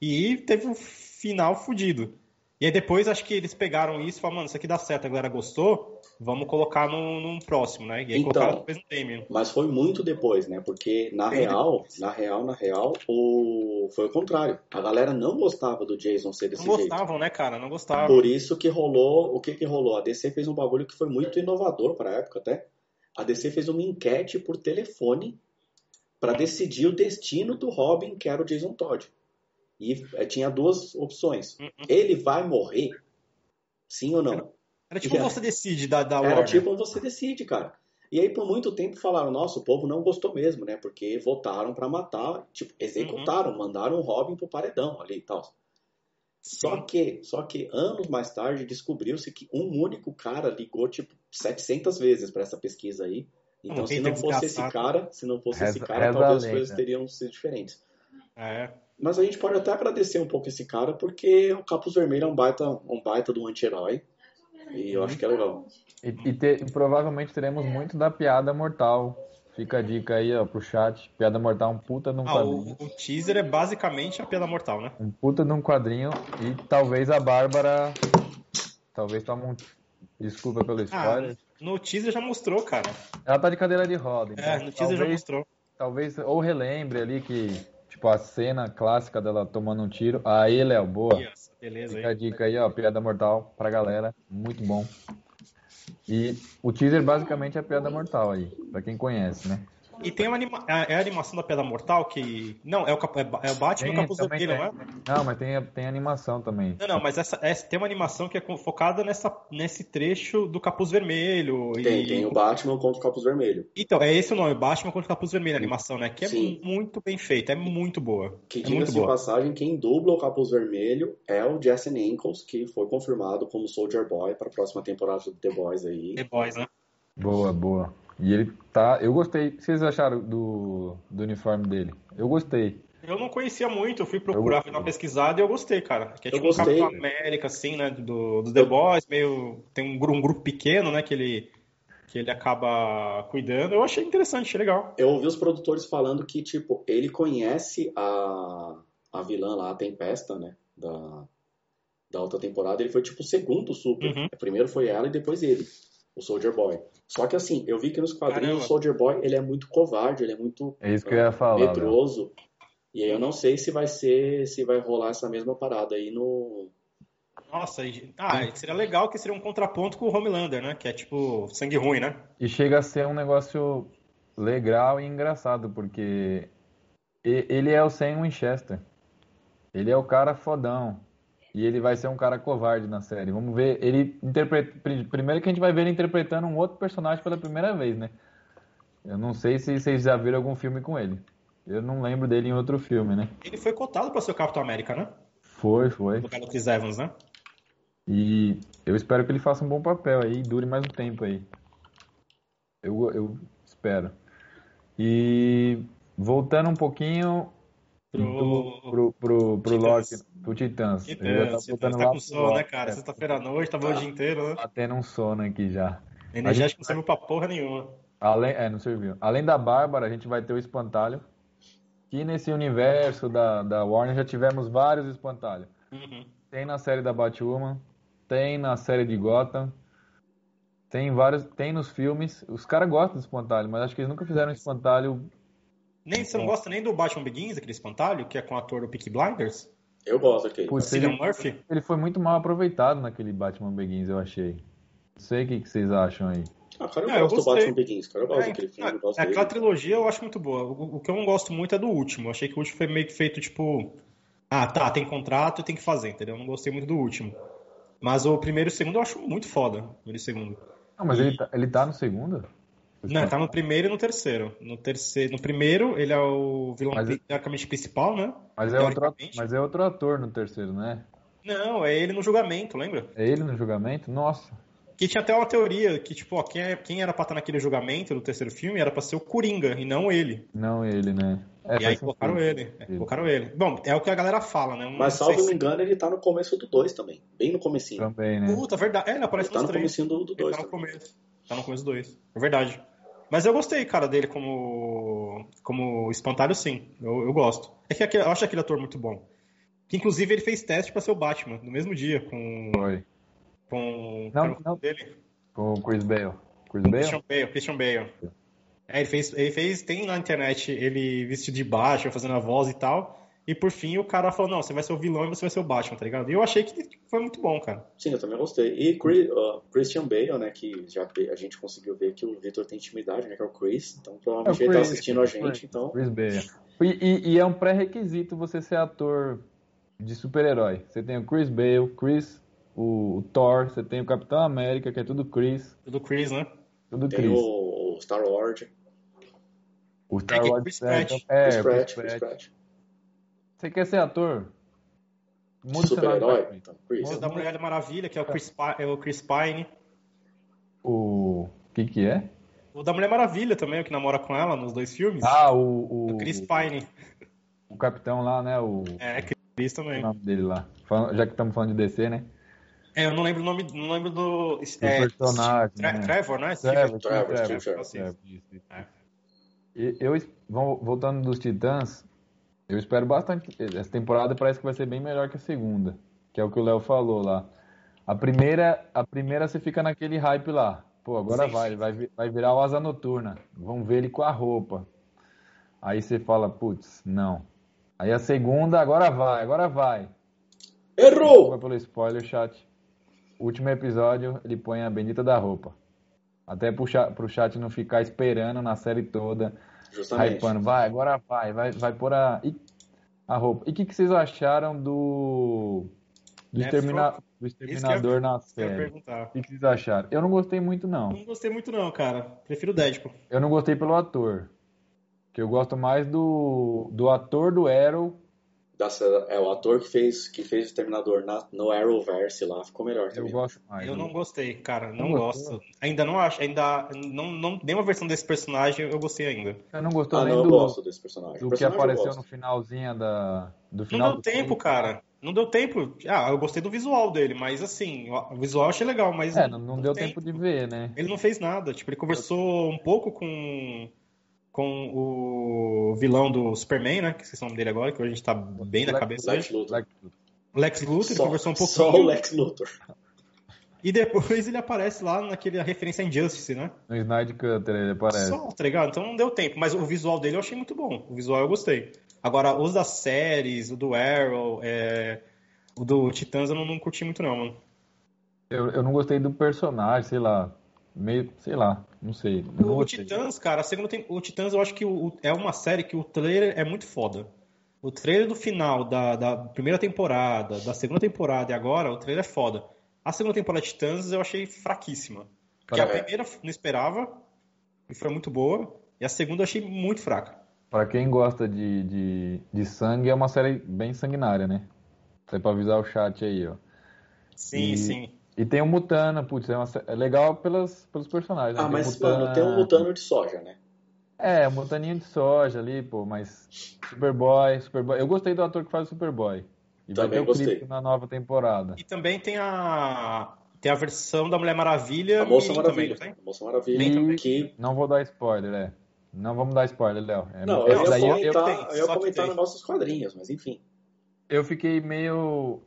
E teve um final fudido. E aí depois acho que eles pegaram isso e falaram, mano, isso aqui dá certo, a galera gostou, vamos colocar num, num próximo, né? E aí Então. colocaram depois no Damien. Mas foi muito depois, né? Porque na Bem real, na real, na real, o... foi o contrário. A galera não gostava do Jason ser desse Não jeito. gostavam, né, cara? Não gostavam. Por isso que rolou, o que que rolou? A DC fez um bagulho que foi muito inovador para a época até. A DC fez uma enquete por telefone para decidir o destino do Robin, que era o Jason Todd. E eh, tinha duas opções. Uhum. Ele vai morrer? Sim ou não? Era tipo Yeah. você decide da, da Era tipo você decide, cara. E aí por muito tempo falaram, nossa, o povo não gostou mesmo, né? Porque votaram para matar, tipo, executaram, mandaram o Robin pro paredão ali e tal. Só que, só que anos mais tarde descobriu-se que um único cara ligou tipo 700 vezes para essa pesquisa aí. Então, Não, se não fosse esse cara, se não fosse esse Reza- cara, reza talvez as coisas teriam sido diferentes. É. Mas a gente pode até agradecer um pouco esse cara, porque o Capuz Vermelho é um baita, um baita do anti-herói. E eu acho que é legal. E, e te- e provavelmente teremos muito da piada mortal. Fica a dica aí, ó, pro chat. Piada mortal, um puta num Ah, quadrinho. o, o teaser é basicamente a piada mortal, né? Um puta num quadrinho. E talvez a Bárbara. Talvez tome um. Desculpa pelo Ah, spoiler. no teaser já mostrou, cara. Ela tá de cadeira de roda. Então É, no teaser já mostrou. talvez. Ou relembre ali que. Tipo, a cena clássica dela tomando um tiro. Aí, Léo, boa. Isso, beleza Fica a aí. dica aí, ó, piada mortal pra galera, muito bom. E o teaser basicamente é a piada mortal aí, pra quem conhece, né? E tem uma anima... é a animação da piada mortal que. Não, é o, cap... é é o Batman e o Tem, Capuz Vermelho, não é? Não, mas tem, tem animação também. Não, não, mas essa, essa tem uma animação que é focada nessa, nesse trecho do Capuz Vermelho. Tem, e... tem o Batman contra o Capuz Vermelho. Então, é esse o nome, Batman contra o Capuz Vermelho, a animação, né? Que é Sim. muito bem feita, é muito boa. Que é diga-se de passagem, quem dubla o Capuz Vermelho é o Jesse Ankles, que foi confirmado como Soldier Boy para a próxima temporada do The Boys aí. The Boys, né? Boa, boa. E ele tá. Eu gostei. O que vocês acharam do, do uniforme dele? Eu gostei. Eu não conhecia muito, eu fui procurar, Eu fui dar uma pesquisada e eu gostei, cara. Que é Eu tipo gostei. um Capitão América, assim, né? Do, do The Boys, meio. Tem um, um grupo pequeno, né? Que ele, que ele acaba cuidando. Eu achei interessante, achei legal. Eu ouvi os produtores falando que, tipo, ele conhece a, a vilã lá, a Tempesta, né? Da, da outra temporada. Ele foi, tipo, o segundo super. Uhum. Primeiro foi ela e depois ele, o Soldier Boy. Só que, assim, eu vi que nos quadrinhos Caramba. o Soldier Boy, ele é muito covarde, ele é muito É isso que eu ia falar. Léo. medroso. E aí eu não sei se vai ser, se vai rolar essa mesma parada aí no... Nossa, e- ah, seria legal que seria um contraponto com o Homelander, né? Que é tipo sangue ruim, né? E chega a ser um negócio legal e engraçado, porque ele é o Sam Winchester. Ele é o cara fodão. E ele vai ser um cara covarde na série. Vamos ver ele interpreta. pri- Primeiro que a gente vai ver ele interpretando um outro personagem pela primeira vez, né? Eu não sei se vocês já viram algum filme com ele. Eu não lembro dele em outro filme, né? Ele foi cotado pra ser o Capitão América, né? Foi, foi. Do Chris Evans, né? E eu espero que ele faça um bom papel aí e dure mais um tempo aí. Eu, eu espero. E voltando um pouquinho Pro- do- pro, pro, pro. Loki, pro Titãs. Titãs, tava Titãs. voltando Tá com sono, né, cara? é. Sexta-feira à noite, tava o dia inteiro, né? Tá tendo um sono aqui já. Energético não serve pra porra nenhuma. Além, é, não serviu. Além da Bárbara, a gente vai ter o espantalho. Que nesse universo da, da Warner já tivemos vários espantalhos. Uhum. Tem na série da Batwoman, tem na série de Gotham, tem vários, tem nos filmes. Os caras gostam do espantalho, mas acho que eles nunca fizeram um espantalho. Nem, você não gosta nem do Batman Begins, aquele espantalho, que é com o ator do Peaky Blinders? Eu gosto aqui. Putz, Cillian ele, Murphy? ele foi muito mal aproveitado naquele Batman Begins, eu achei. Não sei o que, que vocês acham aí. Ah, cara, eu eu gosto do gostei. Batman Begins, cara. Eu gosto É, daquele filme, eu é, gosto aquela dele. trilogia eu acho muito boa. O, o que eu não gosto muito é do último. Eu achei que o último foi meio que feito, tipo... Ah, tá, tem contrato e tem que fazer, entendeu? Eu não gostei muito do último. Mas o primeiro e o segundo eu acho muito foda. O primeiro e o segundo. Não, mas ele tá, ele tá no segundo? Não, ele tá no primeiro e no terceiro. No terceiro, no primeiro, ele é o vilão Mas- teoricamente principal, né? Mas é, outro, mas é outro ator no terceiro, né? Não, é ele no julgamento, lembra? É ele no julgamento? Nossa. Que tinha até uma teoria que, tipo, ó, quem, é- quem era pra estar naquele julgamento do terceiro filme era pra ser o Coringa e não ele. Não ele, né? É, e aí colocaram ele. É, colocaram ele. Bom, é o que a galera fala, né? Não Mas, sei salvo se- me engano, ele tá no começo do 2 também. Bem no comecinho. Também, né? Puta, verdade. É, ele aparece Ele tá nos no três. comecinho do Ele 2 tá no também. começo. Tá no começo do 2. É verdade. Mas eu gostei, cara, dele como, como espantalho, sim. Eu, eu gosto. É que aquele- eu acho aquele ator muito bom. Que inclusive ele fez teste pra ser o Batman no mesmo dia com. Foi. com Não, não. dele. Com o Chris Bale. Chris Bale? Christian Bale. Christian Bale. É, ele fez, ele fez. Tem na internet ele vestido de Batman, fazendo a voz e tal. E por fim o cara falou: não, você vai ser o vilão e você vai ser o Batman, tá ligado? E eu achei que foi muito bom, cara. Sim, eu também gostei. E Chris- uh, Christian Bale, né, que já a gente conseguiu ver que o Victor tem intimidade, né, que é o Chris. Então, provavelmente É o ele tá Chris, assistindo a Chris, gente, então... Chris Bale. E, e- e é um pré-requisito você ser ator de super-herói. Você tem o Chris Bale, Chris, o, o Thor, você tem o Capitão América, que é tudo Chris, Do Chris, né? tudo Tem Chris. o, o Star Wars, O Star É que Wars Chris é, Pratt. é, Chris o Pratt, Chris Chris Pratt. Você quer ser ator? O Super-herói, então, Chris. Da Mulher Maravilha, que é o Chris, é o Chris Pine. O que que é? O da Mulher Maravilha também, o que namora com ela nos dois filmes. Ah, o, o, o Chris Pine. o capitão lá, né? O, É, Chris o também. nome dele lá. Já que estamos falando de DC, né? É, eu não lembro o nome, não lembro do. Do é, personagem, Tre- né? Trevor, né? Trevor, Trevor, Trevor, Trevor, Trevor, assim. Trevor. É. E eu, es- vão- voltando dos Titãs, eu espero bastante. Essa temporada parece que vai ser bem melhor que a segunda, que é o que o Léo falou lá. A primeira, a primeira você fica naquele hype lá. Pô, agora Sim, vai, sim. vai, vai virar o Asa Noturna. Vão ver ele com a roupa. Aí você fala, putz, não. Aí a segunda, agora vai, agora vai. Desculpa Errou! pelo spoiler, chat. Último episódio, ele põe a bendita da roupa. Até pro chat, pro chat não ficar esperando na série toda, Justamente. hypando. Vai, agora vai, vai, vai pôr a, e- a roupa. E o que, que vocês acharam do, do, extermina- do eu Exterminador na Eu ia série? O que, que vocês acharam? Eu não gostei muito, não. Não gostei muito, não, cara. Prefiro o Deadpool. Eu não gostei pelo ator. Que eu gosto mais do, do ator do Arrow. Dessa- é o ator que fez, que fez o Exterminador na, no Arrowverse lá, ficou melhor Eu também. gosto mais. Eu não gostei, cara. Não, Não gostou? gosto. Ainda não acho. Ainda. Não, não, nenhuma versão desse personagem eu gostei ainda. Eu não gostou Ah, nem não, eu do, gosto desse personagem. do O que personagem eu apareceu no finalzinho da, do Não final deu do tempo, filme. cara. Não deu tempo. Ah, eu gostei do visual dele, mas assim, o visual eu achei legal, mas. É, não, não deu tempo de ver, né? Ele não fez nada. Tipo, ele conversou um pouco com. Com o vilão do Superman, né? Que esqueci o nome dele agora, que hoje a gente tá bem na cabeça. Lex. Luthor. Lex Luthor. O Lex Luthor, ele Só, conversou um só o. Lex Luthor. E depois ele aparece lá naquele referência a Injustice, né? No Snyder Cutter ele aparece. Só, tá ligado? Então não deu tempo. Mas o visual dele eu achei muito bom. O visual eu gostei. Agora, os das séries, o do Arrow, é, o do Titãs eu não, não curti muito, não, mano. Eu, eu não gostei do personagem, sei lá. Meio, sei lá, não sei. Não O. Titãs, cara, a segunda tem... o Titãs eu acho que o- é uma série que o trailer é muito foda. O trailer do final da, da primeira temporada, da segunda temporada e agora, o trailer é foda. A segunda temporada de Titãs eu achei fraquíssima. Porque a primeira não esperava e foi muito boa. E a segunda eu achei muito fraca. Pra quem gosta de, de, de sangue, é uma série bem sanguinária, né? Isso é pra avisar o chat aí, ó. Sim, E- sim. E tem o Mutana, putz, é, uma é legal pelas, pelos personagens. né? Ah, Tem mas, Mutana- mano, tem um mutano de soja, né? É, um mutaninho de soja ali, pô, mas Superboy, Superboy. Eu gostei do ator que faz o Superboy. E vai Também ter o gostei. clipe na nova temporada. E também tem a tem a versão da Mulher Maravilha A Moça Maravilha. também? A Moça Maravilha. Também. Que. Não vou dar spoiler, é. Não vamos dar spoiler, Léo. É- Não, eu ia daí eu, eu, comentar, eu ia comentar nos nossos quadrinhos, mas enfim. eu fiquei meio.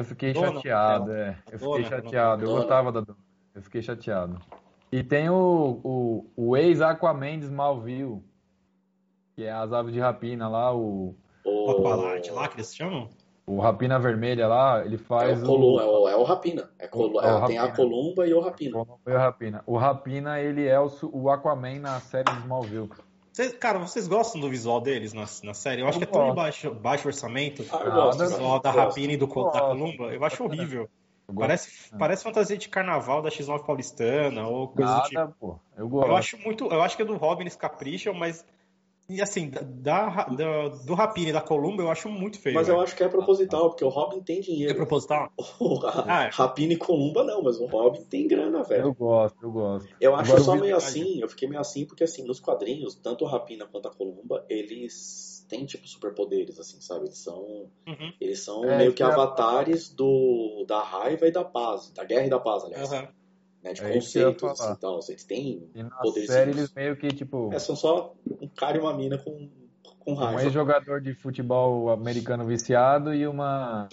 Eu fiquei Dona, chateado, é. Eu Dona, fiquei chateado. Eu Dona. gostava da Dona. Eu fiquei chateado. E tem o, o, o ex-Aquaman de Smallville, que é as aves de rapina lá, o, O O, Aqualad lá que eles chamam? o Rapina Vermelha lá, ele é faz o, Colum, é, o, é o Rapina. É Colu- É o é, tem a. Columba e o Rapina. O o Rapina. O Rapina, ele é o, o Aquaman na série de Smallville. Vocês, cara, vocês gostam do visual deles na, na série? Eu acho Eu que é tão baixo, baixo orçamento. Ah, eu gosto. O visual da gosto. Rapina e do, da. Columba, eu acho horrível. Parece, parece fantasia de carnaval da X9 paulistana ou coisa Nada, do tipo. pô. Eu gosto. Eu acho muito. Eu acho que é do Robin eles capricham, mas. E assim, da, da- do Rapini e da Columba eu acho muito feio. Mas eu velho. acho que é proposital, porque o Robin tem É dinheiro. proposital? O Ah, é. Rapina e Columba não, mas o Robin tem grana, velho. Eu gosto, eu gosto. Eu acho Agora, só o meio assim, eu fiquei meio assim, porque assim, nos quadrinhos, tanto a Rapina quanto a Columba, eles têm tipo superpoderes, assim, sabe? Eles são. Uhum. Eles são É, meio que eu ia avatares do, da raiva e da paz, da guerra e da paz, aliás. Aham. Né, de É conceitos e tal. Eles têm. E na Poderes série eles meio que, tipo, É, são só um cara e uma mina com, com um raiva. ex-jogador de futebol americano viciado e uma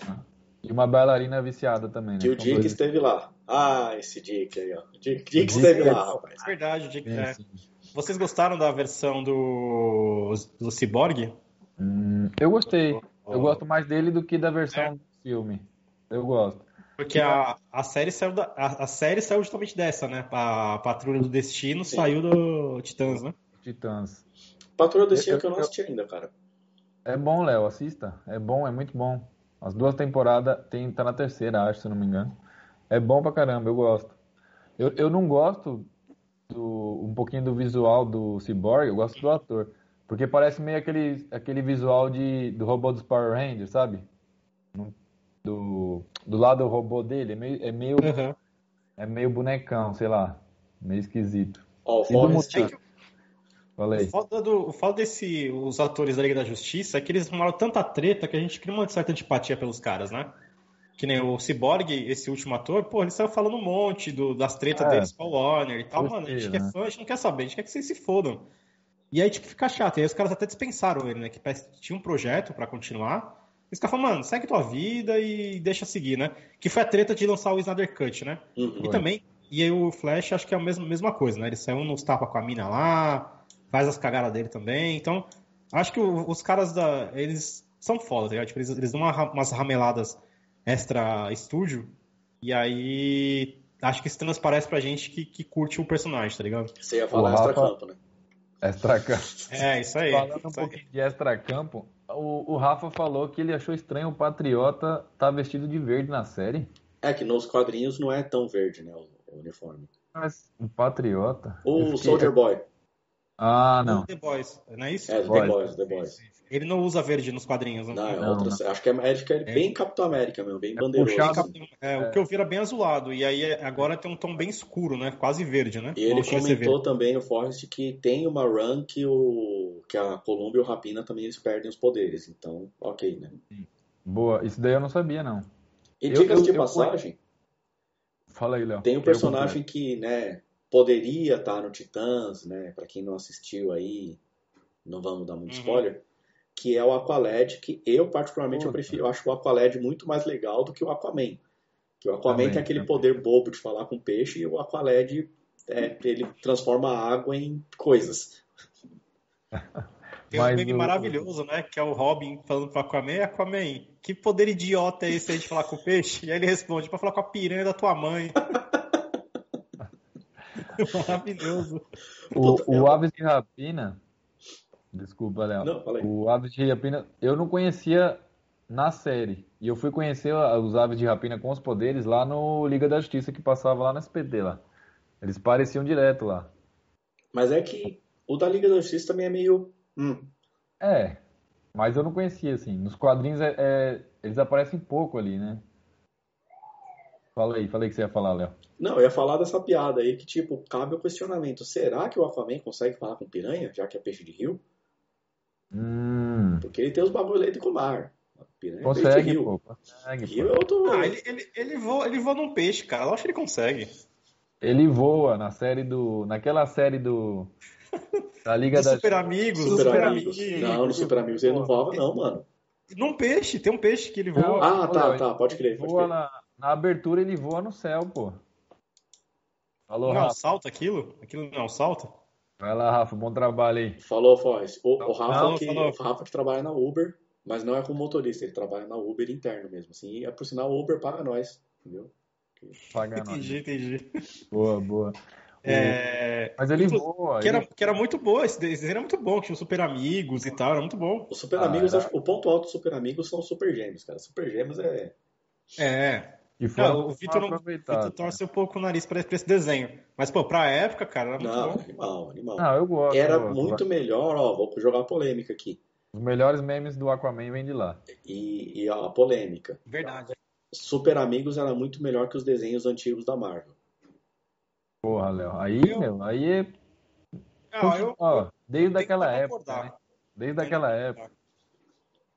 e uma bailarina viciada também, né? Que o Dick dois- esteve lá. Ah, esse Dick aí, ó. Dick, Dick Dick esteve é- lá, rapaz. É verdade, Dick. Sim, é. sim. Vocês gostaram da versão do, do Cyborg? Hum, eu gostei. Eu gosto mais dele do que da versão É. do filme. Eu gosto. Porque a, a série saiu da, a, a série saiu justamente dessa, né? A Patrulha do Destino Sim. saiu do Titãs, né? Titãs. Patrulha do Destino Eu- que eu não eu- assisti ainda, cara. É bom, Léo, assista. É bom, é muito bom. As duas temporadas, tem, tá na terceira, acho, se eu não me engano. É bom pra caramba, eu gosto. Eu, eu não gosto do, um pouquinho do visual do Cyborg, eu gosto do ator. Porque parece meio aquele, aquele visual de, do robô dos Power Rangers, sabe? Do, do lado do robô dele, é meio, é meio, Aham. é meio bonecão, sei lá. Meio esquisito. Ó, o Mutante? O Falei. foda, do, o foda desse, os atores da Liga da Justiça é que eles arrumaram tanta treta que a gente cria uma certa antipatia pelos caras, né? Que nem o Cyborg, esse último ator, pô, ele saiu falando um monte do- das tretas É. deles com a Warner e tal. Gostei, Mano, a gente que é né? fã, a gente não quer saber, a gente quer que vocês se fodam. E aí, tipo, fica chato. E aí os caras até dispensaram ele, né? Que tinha um projeto pra continuar. E os caras falaram, mano, segue tua vida e deixa seguir, né? Que foi a treta de lançar o Snyder Cut, né? Uhum. E também, e aí o Flash acho que é a mesma, mesma coisa, né? Ele saiu nos tapas com a mina lá, faz as cagadas dele também. Então, acho que o- os caras da. Eles são foda, tá ligado? Tipo, eles, eles dão uma umas rameladas extra estúdio. E aí. Acho que isso transparece pra gente que, que curte o personagem, tá ligado? Você ia falar extra-campo, né? Extra É, isso aí. Falando um isso aí. pouquinho de extra-campo, o, o Rafa falou que ele achou estranho o Patriota tá vestido de verde na série. É que nos quadrinhos não é tão verde, né, o, o uniforme. Mas o Patriota? Eu O fiquei- Soldier Boy. Ah, não. The Boys, não é isso? É, Boys. The Boys, The Boys. Ele não usa verde nos quadrinhos, né? Não, é Não, outra. Acho que é, acho que é bem Capitão América mesmo, bem bandeiroso. puxado. assim. É, o que eu vi era bem azulado, e aí é- agora tem um tom bem escuro, né? Quase verde, né? E ele Não comentou também, o Forrest, que tem uma run que, o, que a Columba e o Rapina também eles perdem os poderes. Então, ok, né? Boa. Isso daí eu não sabia, não. E Eu- dicas eu- de eu passagem, Fala aí, Léo. tem um personagem que, né, poderia estar no Titãs, né? Pra quem não assistiu aí, não vamos dar muito Uhum. spoiler, que é o Aqualad, que eu particularmente eu prefiro, eu acho o Aqualad muito mais legal do que o Aquaman. Que o Aquaman Também, tem aquele também. poder bobo de falar com peixe e o Aqualad é, ele transforma a água em coisas. Tem um Mas meme o- maravilhoso, né? Que é o Robin falando pro Aquaman, Aquaman, que poder idiota é esse aí de falar com o peixe? E aí ele responde, pra falar com a piranha da tua mãe. Maravilhoso. O, o Aves de Rapina. Desculpa, Léo. Não, fala aí. O Aves de Rapina, eu não conhecia na série. E eu fui conhecer a- os Aves de Rapina com os poderes lá no Liga da Justiça que passava lá no SPT lá. Eles pareciam direto lá. Mas é que o da Liga da Justiça também é meio. hum, É, mas eu não conhecia assim. Nos quadrinhos é- é- eles aparecem pouco ali, né? Fala aí, falei que você ia falar, Léo. Não, eu ia falar dessa piada aí que, tipo, cabe o questionamento. Será que o Aquaman consegue falar com piranha, já que é peixe de rio? Hum, Porque ele tem os bagulho aí com o mar. Piranha é consegue, rio. pô. Consegue, Rio pô. é outro. Ah, ele, ele, ele, voa, ele voa num peixe, cara. Eu acho que ele consegue. Ele voa na série do. Naquela série do. Da Liga da Super Amigos, Super, Super amigos. Amigos. Não, no Super Amigos ele não voava, não, mano. Num peixe, tem um peixe que ele voa. Ah, tá, tá, pode crer, pode voa crer. na, na abertura ele voa no céu, pô. Falou, não é um Rafa. salto aquilo? Aquilo não é um salto? Vai lá, Rafa, bom trabalho aí. Falou, Forrest. O, o, Rafa Não, que, falou. o Rafa que trabalha na Uber, mas não é como motorista, ele trabalha na Uber interno mesmo. Assim, e é por sinal, o Uber paga nós, entendeu? Paga nós. Entendi, entendi. Boa, boa. É, Mas ele Inclu- voa. que, ele- era, que era muito boa, esse desenho era muito bom, tinha os Super Amigos e tal, era muito bom. Os Super Ah, Amigos, era- o ponto alto dos Super Amigos são os Super Gêmeos, cara. Super Gêmeos é. É, E Não, o Vitor não-. Vitor torce um pouco o nariz pra, pra esse desenho. Mas, pô, pra época, cara, era muito Não, bom. animal, animal. Não, eu gosto. Era eu gosto. muito melhor, ó, vou jogar polêmica aqui. Os melhores memes do Aquaman vêm de lá. E, e a polêmica. Verdade. Super Amigos era muito melhor que os desenhos antigos da Marvel. Porra, Léo. Aí, Eu- meu, aí é. Ah, eu, Ó, desde tenho que aquela concordar. época. né? Desde aquela que época.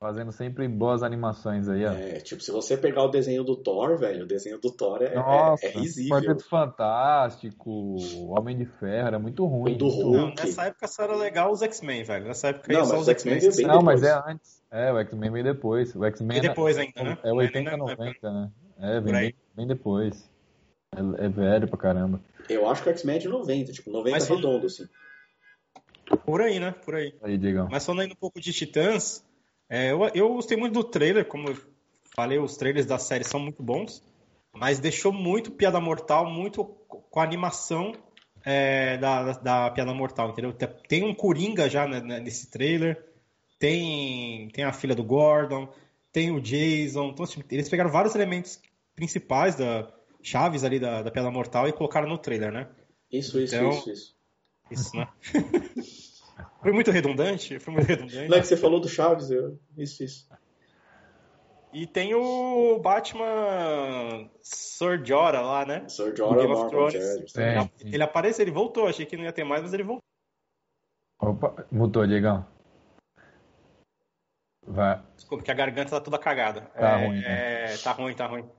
Fazendo sempre boas animações aí, ó. É, tipo, se você pegar o desenho do Thor, velho, o desenho do Thor é, Nossa, é, é risível. Quarteto Fantástico, Homem de Ferro, era muito ruim. O do muito Hulk. Não, nessa época só era legal os X-Men, velho. Nessa época Não, aí só mas os X-Men veio Não, mas depois. é antes. É, o X-Men vem depois. O X-Men depois ainda, né? é 80, Ainda não é 90, né? É, vem aí. bem, bem depois. É, é velho pra caramba. Eu acho que o X-Men é de 90, tipo, 90 Mas redondo, assim. Por aí, né? Por aí. Aí, Diegão. Mas falando ainda um pouco de Titãs, é, eu, eu gostei muito do trailer, como eu falei, os trailers da série são muito bons, mas deixou muito Piada Mortal, muito com a animação é, da, da, da Piada Mortal, entendeu? Tem um Coringa já né, né, nesse trailer, tem, tem a filha do Gordon, tem o Jason, então, assim, eles pegaram vários elementos principais da chaves ali da, da Piada Mortal e colocaram no trailer, né? Isso, isso, Então- isso, isso. Isso, né? Foi muito redundante? Foi muito redundante. Não é que você falou do Chaves, eu... isso, isso. E tem o Batman Sir Jorah lá, né? Jorah Game of Thrones. é, justamente. Ele, apareceu, ele voltou. Achei que não ia ter mais, mas ele voltou. Opa, mutou, Diegão. Vai. Desculpa, que a garganta tá toda cagada. Tá É, ruim, né? é, tá ruim, tá ruim.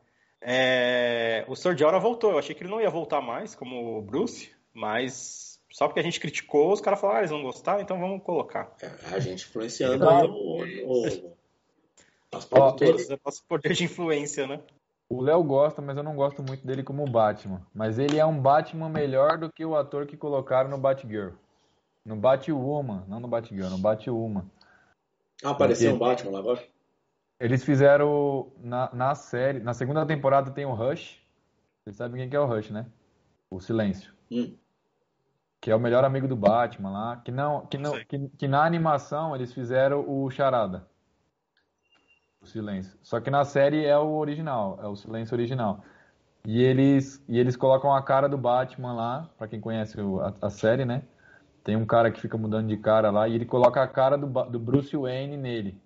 É, o Sir Jorah voltou. Eu achei que ele não ia voltar mais, como o Bruce, mas só porque a gente criticou, os caras falaram, ah, eles não gostaram, então vamos colocar. É, a gente influenciando aí o, o- as Ó, produtoras. É nosso poder de influência, né? O Léo gosta, mas eu não gosto muito dele como Batman. Mas ele é um Batman melhor do que o ator que colocaram no Batgirl. No Batwoman, não no Batgirl, no Batwoman. Ah, apareceu um Porque- Batman lá agora? Eles fizeram na, na série, na segunda temporada tem o Rush. Vocês sabem quem que é o Rush, né? O Silêncio. Hum. Que é o melhor amigo do Batman lá. Que, não, que, não, que, que na animação eles fizeram o Charada. O Silêncio. Só que na série é o original, é o Silêncio original. E eles, e eles colocam a cara do Batman lá, pra quem conhece o- a, a série, né? Tem um cara que fica mudando de cara lá e ele coloca a cara do, do Bruce Wayne nele.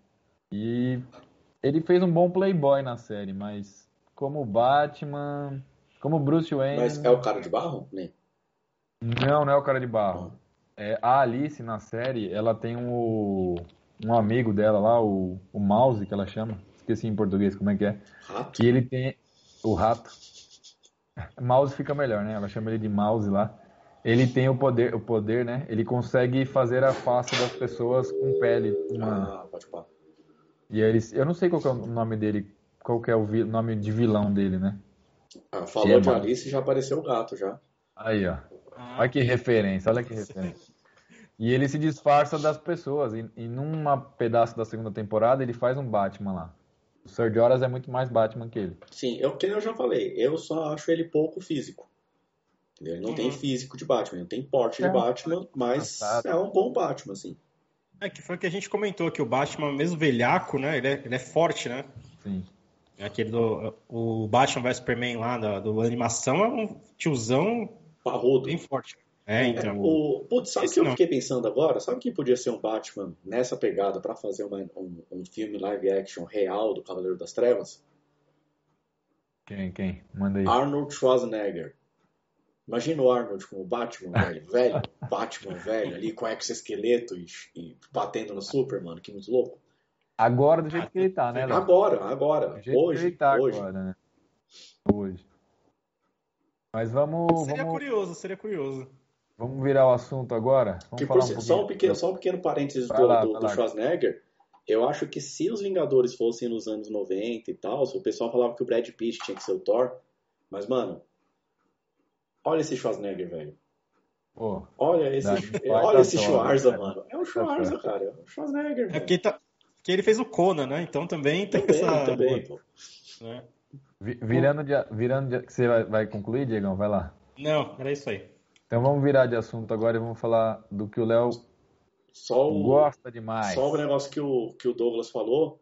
E ele fez um bom playboy na série, mas como Batman, como Bruce Wayne, Mas é o cara de barro? Nem. Não, não é o cara de barro. É, a Alice na série, ela tem um, um amigo dela lá, o, o Mouse que ela chama. Esqueci em português como é que é. Rato? Que ele tem o rato. Mouse fica melhor, né? Ela chama ele de Mouse lá. Ele tem o poder, o poder, né? Ele consegue fazer a face das pessoas com pele humana. Ah, pode pá. E eles, eu não sei qual que é o nome dele, qual que é o vi- nome de vilão dele, né? Ah, falou é de. Alice já apareceu o gato já. Aí, ó. Ah, Olha que referência, olha que referência. E ele se disfarça das pessoas. E, e numa pedaço da segunda temporada ele faz um Batman lá. O Sir Joras é muito mais Batman que ele. Sim, eu, que eu já falei, eu só acho ele pouco físico. Entendeu? Ele não Uhum. tem físico de Batman, ele não tem porte de É. Batman, mas é um bom Batman, assim. É que foi o que a gente comentou, que o Batman, mesmo velhaco, né? Ele é, ele é forte, né? Sim. Aquele do o Batman vs Superman lá da, do animação é um tiozão Parrudo. bem forte. É, então. O, putz, sabe o que eu não. fiquei pensando agora? Sabe quem podia ser um Batman nessa pegada pra fazer uma- um, um filme live action real do Cavaleiro das Trevas? Quem, quem? Manda aí. Arnold Schwarzenegger. Imagina o Arnold como Batman, velho. Velho, Batman, velho, ali com exoesqueleto e, e batendo no Super, mano. Que muito louco. Agora do jeito que ele tá, né, Léo? Agora, agora. Do jeito Hoje, que ele tá hoje. agora, né? Hoje. Mas vamos, Seria vamos, curioso, seria curioso. vamos virar o assunto agora? Vamos Que falar por um só, um pequeno, só um pequeno parênteses do, lá, do, do. Schwarzenegger. Eu acho que se os Vingadores fossem nos anos 90 e tal, o pessoal falava que o Brad Pitt tinha que ser o Thor. Mas, mano, olha esse Schwarzenegger, velho. Pô, Olha esse, olha esse Schwarza, Thor, mano. É o Schwarza, cara. É o Schwarzenegger, É velho. porque, tá, porque ele fez o Conan, né? Então também tem Também, essa. também, pô. né? Vi- virando de, virando de, você vai, vai concluir, Diegão? Vai lá. Não, era isso aí. Então vamos virar de assunto agora e vamos falar do que o Léo Só o, gosta demais. só o negócio que o, que o Douglas falou,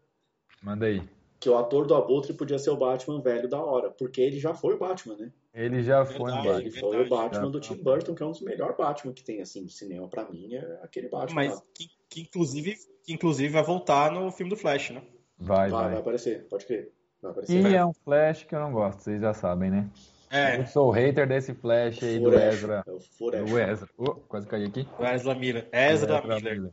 Manda aí. que o ator do Abutre podia ser o Batman velho da hora, porque ele já foi o Batman, né? Ele já foi Verdade, no Ele Batman. foi o Batman Já do foi. Tim Burton, que é um dos melhores Batman que tem, assim, de cinema pra mim, é aquele Batman Mas lá. que, que inclusive, que inclusive vai voltar no filme do Flash, né? Vai, Vai, vai vai. aparecer, pode crer. E é um Flash que eu não gosto, vocês já sabem, né? É, Eu sou hater desse Flash aí do Ezra. É o. Do Ezra. Oh, quase caí aqui. o Ezra Miller. Ezra Miller. Miller.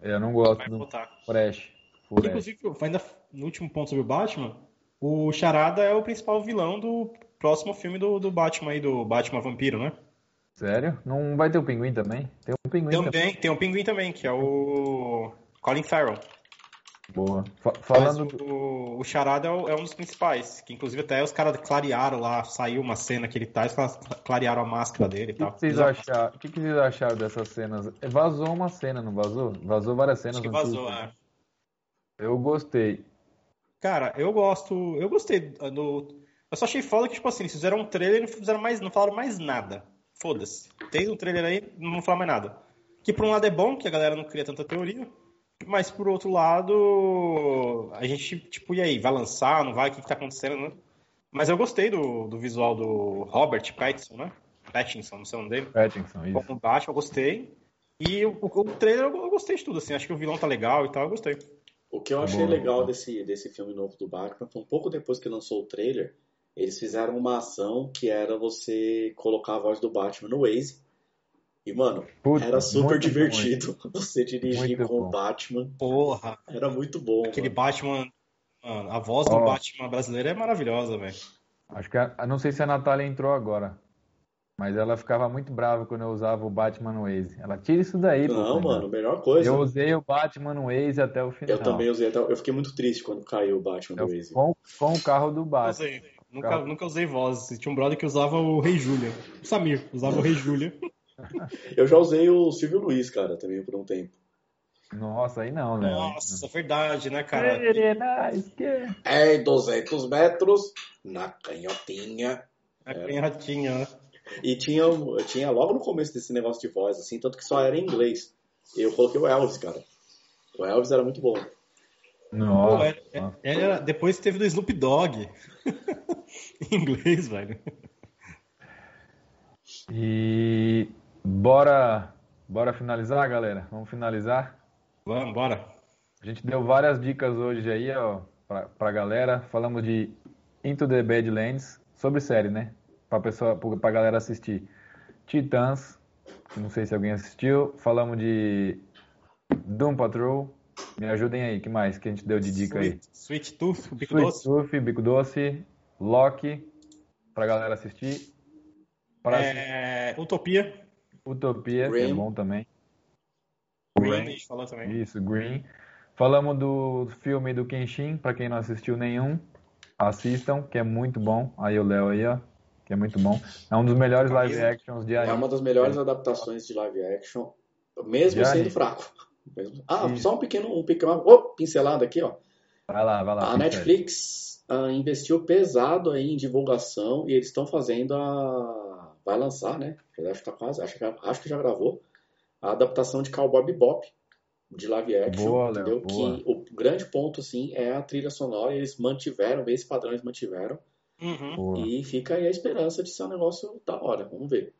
Eu não gosto do. Flash. Inclusive, ainda no último ponto sobre o Batman, o Charada é o principal vilão do próximo filme do, do Batman aí, do Batman Vampiro, né? Sério? Não vai ter o pinguim também? Tem um pinguim também. Também, tem o Pinguim também, que é o Colin Farrell. Boa. Falando do... o, o Charada é, o- é um dos principais, que inclusive até os caras clarearam lá, saiu uma cena que ele tá, os caras clarearam a máscara dele e O tal. que, que vocês acharam, o que, que vocês acharam dessas cenas? Vazou uma cena, não vazou? Vazou várias cenas Acho que vazou, é. Eu gostei. Cara, eu gosto. Eu gostei do. Eu só achei foda que, tipo assim, eles fizeram um trailer e não fizeram mais, não falaram mais nada. Foda-se. Tem um trailer aí, não vão falar mais nada. Que por um lado é bom, que a galera não cria tanta teoria. Mas por outro lado, a gente, tipo, e aí? Vai lançar? Não vai? O que, que tá acontecendo, né? Mas eu gostei do, do visual do Robert Pattinson, né? Pattinson, não sei o nome dele. Pattinson, isso. Como Batman, eu gostei. E o, o, trailer eu, eu gostei de tudo, assim. Acho que o vilão tá legal e tal, eu gostei. O que eu Tá achei bom, legal tá. desse, desse filme novo do Batman foi um pouco depois que lançou o trailer, eles fizeram uma ação que era você colocar a voz do Batman no Waze. E, mano, Puta, era super divertido você dirigir Muito com bom. o Batman. Porra, Era muito bom. aquele mano. Batman. Mano, a voz do. Batman brasileiro é maravilhosa, velho. bom. Acho que a, não sei se a Natália entrou agora. Mas ela ficava muito brava quando eu usava o Batman no Waze. Ela tira isso daí, pô. Não, Fernando. mano, melhor coisa. Eu usei o Batman no Waze até o final. Eu também usei até. Eu fiquei muito triste quando caiu o Batman Eu- do Waze. com, com o carro do Batman. usei. Nunca, Calma. nunca usei voz. Tinha um brother que usava o Rei Júlia. O Samir usava o Rei Júlia. Eu já usei o Silvio Luiz, cara, também por um tempo. Nossa, aí não, né? Nossa, verdade, né, cara? É, 200 metros na canhotinha. A canhotinha, né? E tinha, tinha logo no começo desse negócio de voz, assim, tanto que só era em inglês. Eu coloquei o Elvis, cara. O Elvis era muito bom. Pô, Nossa. é- é- era- depois teve do Snoop Dogg. em inglês, velho. E bora, bora finalizar, galera? Vamos finalizar? Vamos, bora. A gente deu várias dicas hoje aí, ó, pra, pra galera. Falamos de Into the Badlands, sobre série, né? Pra, pessoa, pra galera assistir. Titãs, não sei se alguém assistiu. Falamos de Doom Patrol. Me ajudem aí, que mais que a gente deu de dica aí? Sweet, Sweet Tooth, Bico Sweet Doce. Tooth, Bico Doce, Loki, pra galera assistir. Pra É, Utopia. Utopia, que é Green. bom também. Green, a Green. gente falou também. Isso, Green. Falamos do filme do Kenshin, pra quem não assistiu nenhum, assistam, que é muito bom. Aí o Léo aí, ó, que é muito bom. É um dos melhores live actions de É anime. uma das melhores adaptações de live action, mesmo De sendo anime. fraco. Ah, Isso. só um pequeno, um pequeno, oh, pincelada aqui, ó. Vai lá, vai lá. A. Netflix ah, investiu pesado aí em divulgação e eles estão fazendo a. Vai lançar, né? Já deve estar quase, acho que, acho que já gravou. A adaptação de Cowboy Bebop, de live action, Boa, entendeu? Que o grande ponto, assim, é a trilha sonora. Eles mantiveram, esse padrão eles mantiveram. Uhum. E fica aí a esperança de ser um negócio da hora. Vamos ver.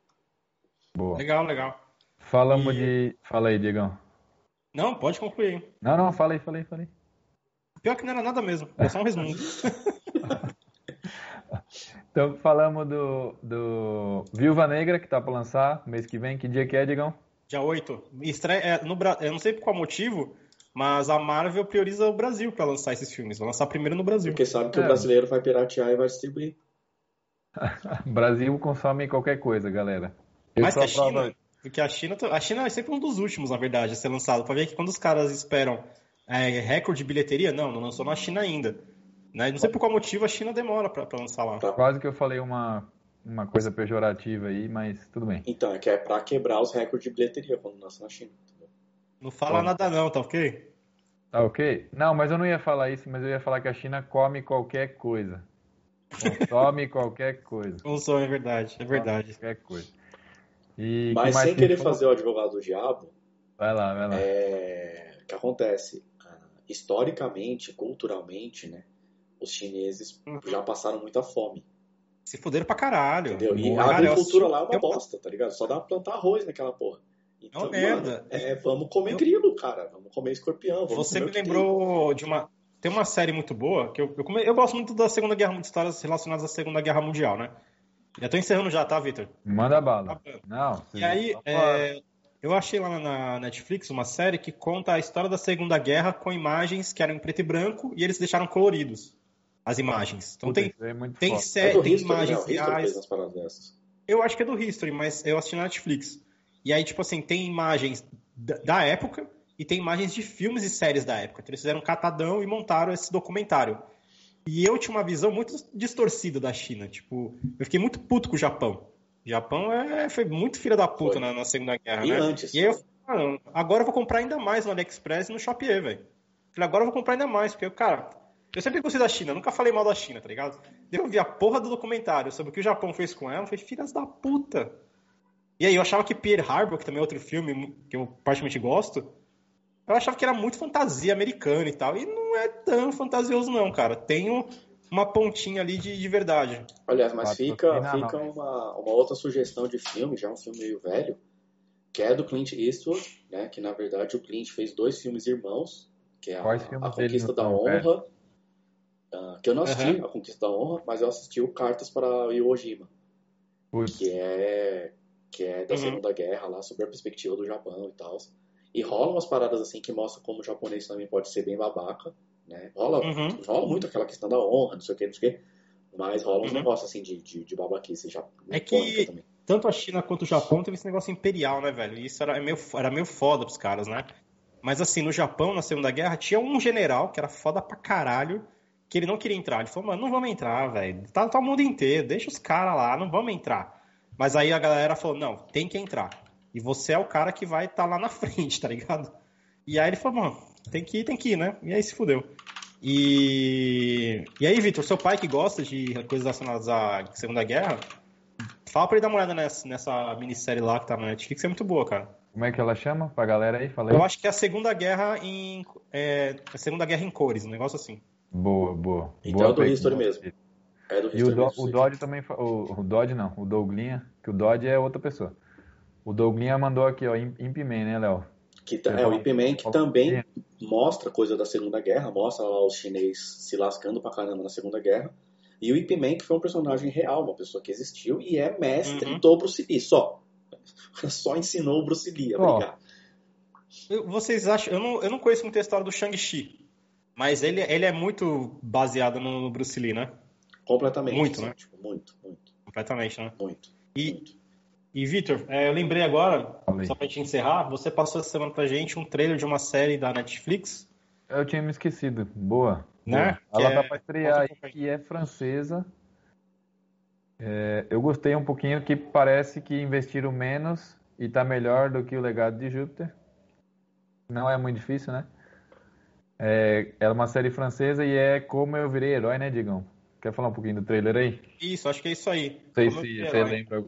boa. Legal, legal. Falamos E- de. Fala aí, Diegão. Não, pode concluir. hein? Não, não, fala aí, fala aí, fala aí. Pior que não era nada mesmo. É só um resumo. Então, falamos do, do Viúva Negra, que tá pra lançar mês que vem. Que dia que é, Diegão? Dia 8. Estreia, é, no, Bra- eu não sei por qual motivo, mas a Marvel prioriza o Brasil pra lançar esses filmes. Vai lançar primeiro no Brasil. Porque sabe que É. o brasileiro vai piratear e vai distribuir. Brasil consome qualquer coisa, galera. Eu Mais que a a prova- China. Porque a China, a China é sempre um dos últimos, na verdade, a ser lançado. Pra ver que quando os caras esperam é, recorde de bilheteria, não, não lançou na China ainda. Né? Não sei por qual motivo a China demora pra, pra lançar lá. Tá. Quase que eu falei uma, uma coisa pejorativa aí, mas tudo bem. Então, é que é pra quebrar os recordes de bilheteria quando nasce na China. entendeu? Não fala nada não, tá ok? Tá ok? Não, mas eu não ia falar isso, mas eu ia falar que a China come qualquer coisa. Consome qualquer coisa. Não sou, é verdade, é verdade. Qualquer coisa. E Mas sem querer falou? fazer o advogado do diabo, Vai lá, vai lá. é, o que acontece? Ah, Historicamente, culturalmente, né? Os chineses já passaram muita fome. Se fuderam pra caralho. Entendeu? E Boa, a agricultura lá é uma eu- bosta, tá ligado? Só dá pra plantar arroz naquela porra. Então, É uma merda. é, vamos comer Eu- grilo, cara. Vamos comer escorpião. Vamos Você comer me que tem. lembrou de uma. Tem uma série muito boa que eu, eu, come- eu gosto muito da Segunda Guerra de histórias relacionadas à Segunda Guerra Mundial, né? Já tô encerrando já, tá, Victor? Manda bala. Tá. Não, E aí, tá é, eu achei lá na Netflix uma série que conta a história da Segunda Guerra com imagens que eram em preto e branco e eles deixaram coloridos as imagens. Então Puta, tem, é tem, É tem History, né? imagens O History reais. Eu acho que é do History, mas eu assisti na Netflix. E aí, tipo assim, tem imagens da, da época e tem imagens de filmes e séries da época. Então, eles fizeram um catadão e montaram esse documentário. E eu tinha uma visão muito distorcida da China. Tipo, eu fiquei muito puto com o Japão. O Japão é, foi muito filha da puta na, na Segunda Guerra, E né? antes. E aí eu falei, mano, agora eu vou comprar ainda mais no AliExpress e no Shopee, velho. Falei, agora eu vou comprar ainda mais, porque, cara, eu sempre gostei da China, nunca falei mal da China, tá ligado? Daí eu vi a porra do documentário sobre o que o Japão fez com ela, eu falei, filhas da puta. E aí eu achava que Pearl Harbor, que também é outro filme que eu particularmente gosto, eu achava que era muito fantasia americana e tal. E não é tão fantasioso, não, cara. Tem um- uma pontinha ali de, de verdade. Aliás, mas fica, nós. fica uma, uma outra sugestão de filme, já um filme meio velho, que é do Clint Eastwood, né? Que na verdade o Clint fez dois filmes irmãos, que é a, a Conquista não da Honra, ah, que eu não assisti Aham. a Conquista da Honra, mas eu assisti o Cartas para Iwo Jima, Putz, que é que é da Uhum. Segunda Guerra lá sobre a perspectiva do Japão e tal. E rola umas paradas assim que mostram como o japonês também pode ser bem babaca, né? Rola, Uhum. rola muito aquela questão da honra, não sei o que, não sei o que. Mas rola uns Uhum. negócios assim de, de, de babaquice já. É que- também. Tanto a China quanto o Japão teve esse negócio imperial, né, velho? E isso era meio, era meio foda pros caras, né? Mas assim, no Japão, na Segunda Guerra, tinha um general que era foda pra caralho, que ele não queria entrar. Ele falou, mano, não vamos entrar, velho. Tá, tá o mundo inteiro, deixa os caras lá, não vamos entrar. Mas aí a galera falou, não, tem que entrar. E você é o cara que vai estar lá na frente, tá ligado? E aí ele falou, mano, tem que ir, tem que ir, né? E aí se fudeu. E, e aí, Vitor, seu pai que gosta de coisas relacionadas à Segunda Guerra, fala pra ele dar uma olhada nessa, nessa minissérie lá que tá na Netflix, é muito boa, cara. como é que ela chama pra galera aí? Fala aí. Eu acho que é a Segunda Guerra em. É, a Segunda Guerra em cores, um negócio assim. Boa, boa. Então boa é do pe- History boa mesmo. É do E o, History Do, mesmo, o. Dodge também. O, o Dodge não, o Douglinha, que o Dodge é outra pessoa. O Douglinha mandou aqui, ó, Imp Imp Man, né, Léo? Que tá- Você é o Ip Man que também É. mostra coisa da Segunda Guerra, mostra lá os chineses se lascando pra caramba na Segunda Guerra. E o Ip Man que foi um personagem real, uma pessoa que existiu e é mestre Uhum. do Bruce Lee, só. Só ensinou o Bruce Lee a brigar. Eu- Vocês acham. Eu não, eu não conheço muito a história do Shang-Chi. Mas ele, ele é muito baseado no, no Bruce Lee, né? Completamente. Muito, né? tipo, muito, muito, Completamente, né? muito. E, muito. e Vitor, é, eu lembrei agora, aí. só pra gente encerrar, você passou essa semana pra gente um trailer de uma série da Netflix. Eu tinha me esquecido. Boa. Né? boa. Ela Que tá é- pra estrear um aí. que é francesa. É, eu gostei um pouquinho que parece que investiram menos e tá melhor do que o Legado de Júpiter. Não é muito difícil, né? É, é uma série francesa e é como eu virei herói, né, Digão? Quer falar um pouquinho do trailer aí? Isso, acho que é isso aí. Não sei Como se você lembra.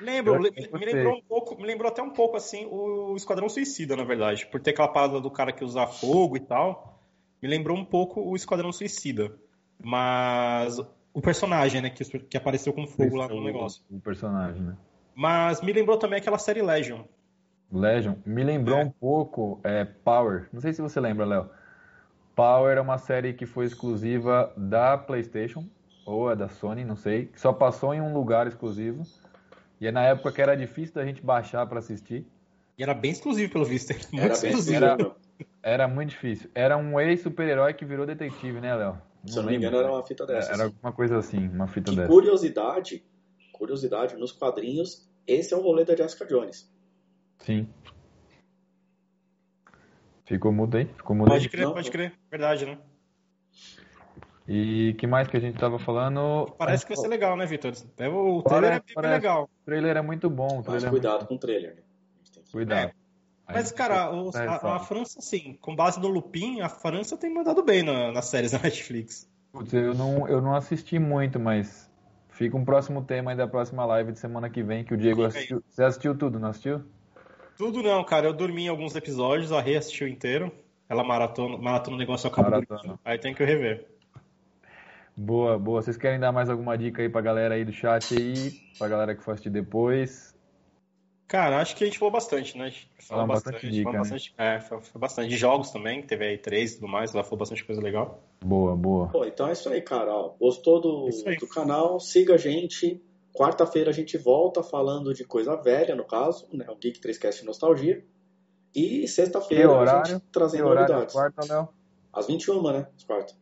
Lembro, me gostei. lembrou um pouco, me lembrou até um pouco assim o Esquadrão Suicida, na verdade, por ter aquela parada do cara que usa fogo e tal. Me lembrou um pouco o Esquadrão Suicida, mas o personagem, né, que, que apareceu com fogo lá no negócio. O personagem, né? Mas me lembrou também aquela série Legion. Legion me lembrou É. um pouco é, Power. Não sei se você lembra, Léo. Power é uma série que foi exclusiva da PlayStation ou é da Sony, não sei. Que só passou em um lugar exclusivo. E é na época que era difícil da gente baixar pra assistir. E era bem exclusivo, pelo visto. Muito Era bem exclusivo. era... Era- Era muito difícil. Era um ex-super-herói que virou detetive, né, Léo? Se eu não me engano, era uma fita dessa. Era alguma coisa assim, uma fita Que dessa. curiosidade, curiosidade, nos quadrinhos, esse é o rolê da Jessica Jones. Sim. Ficou mudo aí? Ficou mudo Pode aí? crer, Não, pode crer. Verdade, né? E que mais que a gente tava falando? Parece que vai ser legal, né, Vitor? É, O Parece, trailer é bem parece. legal. O trailer é muito bom. O Mas é cuidado muito... com o trailer, né? A gente tem que- Cuidado. A Mas, cara, os- a, a. França, assim, com base no Lupin, a França tem mandado bem na- nas séries da Netflix. Putz, eu não, eu não assisti muito, mas fica um próximo tema aí da próxima live de semana que vem, que o Diego assistiu. Você assistiu tudo, não assistiu? Tudo não, cara. Eu dormi em alguns episódios, a Rê assistiu inteiro. Ela maratona, maratona o negócio, eu acabo Maratona. dormindo. Aí tem que eu rever. Boa, boa. Vocês querem dar mais alguma dica aí pra galera aí do chat aí? Pra galera que for assistir depois? Cara, acho que a gente falou bastante, né? A gente falou Falamos bastante, bastante dica, falou né? bastante, é, foi, foi bastante de jogos também, que teve aí três e tudo mais, lá falou bastante coisa legal. Boa, boa. Pô, então é isso aí, cara. ó. Gostou do, aí. do canal? Siga a gente. Quarta-feira a gente volta falando de coisa velha, no caso, né? O Geek 3Cast Nostalgia. E Que sexta-feira a gente Que trazendo horário novidades. quarta, Léo? Às 21, né? Às quarta.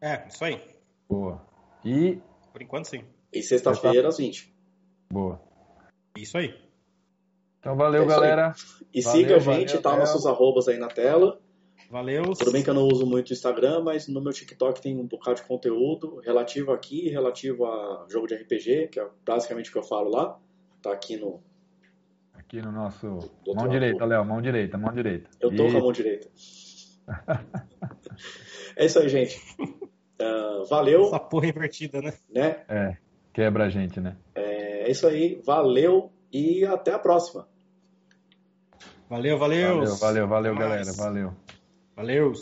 É, isso aí. Boa. E Por enquanto, sim. E sexta-feira às 20. boa. Isso aí. Então valeu, É isso aí. galera. E Valeu, siga a gente, valeu, tá? Léo. Nossos arrobas aí na tela. Valeu. Tudo bem que eu não uso muito o Instagram, mas no meu TikTok tem um bocado de conteúdo relativo aqui, relativo a jogo de RPG, que é basicamente o que eu falo lá. Tá aqui no. Aqui no nosso. Mão direita, Léo. Mão direita, mão direita. Eu tô E- com a mão direita. é isso aí, gente. Ah, valeu, Essa porra invertida, né? né? É, quebra a gente, né? É isso aí, valeu e até a próxima. Valeu, valeu. Valeu, valeu, valeu, galera. Valeu. Valeu.